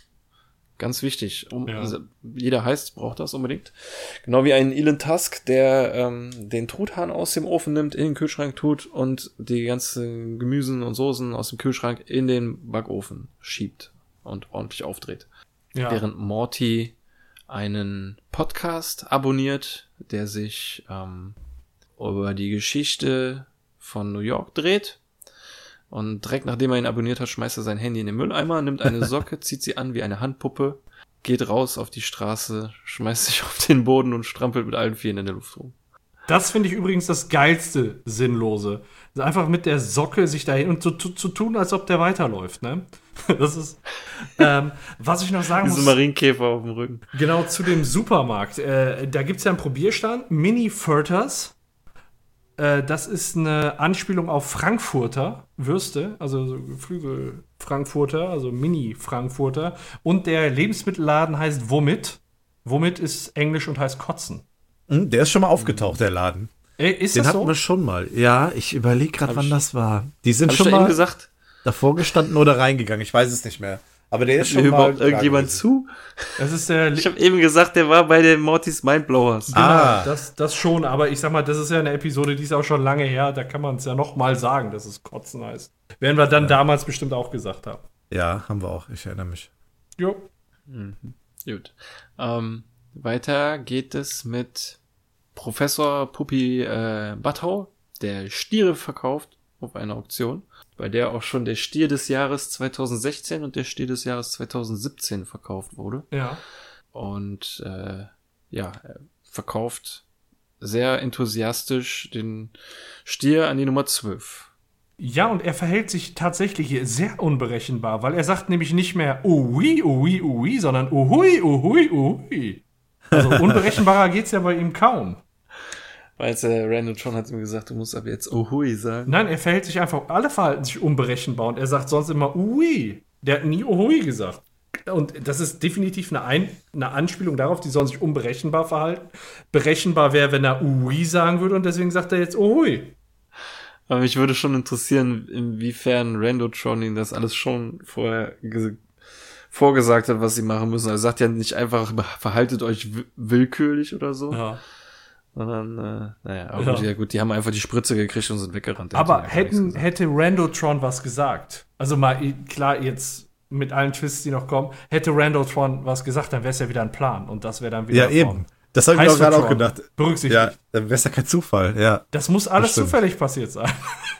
Ganz wichtig. Um, Ja. also jeder heißt, braucht das unbedingt. Genau wie ein Elon Tusk, der ähm, den Truthahn aus dem Ofen nimmt, in den Kühlschrank tut und die ganzen Gemüsen und Soßen aus dem Kühlschrank in den Backofen schiebt und ordentlich aufdreht. Ja. Während Morty einen Podcast abonniert, der sich ähm, über die Geschichte von New York dreht. Und direkt nachdem er ihn abonniert hat, schmeißt er sein Handy in den Mülleimer, nimmt eine [LAUGHS] Socke, zieht sie an wie eine Handpuppe, geht raus auf die Straße, schmeißt sich [LAUGHS] auf den Boden und strampelt mit allen Vieren in der Luft rum. Das finde ich übrigens das geilste Sinnlose. Einfach mit der Socke sich dahin und zu, zu, zu tun, als ob der weiterläuft, ne? [LAUGHS] Das ist, ähm, was ich noch sagen Diese muss. Marienkäfer auf dem Rücken. Genau, zu dem Supermarkt. Äh, da gibt es ja einen Probierstand, Mini Furters. Äh, das ist eine Anspielung auf Frankfurter Würste, also so Geflügel Frankfurter, also Mini Frankfurter. Und der Lebensmittelladen heißt Womit. Womit ist Englisch und heißt Kotzen. Hm, der ist schon mal aufgetaucht, der Laden. Äh, ist Den das hatten so? wir schon mal. Ja, ich überlege gerade, wann ich- das war. Die sind schon mal gesagt, davor gestanden oder reingegangen. Ich weiß es nicht mehr. Aber der ist schon mir mal überhaupt irgendjemand gewesen. zu? Das ist der. Ich habe eben gesagt, der war bei den Mortys Mindblowers. Genau, Ah. das, das schon, aber ich sag mal, das ist ja eine Episode, die ist auch schon lange her, da kann man es ja noch mal sagen, dass es Kotzen heißt. Werden wir dann damals bestimmt auch gesagt haben. Ja, haben wir auch. Ich erinnere mich. Jo. Gut. Ähm, weiter geht es mit Professor Puppi äh, Battau, der Stiere verkauft auf einer Auktion, bei der auch schon der Stier des Jahres 2016 und der Stier des Jahres 2017 verkauft wurde. Ja. Und äh, ja, er verkauft sehr enthusiastisch den Stier an die Nummer 12. Ja, und er verhält sich tatsächlich sehr unberechenbar, weil er sagt nämlich nicht mehr ui, ui, ui, sondern uhui, uhui, uhui. Also [LAUGHS] unberechenbarer geht's ja bei ihm kaum. Weil äh, Randall John hat ihm gesagt, du musst ab jetzt Ohui sagen. Nein, er verhält sich einfach, alle verhalten sich unberechenbar und er sagt sonst immer ui. Der hat nie uhui gesagt. Und das ist definitiv eine, Ein eine Anspielung darauf, die sollen sich unberechenbar verhalten. Berechenbar wäre, wenn er ui sagen würde und deswegen sagt er jetzt uhui. Aber mich würde schon interessieren, inwiefern Rando Tron ihn das alles schon vorher ge- vorgesagt hat, was sie machen müssen. Er sagt ja nicht einfach, verhaltet euch wi- willkürlich oder so, Ja. Sondern, äh, naja, aber Ja. gut, ja gut, die haben einfach die Spritze gekriegt und sind weggerannt. Aber hätten, hätte Randotron was gesagt, also mal klar jetzt mit allen Twists, die noch kommen, hätte Randotron was gesagt, dann wäre es ja wieder ein Plan und das wäre dann wieder Ja, von eben. Das habe ich auch gerade auch gedacht. Berücksichtigt. Ja, dann wäre es ja kein Zufall. Ja, Das muss alles stimmt. zufällig passiert sein.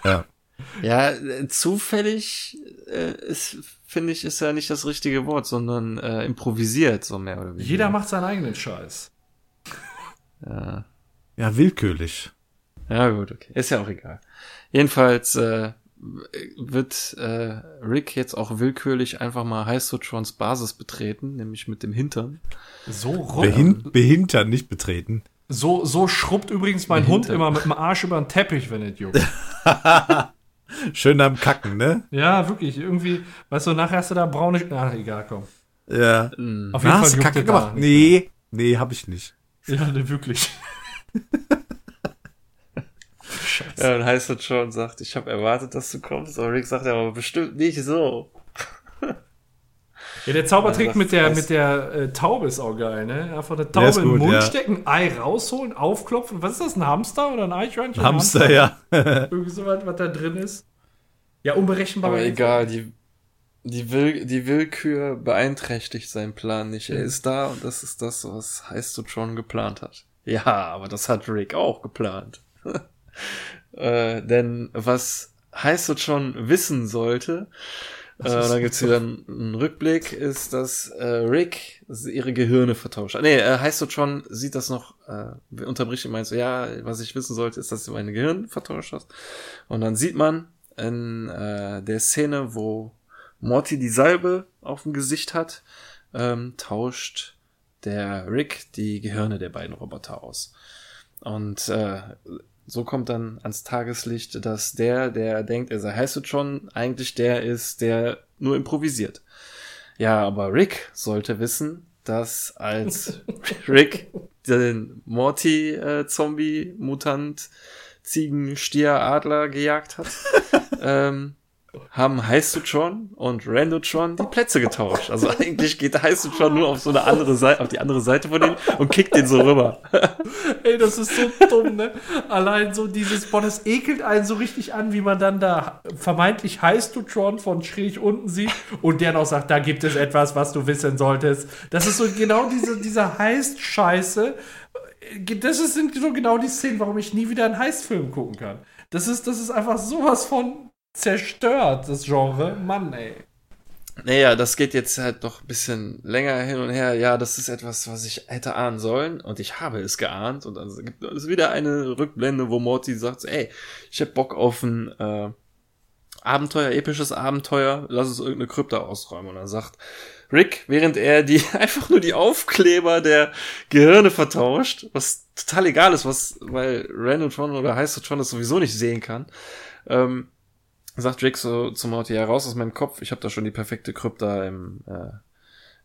ja. [LAUGHS] Ja, äh, zufällig äh, ist, finde ich, ist ja nicht das richtige Wort, sondern äh, improvisiert, so mehr oder weniger. Jeder macht seinen eigenen Scheiß. Ja. Ja, willkürlich. Ja, gut, okay. Ist ja auch egal. Jedenfalls äh, wird äh, Rick jetzt auch willkürlich einfach mal Heißotrons Basis betreten, nämlich mit dem Hintern. So, rum, Behin behintern, nicht betreten. so, so schrubbt übrigens mein Behindert. Hund immer mit dem Arsch über den Teppich, wenn es juckt. [LAUGHS] Schön am Kacken, ne? ja, wirklich. Irgendwie, weißt du, nachher hast du da braune. Ach, egal, komm. Ja. Auf jeden Na, Fall hast du Kacke gemacht? Nee, nee, hab ich nicht. Ja, ne, wirklich. Ja, und Heißotron sagt, ich habe erwartet, dass du kommst. Aber Rick sagt ja, aber bestimmt nicht so. Ja, der Zaubertrick Also, mit der, mit der äh, Taube ist auch geil, ne? Einfach eine Der Taube ist in den gut, Mund ja. stecken, Ei rausholen, aufklopfen. Was ist das, ein Hamster oder ein Eichhörnchen? Hamster, ja. [LAUGHS] Irgendwie sowas, was da drin ist. Ja, unberechenbar. Aber egal, die, die, Will, die Willkür beeinträchtigt seinen Plan nicht. Er ist da und das ist das, was Heißotron geplant hat. Ja, aber das hat Rick auch geplant. [LAUGHS] äh, denn was Heißotron wissen sollte, äh, da gibt's wieder einen, einen Rückblick, ist, dass äh, Rick ihre Gehirne vertauscht. hat. Nee, äh, Heißotron sieht das noch, äh, unterbricht ihn meint so, ja, was ich wissen sollte, ist, dass du meine Gehirn vertauscht hast. Und dann sieht man in äh, der Szene, wo Morty die Salbe auf dem Gesicht hat, ähm, tauscht der Rick die Gehirne der beiden Roboter aus. Und äh, so kommt dann ans Tageslicht, dass der, der denkt, er sei Heißotron, eigentlich der ist, der nur improvisiert. Ja, aber Rick sollte wissen, dass als [LAUGHS] Rick den Morty-Zombie-Mutant Ziegen, Stier, Adler gejagt hat, [LAUGHS] ähm, haben Heistotron und Randotron die Plätze getauscht. Also [LAUGHS] eigentlich geht Heistotron nur auf so eine andere Seite, auf die andere Seite von denen und kickt den so rüber. [LAUGHS] Ey, das ist so dumm, ne? Allein so dieses, boah, das ekelt einen so richtig an, wie man dann da vermeintlich Heistotron von schräg unten sieht und der noch sagt, da gibt es etwas, was du wissen solltest. Das ist so genau diese, diese Heist-Scheiße. Das sind so genau die Szenen, warum ich nie wieder einen Heist-Film gucken kann. Das ist, das ist einfach sowas von zerstört, das Genre. Mann, ey. Naja, das geht jetzt halt doch ein bisschen länger hin und her. Ja, das ist etwas, was ich hätte ahnen sollen und ich habe es geahnt. Und dann gibt es wieder eine Rückblende, wo Morty sagt, ey, ich hab Bock auf ein äh, Abenteuer, episches Abenteuer, lass uns irgendeine Krypta ausräumen. Und dann sagt Rick, während er die [LAUGHS] einfach nur die Aufkleber der Gehirne vertauscht, was total egal ist, was, weil Random Tron oder heißt Tron das sowieso nicht sehen kann, ähm, sagt Rick so zum Morty, ja, raus aus meinem Kopf, ich habe da schon die perfekte Krypta im, äh,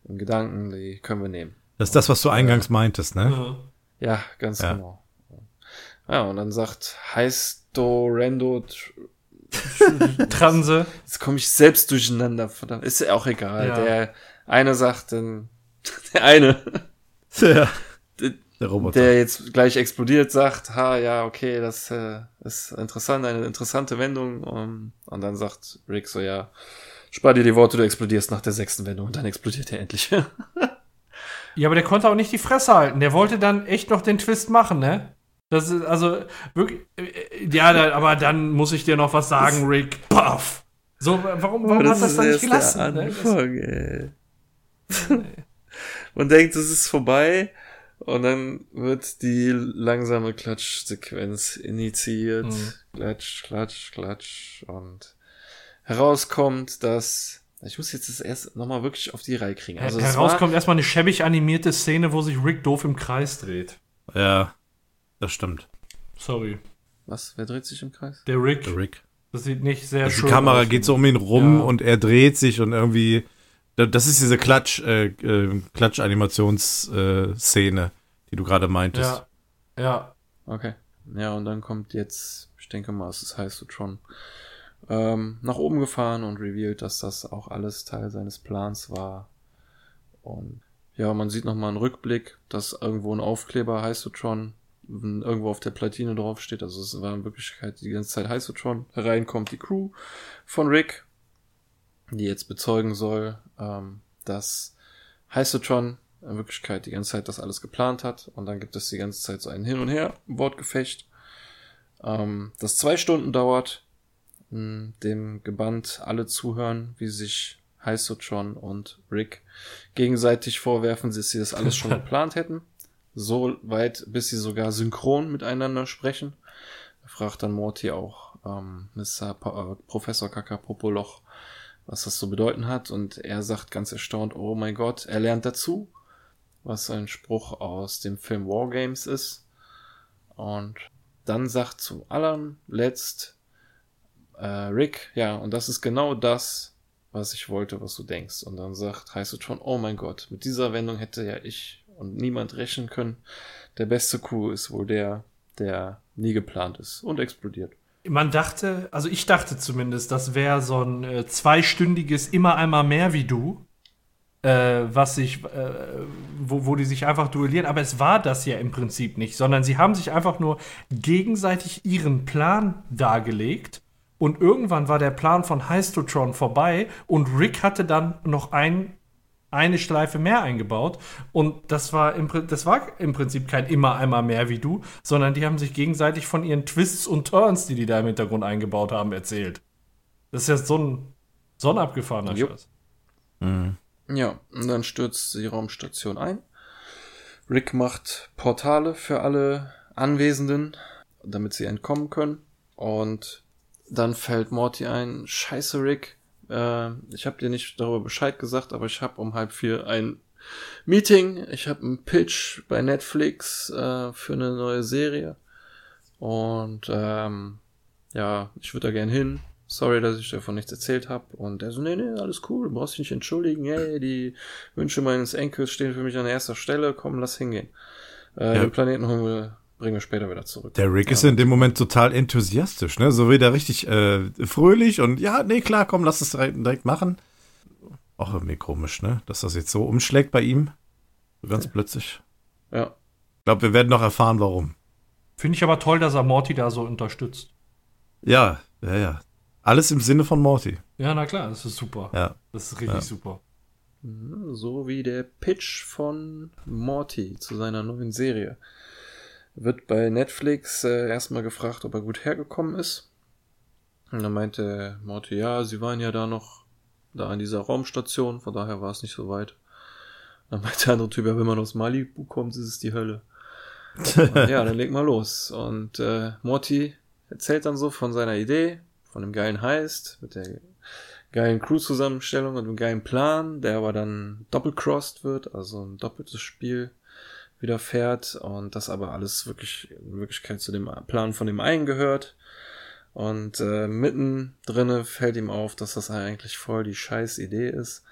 im Gedanken, die können wir nehmen. Das ist das, was du eingangs meintest, ne? Ja, ganz Ja. genau. Ja, und dann sagt Heisto Rando, [LAUGHS] Transe. jetzt komme ich selbst durcheinander, verdammt, ist ja auch egal. Ja. Der eine sagt dann, [LAUGHS] der eine, Ja. Der- Der Roboter. der jetzt gleich explodiert, sagt, ha, ja, okay, das äh, ist interessant, eine interessante Wendung. Um, und dann sagt Rick so, ja, spar dir die Worte, du explodierst nach der sechsten Wendung. Und dann explodiert er endlich. [LAUGHS] Ja, aber der konnte auch nicht die Fresse halten. Der wollte dann echt noch den Twist machen, ne? Das ist also wirklich. äh, Ja, da, aber dann muss ich dir noch was sagen, Rick. Puff. So, warum, warum hat das dann nicht gelassen? Ne? Das, ey. [LAUGHS] Man denkt, es ist vorbei. Und dann wird die langsame Klatschsequenz initiiert. Mhm. Klatsch, klatsch, klatsch. Und herauskommt, dass. Ich muss jetzt das erst nochmal wirklich auf die Reihe kriegen. Also es Heraus war, kommt erstmal eine schäbig animierte Szene, wo sich Rick doof im Kreis dreht. Ja, das stimmt. Sorry. Was? Wer dreht sich im Kreis? Der Rick. Der Rick. Das sieht nicht sehr Also schön die Kamera aus. geht so um ihn rum Ja. und er dreht sich und irgendwie. Da- Das ist diese Klatsch, äh, äh, Klatsch-Animations-Szene, äh, die du gerade meintest. Ja. Ja. Okay. Ja, und dann kommt jetzt, ich denke mal, es ist Heißotron, ähm, nach oben gefahren und revealed, dass das auch alles Teil seines Plans war. Und ja, man sieht nochmal einen Rückblick, dass irgendwo ein Aufkleber Heißotron irgendwo auf der Platine draufsteht. Also es war in Wirklichkeit die ganze Zeit Heißotron. Herein kommt die Crew von Rick, die jetzt bezeugen soll, ähm, dass Heißotron in Wirklichkeit die ganze Zeit das alles geplant hat. Und dann gibt es die ganze Zeit so ein Hin und Her, Wortgefecht, ähm, das zwei Stunden dauert, mh, dem gebannt alle zuhören, wie sich Heißotron und Rick gegenseitig vorwerfen, dass sie das alles schon [LAUGHS] geplant hätten. So weit, bis sie sogar synchron miteinander sprechen. Fragt dann Morty auch ähm, Mr. Pa äh, Professor Kakapopoloch, was das so bedeuten hat. Und er sagt ganz erstaunt, oh mein Gott, er lernt dazu, was ein Spruch aus dem Film Wargames ist. Und dann sagt zum allerletzt äh, Rick, ja, und das ist genau das, was ich wollte, was du denkst. Und dann sagt, heißt es schon, oh mein Gott, mit dieser Wendung hätte ja ich und niemand rechnen können. Der beste Coup ist wohl der, der nie geplant ist und explodiert. Man dachte, also ich dachte zumindest, das wäre so ein äh, zweistündiges immer einmal mehr wie du, äh, was sich, äh, wo, wo die sich einfach duellieren. Aber es war das ja im Prinzip nicht, sondern sie haben sich einfach nur gegenseitig ihren Plan dargelegt. Und irgendwann war der Plan von Heistotron vorbei und Rick hatte dann noch ein, eine Schleife mehr eingebaut. Und das war, im, das war im Prinzip kein immer einmal mehr wie du, sondern die haben sich gegenseitig von ihren Twists und Turns, die die da im Hintergrund eingebaut haben, erzählt. Das ist ja so ein, so ein abgefahrener Jupp. Scheiß. Ja, und dann stürzt die Raumstation ein. Rick macht Portale für alle Anwesenden, damit sie entkommen können. Und dann fällt Morty ein, scheiße Rick, äh, ich habe dir nicht darüber Bescheid gesagt, aber ich habe um halb vier ein Meeting, ich habe einen Pitch bei Netflix äh, für eine neue Serie. Und ähm, ja, ich würde da gern hin. Sorry, dass ich davon nichts erzählt habe. Und er so, nee, nee, alles cool, du brauchst dich nicht entschuldigen. Hey, die Wünsche meines Enkels stehen für mich an erster Stelle. Komm, lass hingehen. Äh, Ja. Den Planeten holen wir, bringen wir später wieder zurück. Der Rick ja. ist in dem Moment total enthusiastisch, ne? So wieder richtig äh, fröhlich und ja, nee, klar, komm, lass es direkt, direkt machen. Auch irgendwie komisch, ne? Dass das jetzt so umschlägt bei ihm. So ganz plötzlich. Ja. Ich glaube, wir werden noch erfahren, warum. Finde ich aber toll, dass er Morty da so unterstützt. Ja, ja, ja. Alles im Sinne von Morty. Ja, na klar, das ist super. Ja. Das ist richtig Ja. super. So wie der Pitch von Morty zu seiner neuen Serie. Wird bei Netflix äh, erstmal gefragt, ob er gut hergekommen ist. Und dann meinte Morty, ja, sie waren ja da noch da an dieser Raumstation, von daher war es nicht so weit. Dann meinte der andere Typ, ja, wenn man aus Malibu kommt, ist es die Hölle. Und ja, dann leg mal los. Und äh, Morty erzählt dann so von seiner Idee, von dem geilen Heist, mit der geilen Crew-Zusammenstellung und dem geilen Plan, der aber dann doppelcrossed wird, also ein doppeltes Spiel widerfährt und das aber alles wirklich in Wirklichkeit zu dem Plan von dem einen gehört. Und äh, mitten drinne fällt ihm auf, dass das eigentlich voll die scheiß Idee ist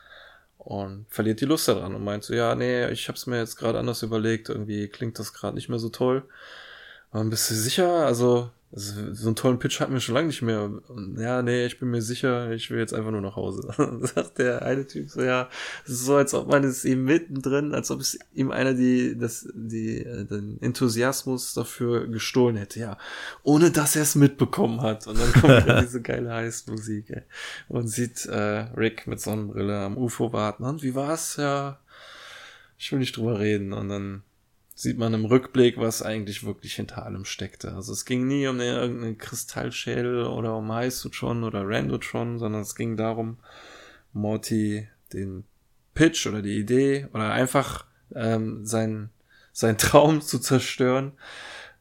und verliert die Lust daran und meint so, ja, nee, ich hab's mir jetzt gerade anders überlegt, irgendwie klingt das gerade nicht mehr so toll. Und bist du sicher? Also, also, so einen tollen Pitch hatten wir schon lange nicht mehr. Und, ja, nee, ich bin mir sicher, ich will jetzt einfach nur nach Hause. [LAUGHS] sagt der eine Typ so, ja, es ist so, als ob man es ihm mittendrin, als ob es ihm einer die, das, die, äh, den Enthusiasmus dafür gestohlen hätte, ja. Ohne dass er es mitbekommen hat. Und dann kommt [LAUGHS] dann diese geile Heist-Musik, ey. Und sieht äh, Rick mit Sonnenbrille am UFO warten. Und wie war's? Ja, ich will nicht drüber reden. Und dann sieht man im Rückblick, was eigentlich wirklich hinter allem steckte. Also es ging nie um irgendeinen Kristallschädel oder um Heisutron oder Randotron, sondern es ging darum, Morty den Pitch oder die Idee oder einfach ähm, sein, sein [LAUGHS] Traum zu zerstören,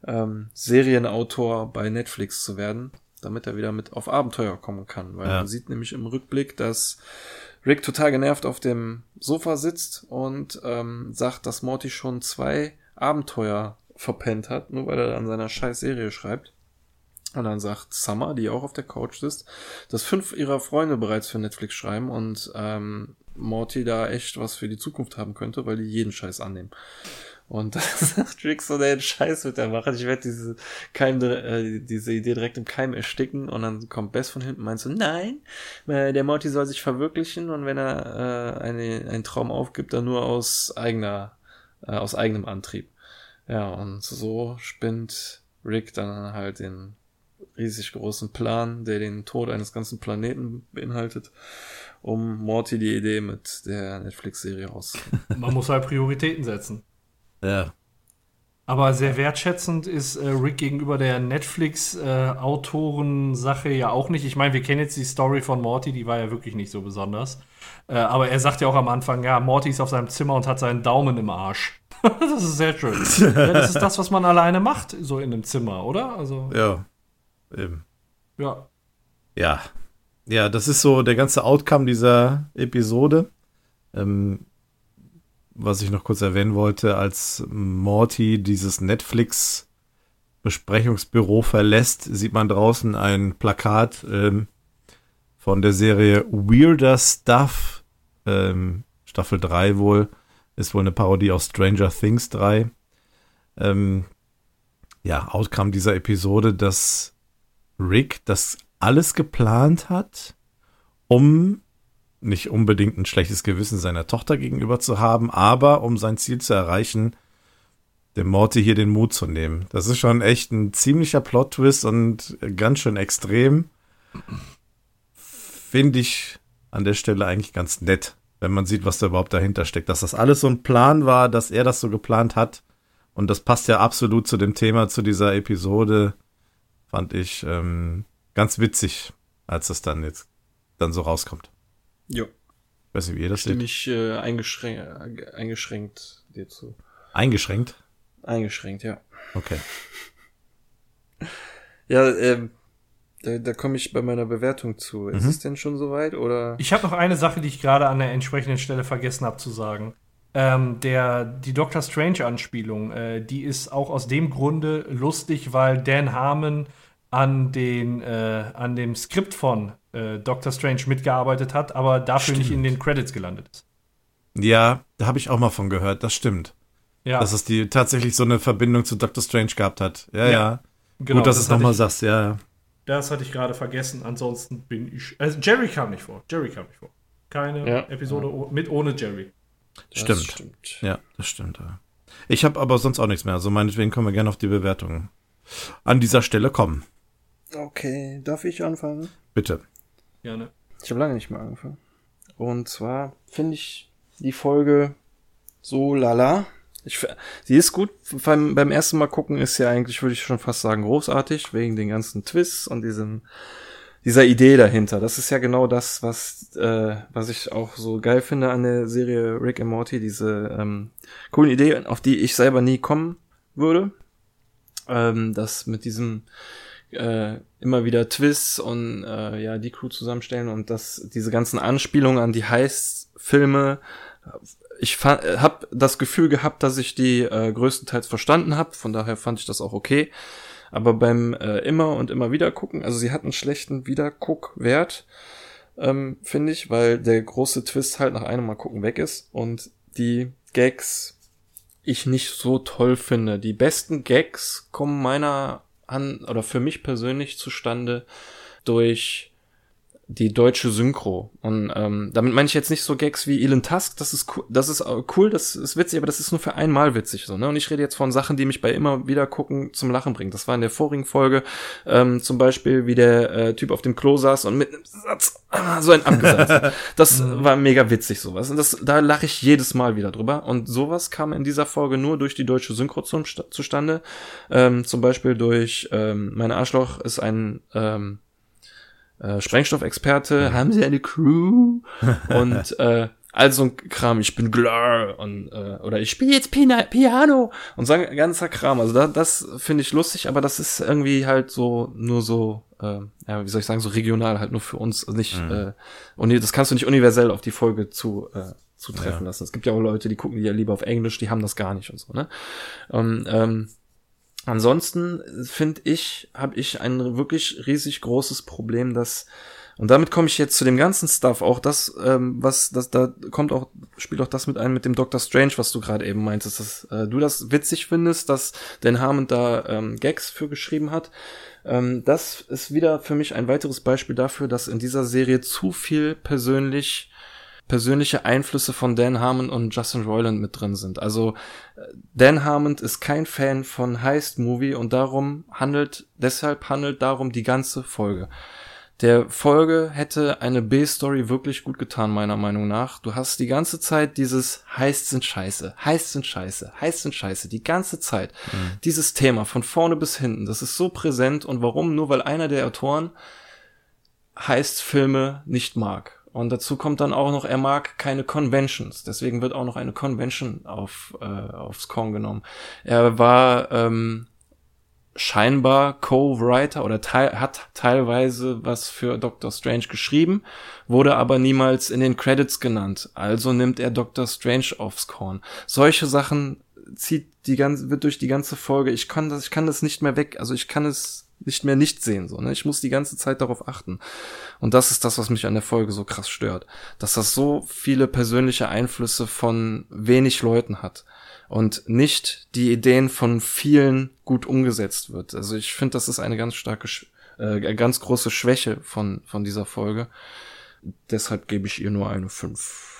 ähm, Serienautor bei Netflix zu werden, damit er wieder mit auf Abenteuer kommen kann. Weil ja. man sieht nämlich im Rückblick, dass Rick total genervt auf dem Sofa sitzt und ähm, sagt, dass Morty schon zwei Abenteuer verpennt hat, nur weil er an seiner scheiß Serie schreibt. Und dann sagt Summer, die auch auf der Couch sitzt, dass fünf ihrer Freunde bereits für Netflix schreiben und ähm, Morty da echt was für die Zukunft haben könnte, weil die jeden Scheiß annehmen. Und [LAUGHS] da sagt Rick so, der Scheiß wird er machen. Ich werde diese, Keim, äh, diese Idee direkt im Keim ersticken. Und dann kommt Bess von hinten meinst du, nein, äh, der Morty soll sich verwirklichen und wenn er äh, eine, einen Traum aufgibt, dann nur aus eigener äh, aus eigenem Antrieb. Ja, und so spinnt Rick dann halt den riesig großen Plan, der den Tod eines ganzen Planeten beinhaltet, um Morty die Idee mit der Netflix-Serie raus. [LAUGHS] Man muss halt Prioritäten setzen. Ja. Aber sehr wertschätzend ist äh, Rick gegenüber der Netflix-Autoren-Sache äh, ja auch nicht. Ich meine, wir kennen jetzt die Story von Morty, die war ja wirklich nicht so besonders. Äh, aber er sagt ja auch am Anfang, ja, Morty ist auf seinem Zimmer und hat seinen Daumen im Arsch. [LAUGHS] das ist sehr schön. [LAUGHS] ja, das ist das, was man alleine macht, so in einem Zimmer, oder? Also, ja, eben. Ja. Ja. Ja, das ist so der ganze Outcome dieser Episode. Ähm, was ich noch kurz erwähnen wollte, als Morty dieses Netflix Besprechungsbüro verlässt, sieht man draußen ein Plakat ähm, von der Serie Weirder Stuff, ähm, Staffel 3 wohl, ist wohl eine Parodie aus Stranger Things 3. Ähm, ja, Outcome dieser Episode, dass Rick das alles geplant hat, um nicht unbedingt ein schlechtes Gewissen seiner Tochter gegenüber zu haben, aber um sein Ziel zu erreichen, dem Morty hier den Mut zu nehmen. Das ist schon echt ein ziemlicher Plot-Twist und ganz schön extrem finde ich an der Stelle eigentlich ganz nett, wenn man sieht, was da überhaupt dahinter steckt. Dass das alles so ein Plan war, dass er das so geplant hat. Und das passt ja absolut zu dem Thema, zu dieser Episode. Fand ich ähm, ganz witzig, als das dann jetzt dann so rauskommt. Jo. Weiß nicht, wie ihr das Stimme seht. ich äh, eingeschränkt, eingeschränkt dir zu. Eingeschränkt? Eingeschränkt, ja. Okay. [LAUGHS] Ja, ähm, da, da komme ich bei meiner Bewertung zu. Ist mhm. es denn schon soweit oder? Ich habe noch eine Sache, die ich gerade an der entsprechenden Stelle vergessen habe zu sagen. Ähm, der, die Doctor Strange-Anspielung, äh, die ist auch aus dem Grunde lustig, weil Dan Harmon an, den, äh, an dem Skript von äh, Doctor Strange mitgearbeitet hat, aber dafür stimmt. nicht in den Credits gelandet ist. Ja, da habe ich auch mal von gehört, das stimmt. Ja. Dass es die tatsächlich so eine Verbindung zu Doctor Strange gehabt hat. Ja, ja. ja. Genau, Gut, dass du es nochmal sagst, ja, ja. Das hatte ich gerade vergessen. Ansonsten bin ich. Also Jerry kam nicht vor. Jerry kam nicht vor. Keine ja. Episode ja. mit ohne Jerry. Stimmt. stimmt. Ja, das stimmt. Ich habe aber sonst auch nichts mehr. Also meinetwegen können wir gerne auf die Bewertungen an dieser Stelle kommen. Okay, darf ich anfangen? Bitte. Gerne. Ich habe lange nicht mehr angefangen. Und zwar finde ich die Folge so lala. Ich, sie ist gut. Beim, beim ersten Mal gucken ist ja eigentlich, würde ich schon fast sagen, großartig, wegen den ganzen Twists und diesem, dieser Idee dahinter. Das ist ja genau das, was, äh, was ich auch so geil finde an der Serie Rick and Morty, diese ähm, coolen Idee, auf die ich selber nie kommen würde. Ähm, das mit diesem äh, immer wieder Twists und äh, ja die Crew zusammenstellen und dass diese ganzen Anspielungen an die Heist-Filme ich habe das Gefühl gehabt, dass ich die äh, größtenteils verstanden habe, von daher fand ich das auch okay. Aber beim äh, immer und immer wieder gucken, also sie hat einen schlechten Wiederguckwert, ähm, finde ich, weil der große Twist halt nach einem Mal gucken weg ist und die Gags ich nicht so toll finde. Die besten Gags kommen meiner an oder für mich persönlich zustande durch die deutsche Synchro. Und ähm, damit meine ich jetzt nicht so Gags wie Elon Tusk, das ist cool, das ist cool, das ist witzig, aber das ist nur für einmal witzig so, ne? Und ich rede jetzt von Sachen, die mich bei immer wieder gucken zum Lachen bringen. Das war in der vorigen Folge ähm, zum Beispiel, wie der äh, Typ auf dem Klo saß und mit einem Satz ah, so ein Abgesatz. [LAUGHS] Das war mega witzig sowas. Und das, da lache ich jedes Mal wieder drüber. Und sowas kam in dieser Folge nur durch die deutsche Synchro zum, zustande. Ähm, zum Beispiel durch ähm, mein Arschloch ist ein ähm, äh, Sprengstoffexperte, haben sie eine Crew [LAUGHS] und äh, also ein Kram, ich bin Glur und äh, oder ich spiele jetzt Pina Piano und so ein ganzer Kram. Also da, das finde ich lustig, aber das ist irgendwie halt so nur so, äh, ja, wie soll ich sagen, so regional halt nur für uns, also nicht mhm. äh, und das kannst du nicht universell auf die Folge zu äh, zutreffen ja. lassen. Es gibt ja auch Leute, die gucken die ja lieber auf Englisch, die haben das gar nicht und so, ne? Und, ähm, Ansonsten finde ich, habe ich ein wirklich riesig großes Problem, dass und damit komme ich jetzt zu dem ganzen Stuff, auch das, ähm, was, das, da kommt auch, spielt auch das mit ein mit dem Doctor Strange, was du gerade eben meintest, dass äh, du das witzig findest, dass Dan Harmon da ähm, Gags für geschrieben hat. Ähm, das ist wieder für mich ein weiteres Beispiel dafür, dass in dieser Serie zu viel persönlich persönliche Einflüsse von Dan Harmon und Justin Roiland mit drin sind. Also äh, Dan Harmon ist kein Fan von Heist Movie und darum handelt, deshalb handelt darum die ganze Folge. Der Folge hätte eine B-Story wirklich gut getan, meiner Meinung nach. Du hast die ganze Zeit dieses Heists sind scheiße, Heists sind scheiße, Heists sind scheiße, die ganze Zeit. Mhm. Dieses Thema von vorne bis hinten, das ist so präsent und warum? Nur weil einer der Autoren Heist-Filme nicht mag. Und dazu kommt dann auch noch, er mag keine Conventions. Deswegen wird auch noch eine Convention auf, äh, aufs Korn genommen. Er war ähm, scheinbar Co-Writer oder teil, hat teilweise was für Doctor Strange geschrieben, wurde aber niemals in den Credits genannt. Also nimmt er Doctor Strange aufs Korn. Solche Sachen zieht die ganze, wird durch die ganze Folge. Ich kann das, ich kann das nicht mehr weg. Also ich kann es nicht mehr nicht sehen. So, ne? Ich muss die ganze Zeit darauf achten. Und das ist das, was mich an der Folge so krass stört. Dass das so viele persönliche Einflüsse von wenig Leuten hat und nicht die Ideen von vielen gut umgesetzt wird. Also ich finde, das ist eine ganz starke, äh, ganz große Schwäche von, von dieser Folge. Deshalb gebe ich ihr nur eine 5.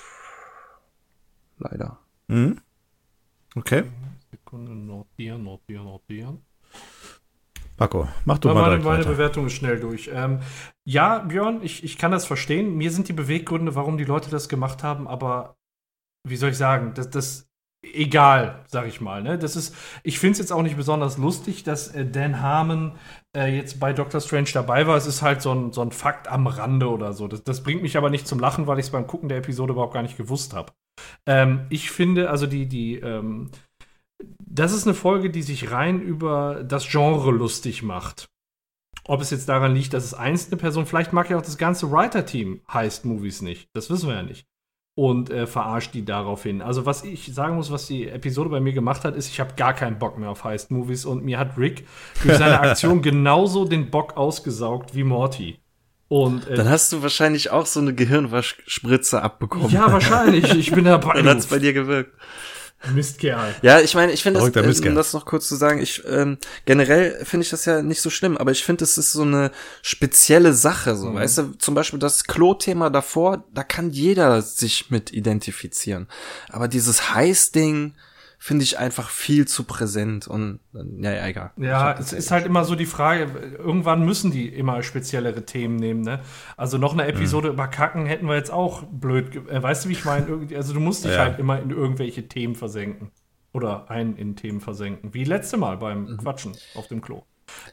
Leider. Mhm. Okay. Sekunde, notieren, notieren, notieren. Marco, mach du mal meine, meine, meine Bewertung ist schnell durch. Ähm, ja, Björn, ich, ich kann das verstehen. Mir sind die Beweggründe, warum die Leute das gemacht haben, aber wie soll ich sagen, das, das egal, sag ich mal. Ne? Das ist, ich finde es jetzt auch nicht besonders lustig, dass äh, Dan Harmon äh, jetzt bei Doctor Strange dabei war. Es ist halt so ein, so ein Fakt am Rande oder so. Das, das bringt mich aber nicht zum Lachen, weil ich es beim Gucken der Episode überhaupt gar nicht gewusst habe. Ähm, ich finde, also die, die, ähm, das ist eine Folge, die sich rein über das Genre lustig macht. Ob es jetzt daran liegt, dass es einzelne Personen, vielleicht mag ja auch das ganze Writer-Team heißt Movies nicht. Das wissen wir ja nicht. Und äh, verarscht die daraufhin. Also, was ich sagen muss, was die Episode bei mir gemacht hat, ist, ich habe gar keinen Bock mehr auf Heist-Movies und mir hat Rick durch seine [LAUGHS] Aktion genauso den Bock ausgesaugt wie Morty. Und, äh, Dann hast du wahrscheinlich auch so eine Gehirnwaschspritze abbekommen. Ja, wahrscheinlich. Ich bin dabei. [LAUGHS] Dann hat's bei dir gewirkt. Mistkerl. Ja, ich meine, ich finde das, äh, um das noch kurz zu sagen, ich ähm, generell finde ich das ja nicht so schlimm, aber ich finde, es ist so eine spezielle Sache, so, mhm. weißt du, zum Beispiel das Klo-Thema davor, da kann jeder sich mit identifizieren. Aber dieses Heiß-Ding, finde ich einfach viel zu präsent und ja, ja egal. Ja, es ist halt immer so die Frage, irgendwann müssen die immer speziellere Themen nehmen, ne? Also noch eine Episode mhm. über Kacken hätten wir jetzt auch blöd, äh, weißt du, wie ich meine? Also du musst dich ja. halt immer in irgendwelche Themen versenken oder einen in Themen versenken, wie letzte Mal beim mhm. Quatschen auf dem Klo.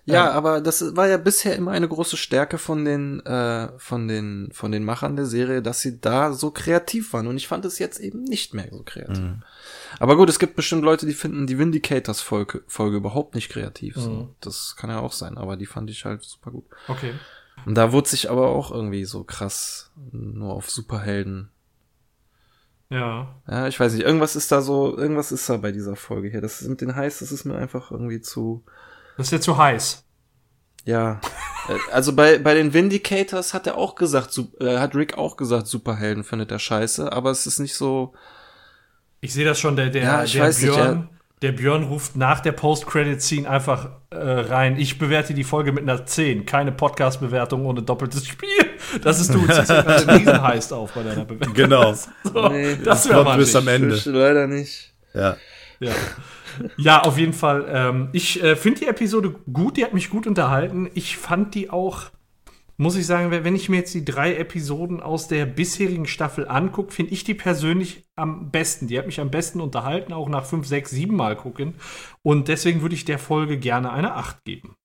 Ja, Ähm, aber das war ja bisher immer eine große Stärke von den, äh, von den, von den Machern der Serie, dass sie da so kreativ waren. Und ich fand es jetzt eben nicht mehr so kreativ. Mhm. Aber gut, es gibt bestimmt Leute, die finden die Vindicators Folge, Folge überhaupt nicht kreativ. So. Mhm. Das kann ja auch sein, aber die fand ich halt super gut. Okay. Und da wurde sich aber auch irgendwie so krass nur auf Superhelden. Ja. Ja, ich weiß nicht, irgendwas ist da so, irgendwas ist da bei dieser Folge hier. Das mit den Heiß, das ist mir einfach irgendwie zu, Das ist ja zu heiß. ja. Äh, also bei, bei den Vindicators hat er auch gesagt, äh, hat Rick auch gesagt, Superhelden findet er scheiße, aber es ist nicht so, Ich sehe das schon, der, der, Ja, ich der weiß nicht, Björn. Der Björn ruft nach der Post-Credit-Scene einfach äh, rein. Ich bewerte die Folge mit einer 10. Keine Podcast-Bewertung ohne doppeltes Spiel. Das ist du. Du ziehst ja gerade [LAUGHS] den Riesenheist auf bei deiner Bewertung. Genau. [LAUGHS] So, Nee, das wäre mal nicht. am Ende. Leider nicht. Ja. Ja. ja, auf jeden Fall. Ähm, ich äh, finde die Episode gut, die hat mich gut unterhalten. Ich fand die auch, muss ich sagen, wenn ich mir jetzt die drei Episoden aus der bisherigen Staffel angucke, finde ich die persönlich am besten. Die hat mich am besten unterhalten, auch nach fünf, sechs, sieben Mal gucken. Und deswegen würde ich der Folge gerne eine 8 geben.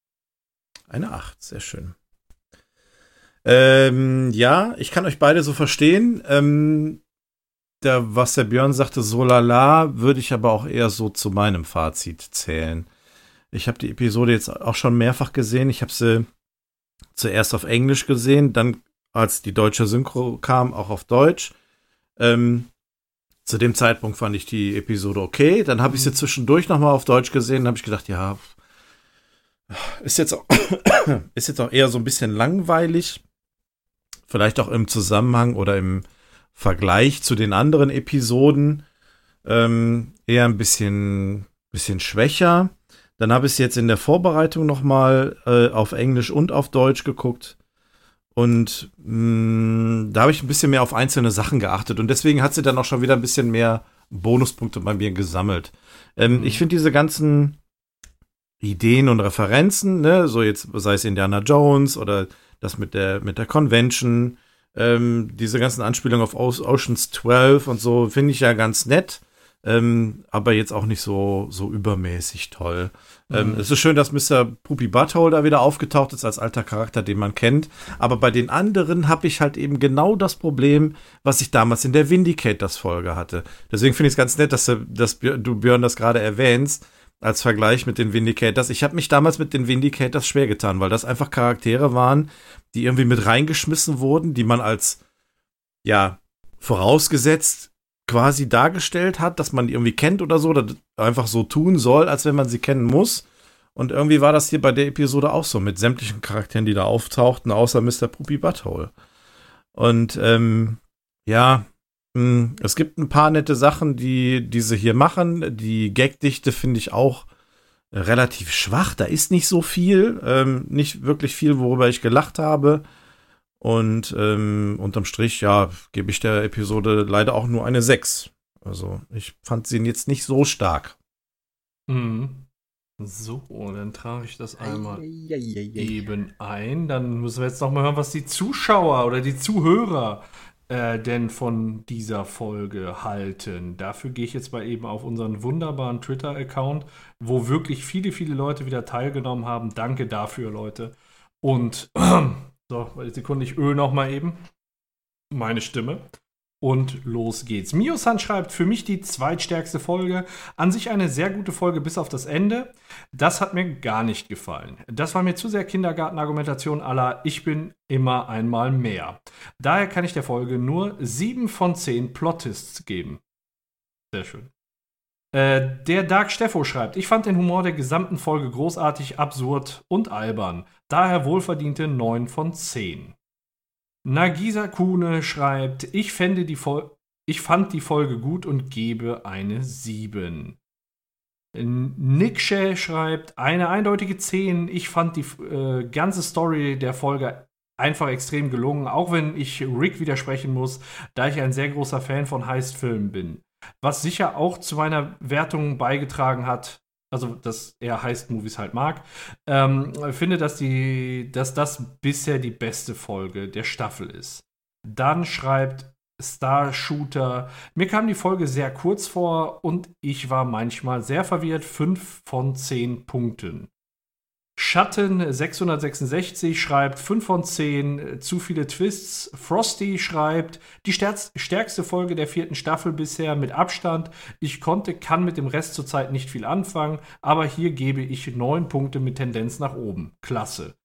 Eine 8, sehr schön. Ähm, ja, ich kann euch beide so verstehen. Ähm, da, was der Björn sagte, so lala, würde ich aber auch eher so zu meinem Fazit zählen. Ich habe die Episode jetzt auch schon mehrfach gesehen. Ich habe sie zuerst auf Englisch gesehen, dann als die deutsche Synchro kam, auch auf Deutsch. Ähm, zu dem Zeitpunkt fand ich die Episode okay. Dann habe ich sie zwischendurch nochmal auf Deutsch gesehen. Habe ich gedacht, ja, ist jetzt auch, [COUGHS] ist jetzt auch eher so ein bisschen langweilig. Vielleicht auch im Zusammenhang oder im Vergleich zu den anderen Episoden ähm, eher ein bisschen, bisschen schwächer. Dann habe ich es jetzt in der Vorbereitung nochmal äh, auf Englisch und auf Deutsch geguckt. Und mh, da habe ich ein bisschen mehr auf einzelne Sachen geachtet. Und deswegen hat sie dann auch schon wieder ein bisschen mehr Bonuspunkte bei mir gesammelt. Ähm, Ich finde diese ganzen Ideen und Referenzen, ne, so jetzt sei es Indiana Jones oder das mit der mit der Convention, ähm, diese ganzen Anspielungen auf Oceans 12 und so finde ich ja ganz nett, ähm, aber jetzt auch nicht so so übermäßig toll. Ähm, es ist schön, dass Mr. Poopy Butthole da wieder aufgetaucht ist als alter Charakter, den man kennt. Aber bei den anderen habe ich halt eben genau das Problem, was ich damals in der Vindicators-Folge hatte. Deswegen finde ich es ganz nett, dass, du- dass du Björn das gerade erwähnst als Vergleich mit den Vindicators. Ich habe mich damals mit den Vindicators schwer getan, weil das einfach Charaktere waren, die irgendwie mit reingeschmissen wurden, die man als, ja, vorausgesetzt quasi dargestellt hat, dass man die irgendwie kennt oder so, oder einfach so tun soll, als wenn man sie kennen muss. Und irgendwie war das hier bei der Episode auch so, mit sämtlichen Charakteren, die da auftauchten, außer Mr. Poopy Butthole. Und ähm, ja, mh, es gibt ein paar nette Sachen, die diese hier machen. Die Gagdichte finde ich auch relativ schwach. Da ist nicht so viel, ähm, nicht wirklich viel, worüber ich gelacht habe. Und ähm, unterm Strich, ja, gebe ich der Episode leider auch nur eine 6. Also ich fand sie jetzt nicht so stark. Mhm. So, dann trage ich das einmal eben ein. Dann müssen wir jetzt noch mal hören, was die Zuschauer oder die Zuhörer äh, denn von dieser Folge halten. Dafür gehe ich jetzt mal eben auf unseren wunderbaren Twitter-Account, wo wirklich viele, viele Leute wieder teilgenommen haben. Danke dafür, Leute. Und [CLEARS THROAT] so, Sekunde, ich öle noch mal eben meine Stimme. Und los geht's. Mio-san schreibt, für mich die zweitstärkste Folge. An sich eine sehr gute Folge bis auf das Ende. Das hat mir gar nicht gefallen. Das war mir zu sehr Kindergartenargumentation aller Ich bin immer einmal mehr. Daher kann ich der Folge nur 7 von 10 Plottists geben. Sehr schön. Äh, der Dark Steffo schreibt, ich fand den Humor der gesamten Folge großartig, absurd und albern. Daher wohlverdiente 9 von 10. Nagisa Kuhne schreibt, ich, fände die Fol ich fand die Folge gut und gebe eine 7. Nikshe schreibt, eine eindeutige 10. Ich fand die äh, ganze Story der Folge einfach extrem gelungen, auch wenn ich Rick widersprechen muss, da ich ein sehr großer Fan von Heist-Filmen bin. Was sicher auch zu meiner Wertung beigetragen hat, also dass er Heist-Movies halt mag, ähm, finde, dass, die, dass das bisher die beste Folge der Staffel ist. Dann schreibt Star Shooter, mir kam die Folge sehr kurz vor und ich war manchmal sehr verwirrt. 5 von 10 Punkten. Schatten 666 schreibt 5 von 10, äh, zu viele Twists. Frosty schreibt, die stärkste Folge der vierten Staffel bisher mit Abstand. Ich konnte, kann mit dem Rest zurzeit nicht viel anfangen, aber hier gebe ich 9 Punkte mit Tendenz nach oben. Klasse.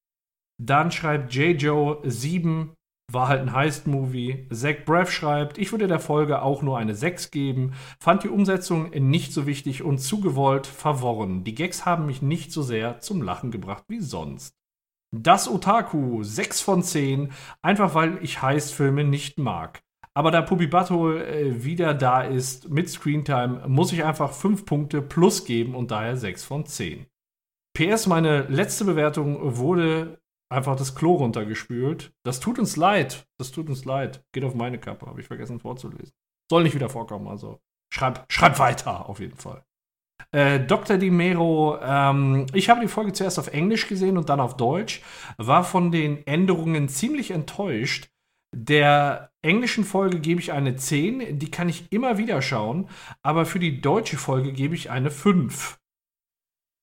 Dann schreibt J. Joe 7, war halt ein Heist-Movie. Zach Braff schreibt, ich würde der Folge auch nur eine 6 geben, fand die Umsetzung nicht so wichtig und zu gewollt verworren. Die Gags haben mich nicht so sehr zum Lachen gebracht wie sonst. Das Otaku, 6 von 10, einfach weil ich Heist-Filme nicht mag. Aber da Puppy Butthole äh, wieder da ist mit Screentime, muss ich einfach 5 Punkte plus geben und daher 6 von 10. PS, meine letzte Bewertung wurde einfach das Klo runtergespült. Das tut uns leid. Das tut uns leid. Geht auf meine Kappe, habe ich vergessen vorzulesen. Soll nicht wieder vorkommen, also schreib, schreib weiter, auf jeden Fall. Äh, Dr. Di Mero, ähm, ich habe die Folge zuerst auf Englisch gesehen und dann auf Deutsch, war von den Änderungen ziemlich enttäuscht. Der englischen Folge gebe ich eine 10, die kann ich immer wieder schauen, aber für die deutsche Folge gebe ich eine 5.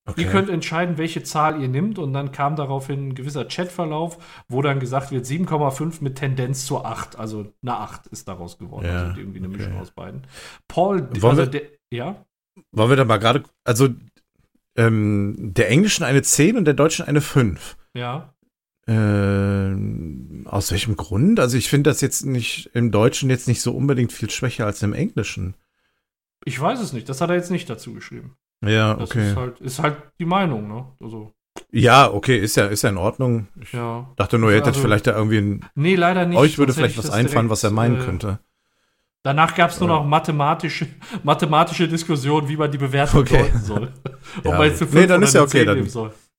Okay. Ihr könnt entscheiden, welche Zahl ihr nimmt und dann kam daraufhin ein gewisser Chatverlauf, wo dann gesagt wird 7,5 mit Tendenz zur 8. Also eine 8 ist daraus geworden. Ja, also irgendwie eine okay. Mischung aus beiden. Paul, wollen also der, ja? Wollen wir da mal gerade, also ähm, der Englischen eine 10 und der Deutschen eine 5. Ja. Äh, aus welchem Grund? Also ich finde das jetzt nicht im Deutschen jetzt nicht so unbedingt viel schwächer als im Englischen. Ich weiß es nicht, das hat er jetzt nicht dazu geschrieben. Ja, das okay. Ist halt, ist halt die Meinung, ne? Also. Ja, okay, ist ja, ist ja in Ordnung. Ich ja. dachte nur, ihr hättet also, vielleicht da irgendwie ein. Nee, leider nicht. Euch würde vielleicht was einfallen, direkt, was er meinen äh, könnte. Danach gab es nur noch mathematische, mathematische Diskussionen, wie man die Bewertung okay. deuten soll. [LAUGHS] [LAUGHS] Ob ja. man jetzt eine nee, dann ist ja okay. Dann,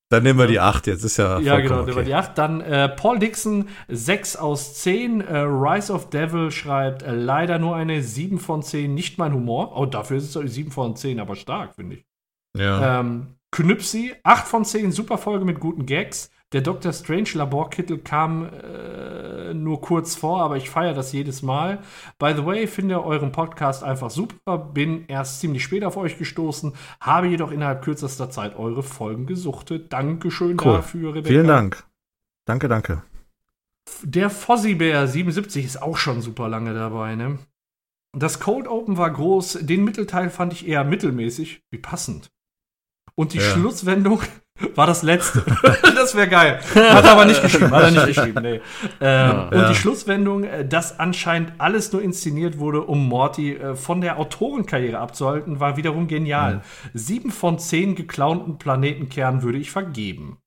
dann nehmen wir die 8, jetzt ist ja. Ja, genau, okay. nehmen wir die 8. Dann äh, Paul Dixon, 6 aus 10. Äh, Rise of Devil schreibt äh, leider nur eine 7 von 10, nicht mein Humor. Oh, dafür ist es 7 von 10, aber stark, finde ich. Ja. Ähm, Knüpsi, 8 von 10, super Folge mit guten Gags. Der Dr. Strange Laborkittel kam äh, nur kurz vor, aber ich feiere das jedes Mal. By the way, finde euren Podcast einfach super. Bin erst ziemlich spät auf euch gestoßen, habe jedoch innerhalb kürzester Zeit eure Folgen gesuchtet. Dankeschön cool. dafür, Rebecca. Vielen Dank. Danke, danke. Der Fossibär 77 ist auch schon super lange dabei, ne? Das Cold Open war groß, den Mittelteil fand ich eher mittelmäßig. Wie passend. Und die ja. Schlusswendung [LAUGHS] war das letzte. [LAUGHS] das wäre geil. Hat er aber nicht geschrieben. Hat er nicht geschrieben, nee. Ähm, ja. Und die Schlusswendung, äh, dass anscheinend alles nur inszeniert wurde, um Morty äh, von der Autorenkarriere abzuhalten, war wiederum genial. Mhm. Sieben von zehn geklauten Planetenkernen würde ich vergeben.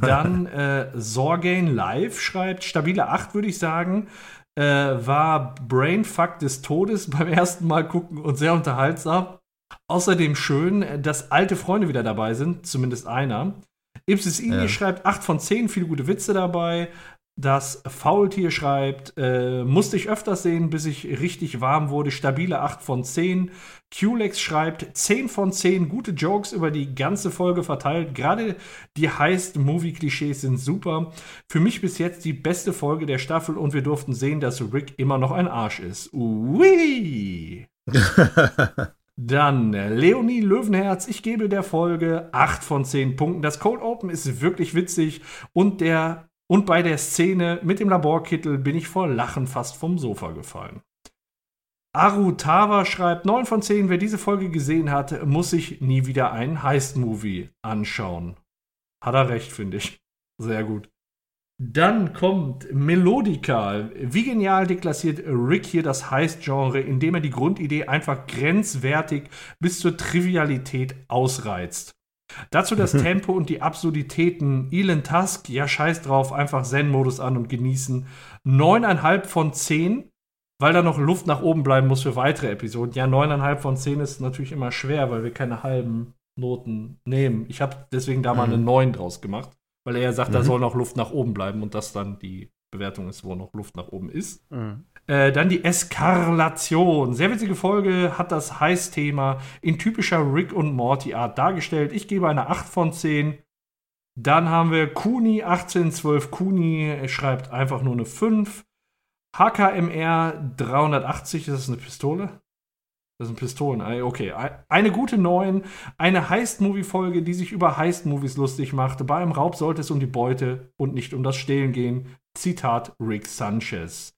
Dann [LAUGHS] äh, Sorgain Live schreibt, stabile 8 würde ich sagen. Äh, war Brainfuck des Todes beim ersten Mal gucken und sehr unterhaltsam. Außerdem schön, dass alte Freunde wieder dabei sind, zumindest einer. Ipsis Ini ja. schreibt 8 von 10, viele gute Witze dabei. Das Faultier schreibt, äh, musste ich öfters sehen, bis ich richtig warm wurde. Stabile 8 von 10. Qlex schreibt 10 von 10 gute Jokes über die ganze Folge verteilt. Gerade die Heist-Movie-Klischees sind super. Für mich bis jetzt die beste Folge der Staffel und wir durften sehen, dass Rick immer noch ein Arsch ist. Ui! [LAUGHS] Dann Leonie Löwenherz, ich gebe der Folge 8 von 10 Punkten. Das Cold Open ist wirklich witzig und der und bei der Szene mit dem Laborkittel bin ich vor Lachen fast vom Sofa gefallen. Arutawa schreibt 9 von 10. Wer diese Folge gesehen hat, muss sich nie wieder einen Heist-Movie anschauen. Hat er recht, finde ich. Sehr gut. Dann kommt Melodica. Wie genial deklassiert Rick hier das Heist-Genre, indem er die Grundidee einfach grenzwertig bis zur Trivialität ausreizt. Dazu das [LAUGHS] Tempo und die Absurditäten. Elon Tusk, ja scheiß drauf, einfach Zen-Modus an und genießen. Neuneinhalb von zehn, weil da noch Luft nach oben bleiben muss für weitere Episoden. Ja, neuneinhalb von zehn ist natürlich immer schwer, weil wir keine halben Noten nehmen. Ich habe deswegen da mal eine mhm. neun draus gemacht weil er ja sagt, mhm. da soll noch Luft nach oben bleiben und das dann die Bewertung ist, wo noch Luft nach oben ist. Mhm. Äh, dann die Eskarlation. Sehr witzige Folge, hat das Heiß-Thema in typischer Rick und Morty-Art dargestellt. Ich gebe eine 8 von 10. Dann haben wir Kuni 1812. Kuni schreibt einfach nur eine 5. HKMR 380, das ist eine Pistole. Das sind Pistolen. Okay. Eine gute neun, eine Heist-Movie-Folge, die sich über Heist-Movies lustig machte. Bei einem Raub sollte es um die Beute und nicht um das Stehlen gehen. Zitat Rick Sanchez.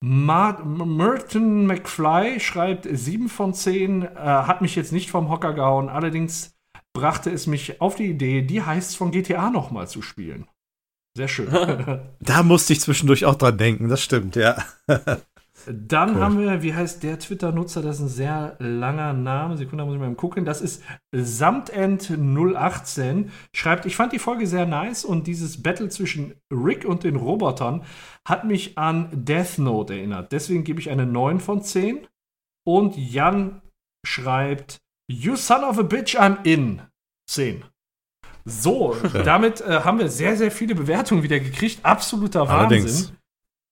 Merton McFly schreibt 7 von 10, äh, hat mich jetzt nicht vom Hocker gehauen, allerdings brachte es mich auf die Idee, die Heists von GTA nochmal zu spielen. Sehr schön. [LAUGHS] [LAUGHS] da musste ich zwischendurch auch dran denken, das stimmt, ja. [LAUGHS] Dann cool. haben wir, wie heißt der Twitter-Nutzer? Das ist ein sehr langer Name. Sekunde, muss ich mal gucken. Das ist Samtend018. Schreibt, ich fand die Folge sehr nice und dieses Battle zwischen Rick und den Robotern hat mich an Death Note erinnert. Deswegen gebe ich eine 9 von 10. Und Jan schreibt, You son of a bitch, I'm in. 10. So, [LAUGHS] damit äh, haben wir sehr, sehr viele Bewertungen wieder gekriegt. Absoluter Wahnsinn. Allerdings.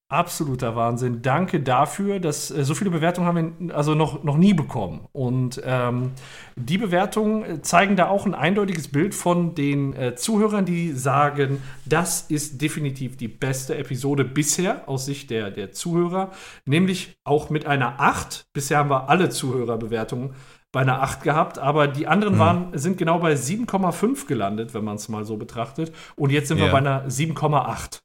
Absoluter Wahnsinn. Danke dafür, dass äh, so viele Bewertungen haben wir also noch, noch nie bekommen. Und ähm, die Bewertungen äh, zeigen da auch ein eindeutiges Bild von den äh, Zuhörern, die sagen, das ist definitiv die beste Episode bisher aus Sicht der, der Zuhörer, nämlich auch mit einer 8. Bisher haben wir alle Zuhörerbewertungen bei einer 8 gehabt, aber die anderen mhm. waren, sind genau bei 7,5 gelandet, wenn man es mal so betrachtet. Und jetzt sind ja. wir bei einer 7,8.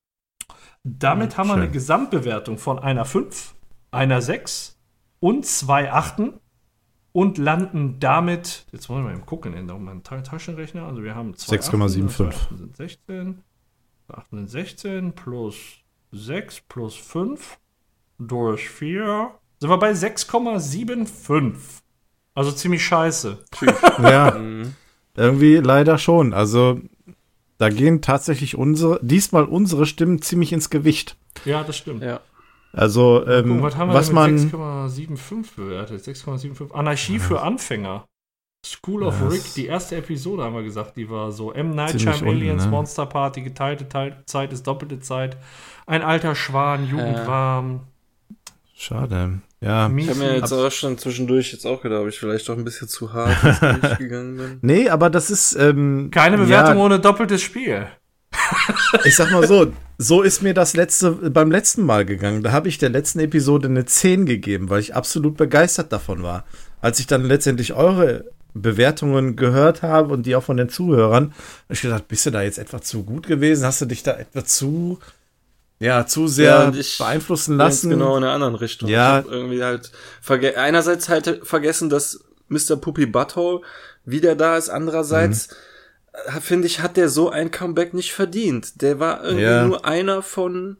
Damit ja, haben wir schön. eine Gesamtbewertung von einer 5, einer 6 und zwei Achten und landen damit, jetzt wollen wir mal gucken, in meinem Taschenrechner, also wir haben 6,75. 16, 8 sind 16 plus 6 plus 5 durch 4 sind wir bei 6,75. Also ziemlich scheiße. ja, mhm. irgendwie leider schon. Also da gehen tatsächlich unsere, diesmal unsere Stimmen ziemlich ins Gewicht. Ja, das stimmt. Ja. Also, ähm, Guck, was, haben wir was man. 6,75 bewertet. 6,75. Anarchie ja. für Anfänger. School of das Rick, die erste Episode haben wir gesagt, die war so. M. Night Aliens, ne? Monster Party, geteilte Zeit ist doppelte Zeit. Ein alter Schwan, Jugendwarm. Schade. Ja. Ich habe mir jetzt auch schon zwischendurch jetzt auch gedacht, ob ich vielleicht doch ein bisschen zu hart [LAUGHS] gegangen bin. Nee, aber das ist. Ähm, Keine Bewertung ja, ohne doppeltes Spiel. [LAUGHS] ich sag mal so, so ist mir das letzte beim letzten Mal gegangen. Da habe ich der letzten Episode eine 10 gegeben, weil ich absolut begeistert davon war. Als ich dann letztendlich eure Bewertungen gehört habe und die auch von den Zuhörern, habe ich gedacht, bist du da jetzt etwa zu gut gewesen? Hast du dich da etwa zu ja, zu sehr ja, beeinflussen lassen. Genau in der anderen Richtung. Ja. irgendwie halt einerseits halt vergessen, dass Mr. Puppy Butthole wieder da ist, andererseits mhm. finde ich, hat der so ein Comeback nicht verdient. Der war irgendwie ja. nur einer von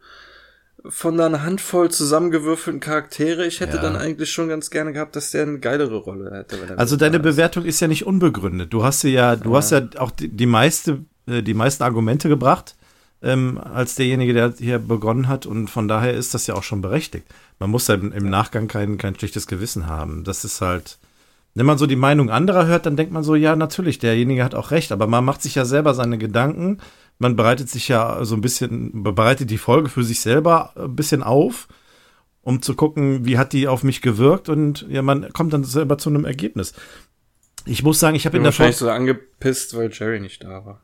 von einer Handvoll zusammengewürfelten Charaktere. Ich hätte ja. dann eigentlich schon ganz gerne gehabt, dass der eine geilere Rolle hätte. also deine Bewertung ist ja nicht unbegründet. Du hast ja, du hast ja auch die, die meiste, äh, die meisten Argumente gebracht ähm, als derjenige, der hier begonnen hat. Und von daher ist das ja auch schon berechtigt. Man muss ja im Nachgang kein, kein schlechtes Gewissen haben. Das ist halt, wenn man so die Meinung anderer hört, dann denkt man so, ja, natürlich, derjenige hat auch recht. Aber man macht sich ja selber seine Gedanken. Man bereitet sich ja so ein bisschen, bereitet die Folge für sich selber ein bisschen auf, um zu gucken, wie hat die auf mich gewirkt. Und ja, man kommt dann selber zu einem Ergebnis. Ich muss sagen, ich habe in der Folge. so angepisst, weil Jerry nicht da war.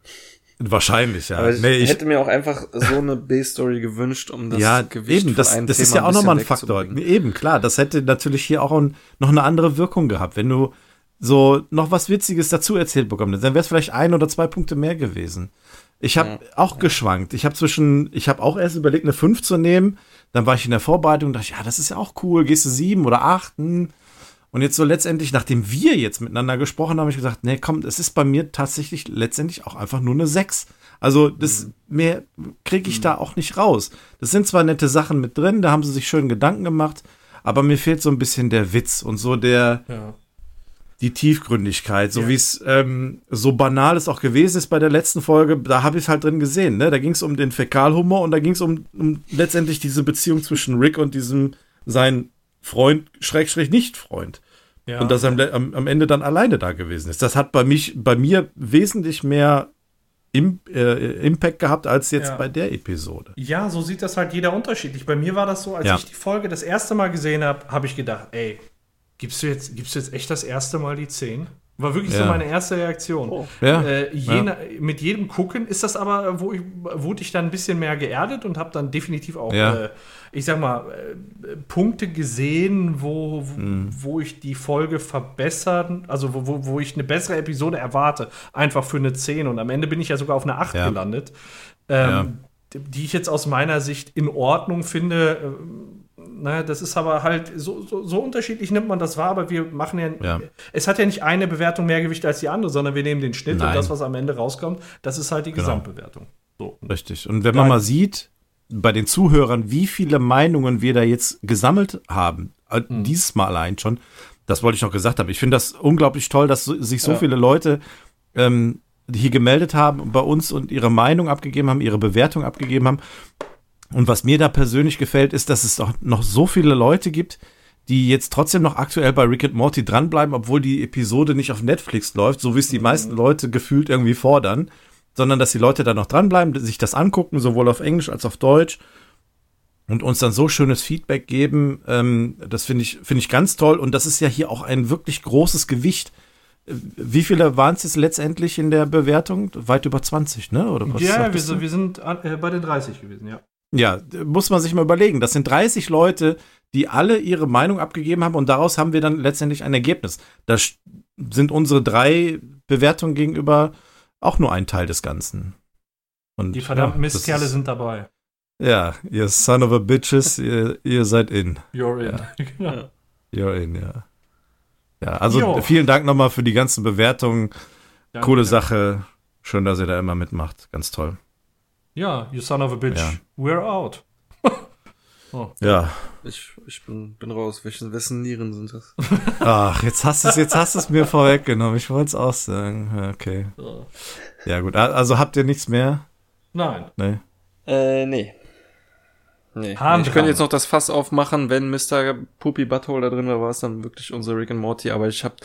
Wahrscheinlich, ja. Aber ich, nee, ich hätte mir auch einfach so eine B-Story gewünscht, um das ja, Gewicht eben, das, das Thema ist ja auch nochmal ein Faktor. Eben, klar, das hätte natürlich hier auch ein, noch eine andere Wirkung gehabt. Wenn du so noch was Witziges dazu erzählt bekommen hättest, dann wäre es vielleicht ein oder zwei Punkte mehr gewesen. Ich habe ja, auch ja. geschwankt. Ich habe zwischen, ich habe auch erst überlegt, eine 5 zu nehmen. Dann war ich in der Vorbereitung und dachte, ja, das ist ja auch cool. Gehst du sieben oder acht? Hm. Und jetzt so letztendlich, nachdem wir jetzt miteinander gesprochen haben, habe ich gesagt, nee, komm, es ist bei mir tatsächlich letztendlich auch einfach nur eine 6. Also das mhm. mehr kriege ich mhm. da auch nicht raus. Das sind zwar nette Sachen mit drin, da haben sie sich schön Gedanken gemacht, aber mir fehlt so ein bisschen der Witz und so der ja. die Tiefgründigkeit, so ja. wie es ähm, so banal es auch gewesen ist bei der letzten Folge, da habe ich es halt drin gesehen. Ne? Da ging es um den Fäkalhumor und da ging es um, um letztendlich diese Beziehung zwischen Rick und diesem sein Freund, Schrägstrich Nicht-Freund. Ja. Und dass er am, am, Ende dann alleine da gewesen ist. Das hat bei mich, bei mir wesentlich mehr Im, äh, Impact gehabt als jetzt ja. bei der Episode. Ja, so sieht das halt jeder unterschiedlich. Bei mir war das so, als ja. ich die Folge das erste Mal gesehen habe, habe ich gedacht, ey, gibst du jetzt, gibst du jetzt echt das erste Mal die 10? War wirklich Ja. so meine erste Reaktion. Oh. Ja. Äh, je na- Mit jedem Gucken ist das aber, wo ich, wurde ich dann ein bisschen mehr geerdet und habe dann definitiv auch, Ja. äh, ich sag mal, äh, Punkte gesehen, wo, wo, Mhm. wo ich die Folge verbessern, also wo, wo, wo ich eine bessere Episode erwarte, einfach für eine 10 und am Ende bin ich ja sogar auf eine 8 Ja. gelandet, ähm, die- die ich jetzt aus meiner Sicht in Ordnung finde. Naja, das ist aber halt so, so, so unterschiedlich nimmt man das wahr, aber wir machen ja, Ja. es hat ja nicht eine Bewertung mehr Gewicht als die andere, sondern wir nehmen den Schnitt Nein. und das, was am Ende rauskommt, das ist halt die Genau. Gesamtbewertung. So. Richtig. Und wenn man Ja. mal sieht, bei den Zuhörern, wie viele Meinungen wir da jetzt gesammelt haben, äh, Mhm. dieses Mal allein schon, das wollte ich noch gesagt haben. Ich finde das unglaublich toll, dass sich so Ja. viele Leute ähm, hier gemeldet haben bei uns und ihre Meinung abgegeben haben, ihre Bewertung abgegeben haben. Und was mir da persönlich gefällt, ist, dass es doch noch so viele Leute gibt, die jetzt trotzdem noch aktuell bei Rick and Morty dranbleiben, obwohl die Episode nicht auf Netflix läuft, so wie es die meisten Leute gefühlt irgendwie fordern, sondern dass die Leute da noch dranbleiben, sich das angucken, sowohl auf Englisch als auf Deutsch und uns dann so schönes Feedback geben. Ähm, das finde ich, finde ich ganz toll. Und das ist ja hier auch ein wirklich großes Gewicht. Äh, Wie viele waren es jetzt letztendlich in der Bewertung? Weit über 20, ne? Oder was Ja, wir, wir sind an- äh, bei den 30 gewesen, ja. Ja, muss man sich mal überlegen. Das sind 30 Leute, die alle ihre Meinung abgegeben haben und daraus haben wir dann letztendlich ein Ergebnis. Da sind unsere drei Bewertungen gegenüber auch nur ein Teil des Ganzen. Und, Die verdammten ja, Mistkerle ist- sind dabei. Ja, ihr son of a bitches, ihr, ihr seid in. You're in. Ja. [LAUGHS] You're in, ja. Ja, also Jo. vielen Dank nochmal für die ganzen Bewertungen. Danke. Coole Sache. Schön, dass ihr da immer mitmacht. Ganz toll. Ja, you son of a bitch. Ja. We're out. [LAUGHS] Ja. Ich, ich bin, bin raus. Welche, wessen Nieren sind das? [LAUGHS] Ach, jetzt hast du es, jetzt hast du es mir vorweggenommen. Ich wollte es auch sagen. Ja, Okay. Ja, gut. Also habt ihr nichts mehr? Nein. Nee. Äh, nee. Nee. Haben ich könnte jetzt noch das Fass aufmachen, wenn Mr. Poopy Butthole da drin war, war es dann wirklich unser Rick and Morty, aber ich hab,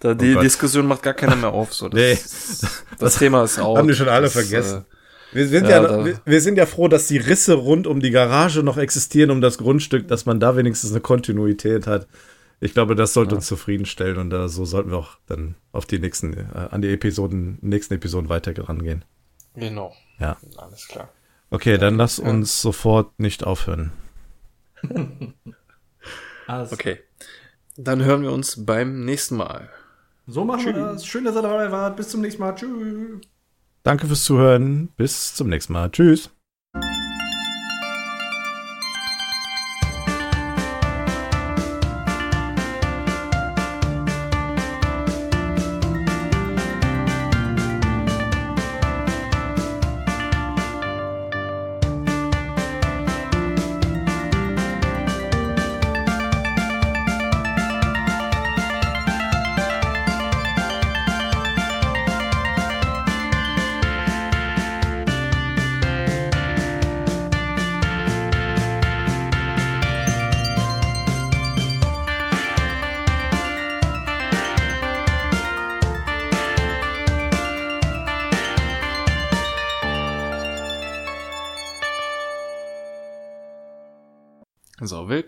da die Oh. Diskussion macht gar keiner mehr auf, so. Das, Nee. das Thema ist auch. Haben die schon alle vergessen. Wir sind Ja, ja, wir, wir sind ja froh, dass die Risse rund um die Garage noch existieren, um das Grundstück, dass man da wenigstens eine Kontinuität hat. Ich glaube, das sollte uns zufriedenstellen und da so sollten wir auch dann auf die nächsten, äh, an die Episoden, nächsten Episoden weiter rangehen. Genau. Ja. Alles klar. Okay, dann lass uns sofort nicht aufhören. [LAUGHS] Also, Okay. Dann hören wir uns beim nächsten Mal. So machen wir das. Schön, dass ihr dabei wart. Bis zum nächsten Mal. Tschüss. Danke fürs Zuhören. Bis zum nächsten Mal. Tschüss.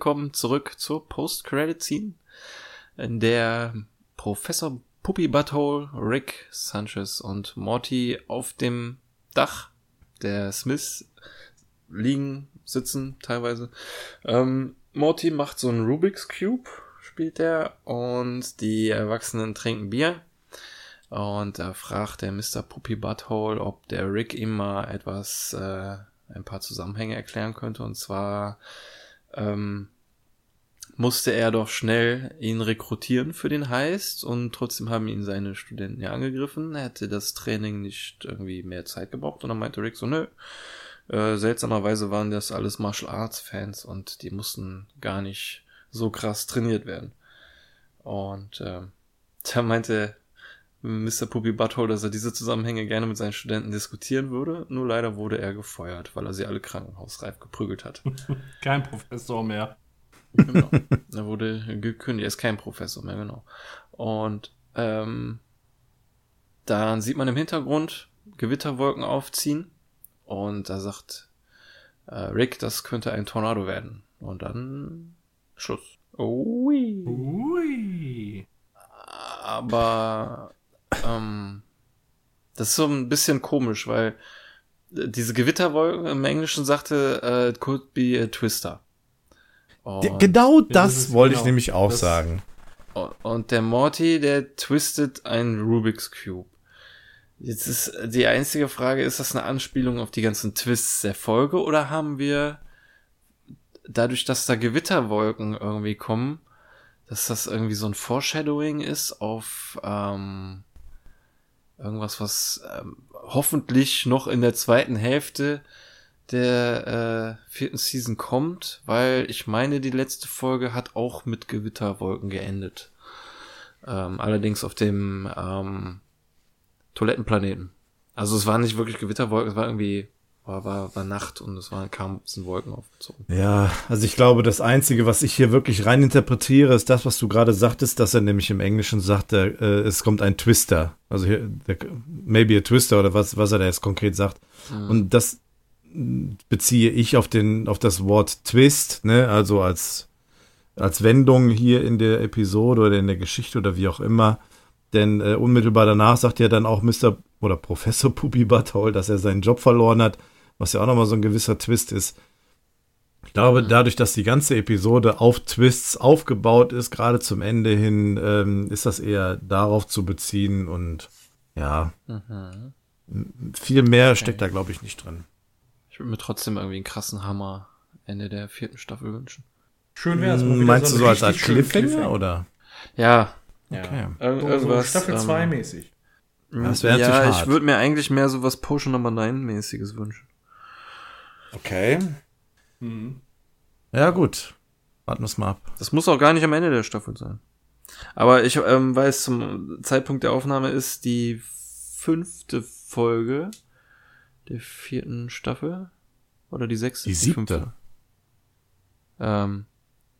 So, willkommen zurück zur Post-Credit-Scene, in der Professor Puppy Butthole, Rick, Sanchez und Morty auf dem Dach der Smiths liegen, sitzen teilweise. Ähm, Morty macht so einen Rubik's Cube, spielt er, und die Erwachsenen trinken Bier. Und da fragt der Mr. Puppy Butthole, ob der Rick ihm mal etwas, äh, ein paar Zusammenhänge erklären könnte. Und zwar ähm, musste er doch schnell ihn rekrutieren für den Heist und trotzdem haben ihn seine Studenten ja angegriffen. Er hätte das Training nicht irgendwie mehr Zeit gebraucht und dann meinte Rick so, nö. Äh, seltsamerweise waren das alles Martial Arts Fans und die mussten gar nicht so krass trainiert werden. Und ähm, [LAUGHS] da meinte Mr. Puppy Butthole, dass er diese Zusammenhänge gerne mit seinen Studenten diskutieren würde, nur leider wurde er gefeuert, weil er sie alle krankenhausreif geprügelt hat. [LAUGHS] Kein Professor mehr. Genau. [LAUGHS] Er wurde gekündigt. Er ist kein Professor mehr, genau. Und ähm, dann sieht man im Hintergrund Gewitterwolken aufziehen. Und da sagt äh, Rick, das könnte ein Tornado werden. Und dann Schluss. Ui. Ui. aber ähm, das ist so ein bisschen komisch, weil diese Gewitterwolken im Englischen sagte, äh, it could be a twister. Und, genau das wollte ich genau. nämlich auch Das- sagen. und der Morty, der twistet einen Rubik's Cube. Jetzt ist die einzige Frage, ist das eine Anspielung auf die ganzen Twists der Folge oder haben wir dadurch, dass da Gewitterwolken irgendwie kommen, dass das irgendwie so ein Foreshadowing ist auf ähm, irgendwas, was ähm, hoffentlich noch in der zweiten Hälfte der äh, vierten Season kommt, weil ich meine, die letzte Folge hat auch mit Gewitterwolken geendet. Ähm, allerdings auf dem ähm, Toilettenplaneten. Also es waren nicht wirklich Gewitterwolken, es war irgendwie, war, war, war Nacht und es waren, kamen sind Wolken aufgezogen. Ja, also ich glaube, das Einzige, was ich hier wirklich rein interpretiere, ist das, was du gerade sagtest, dass er nämlich im Englischen sagte, äh, es kommt ein Twister. Also hier, der, maybe a Twister oder was, was er da jetzt konkret sagt. Und das beziehe ich auf den, auf das Wort Twist, ne, also als, als Wendung hier in der Episode oder in der Geschichte oder wie auch immer. Denn äh, unmittelbar danach sagt ja dann auch Mr. oder Professor [LAUGHS] Pupi Butthole, dass er seinen Job verloren hat, was ja auch nochmal so ein gewisser Twist ist. Ich glaube, dadurch, dass die ganze Episode auf Twists aufgebaut ist, gerade zum Ende hin, ähm, ist das eher darauf zu beziehen und ja, m- viel mehr steckt da, glaube ich, nicht drin. Ich würde mir trotzdem irgendwie einen krassen Hammer Ende der vierten Staffel wünschen. Schön wieder Hm, Meinst du einen so als schönen Cliffhanger oder? Ja, Ja. Okay. Ir So, irgendwas. so Staffel ähm, 2 mäßig. Das wäre ja, natürlich ich hart. würde mir eigentlich mehr so was Potion Number 9 mäßiges wünschen. Okay. Mhm. Ja, gut. Warten wir es mal ab. Das muss auch gar nicht am Ende der Staffel sein. Aber ich ähm, weiß, zum Zeitpunkt der Aufnahme ist die fünfte Folge der vierten Staffel. Oder die sechste? Die siebte. fünfte. Ähm,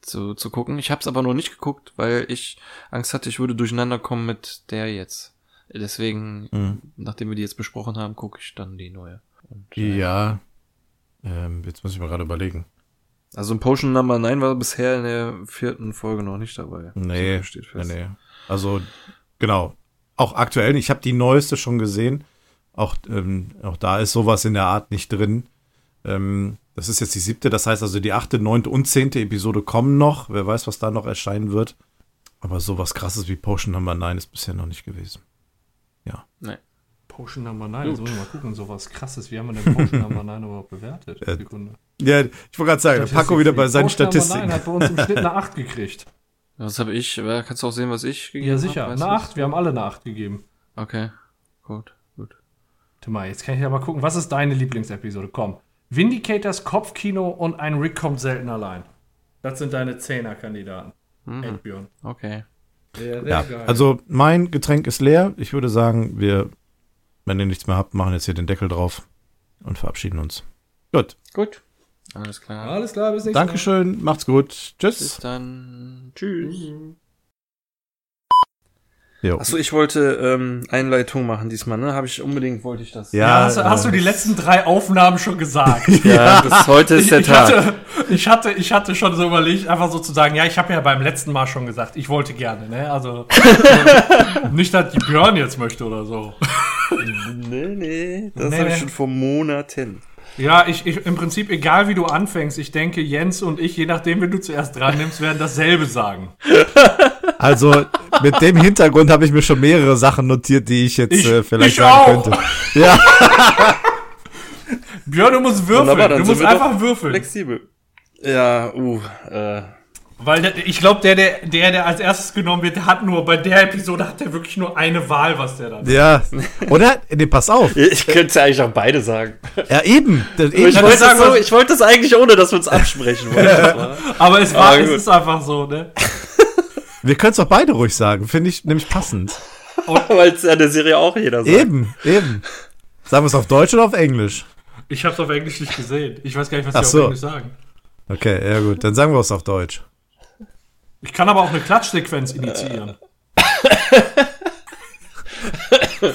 zu, zu gucken. Ich habe es aber noch nicht geguckt, weil ich Angst hatte, ich würde durcheinander kommen mit der jetzt. Deswegen, Mhm. nachdem wir die jetzt besprochen haben, gucke ich dann die neue. Und, äh, Ja. Ähm, jetzt muss ich mal gerade überlegen. Also ein Potion Number 9 war bisher in der vierten Folge noch nicht dabei. Nee, steht fest. nee, nee. Also, genau. Auch aktuell, ich habe die neueste schon gesehen. Auch, ähm, auch da ist sowas in der Art nicht drin. Ähm, das ist jetzt die siebte, das heißt also die achte, neunte und zehnte Episode kommen noch. Wer weiß, was da noch erscheinen wird. Aber sowas krasses wie Potion Number 9 ist bisher noch nicht gewesen. Nee. Potion Number 9. Jetzt muss ich mal gucken, sowas krasses. Wie haben wir denn Potion Number [LAUGHS] 9 überhaupt bewertet? Äh, Sekunde. Ja, ich wollte gerade sagen, Paco wieder bei seinen Potion Number 9 Statistiken. hat bei uns im Schnitt eine [LAUGHS] 8 gekriegt. Was habe ich? Äh, Kannst du auch sehen, was ich gegeben Ja, hab? sicher. Weißt Eine du 8. Wir haben alle eine 8 gegeben. Okay, gut, mal, jetzt kann ich ja mal gucken. Was ist deine Lieblingsepisode? Komm. Vindicators, Kopfkino und ein Rick kommt selten allein. Das sind deine Zehner-Kandidaten. Mhm. Okay. Sehr, sehr Ja, geil. also mein Getränk ist leer. Ich würde sagen, wir, wenn ihr nichts mehr habt, machen jetzt hier den Deckel drauf und verabschieden uns. Gut. Gut. Alles klar. Alles klar, bis nächstes Dankeschön, macht's gut. Bis Tschüss. dann. Tschüss. Jo. Achso, ich wollte ähm, Einleitung machen diesmal, ne? Habe ich unbedingt, wollte ich das. Ja, Ja, hast, du- hast du die letzten drei Aufnahmen schon gesagt? [LAUGHS] ja das heute ist ich, der ich, Tag. hatte, ich, hatte, ich hatte schon so überlegt, einfach so zu sagen, ja, ich habe ja beim letzten Mal schon gesagt, ich wollte gerne, ne? Also [LAUGHS] nicht, dass die Björn jetzt möchte oder so. nee, nee, das Nee, habe ich schon vor Monaten. Ja, ich, ich im Prinzip, egal wie du anfängst, ich denke, Jens und ich, je nachdem, wenn du zuerst dran nimmst, werden dasselbe sagen. [LAUGHS] Also mit dem Hintergrund habe ich mir schon mehrere Sachen notiert, die ich jetzt Ich- äh, vielleicht ich sagen auch. könnte. Ja, [LAUGHS] Björn, du musst würfeln. Wunderbar, du musst einfach würfeln. Flexibel. Ja, uh, äh. Weil der, ich glaube, der, der, der, der als erstes genommen wird, der hat nur, bei der Episode hat der wirklich nur eine Wahl, was der dann. ja. Oder? Nee, pass auf. [LAUGHS] Ich könnte ja eigentlich auch beide sagen. Ja, eben. Das, Ich eben. wollte wollte, sagen, das so, ich wollte das eigentlich ohne, dass wir uns absprechen wollten. Aber es war, Ah, es ist einfach so, ne? [LAUGHS] Wir können es doch beide ruhig sagen. Finde ich nämlich passend. [LAUGHS] Weil es ja in der Serie auch jeder sagt. Eben, eben. Sagen wir es auf Deutsch oder auf Englisch? Ich hab's auf Englisch nicht gesehen. Ich weiß gar nicht, was Ach die so. auf Englisch sagen. Okay, ja gut. Dann sagen wir es auf Deutsch. Ich kann aber auch eine Klatschsequenz initiieren. [LAUGHS]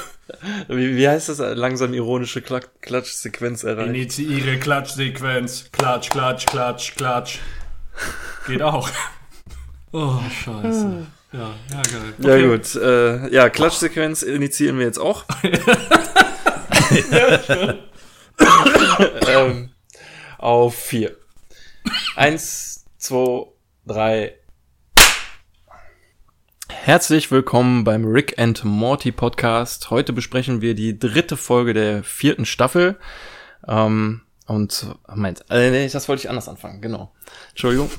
Wie, wie heißt das? Langsam ironische Kla Klatschsequenz erreicht. Initiiere Klatschsequenz. Klatsch, klatsch, klatsch, klatsch. Geht auch. Oh, scheiße. Ja, ja, geil. Ja Okay. gut, äh, ja, Klatschsequenz initiieren wir jetzt auch. [LAUGHS] ähm, auf vier. Eins, zwei, drei. Herzlich willkommen beim Rick and Morty Podcast. Heute besprechen wir die dritte Folge der vierten Staffel. Ähm, und meint, äh, nee, das wollte ich anders anfangen, genau. Entschuldigung.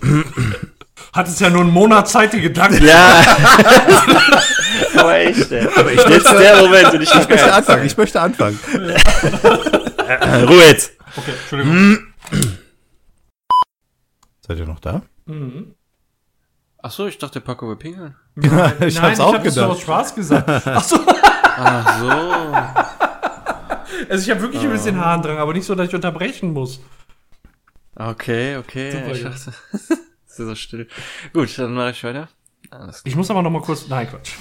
[LAUGHS] Hattest ja nur einen Monat Zeit, die Gedanken. Ja. [LAUGHS] Aber echt, ey. Aber ich jetzt der Moment und ich Ich möchte anfangen, ich möchte anfangen. Äh, Ruhe jetzt. Okay, Entschuldigung. Seid ihr noch da? Ach so, ich dachte, Paco will pingeln. [LAUGHS] ich Nein, hab's ich auch hab das nur aus gedacht. Spaß gesagt. [LAUGHS] Ach so. Ach so. Also ich habe wirklich ein bisschen Harndrang, aber nicht so, dass ich unterbrechen muss. Okay, okay. Super, ich dachte, [LAUGHS] es ist so still. Gut, dann mache ich weiter. Alles Ich muss aber noch mal kurz. Nein, Quatsch.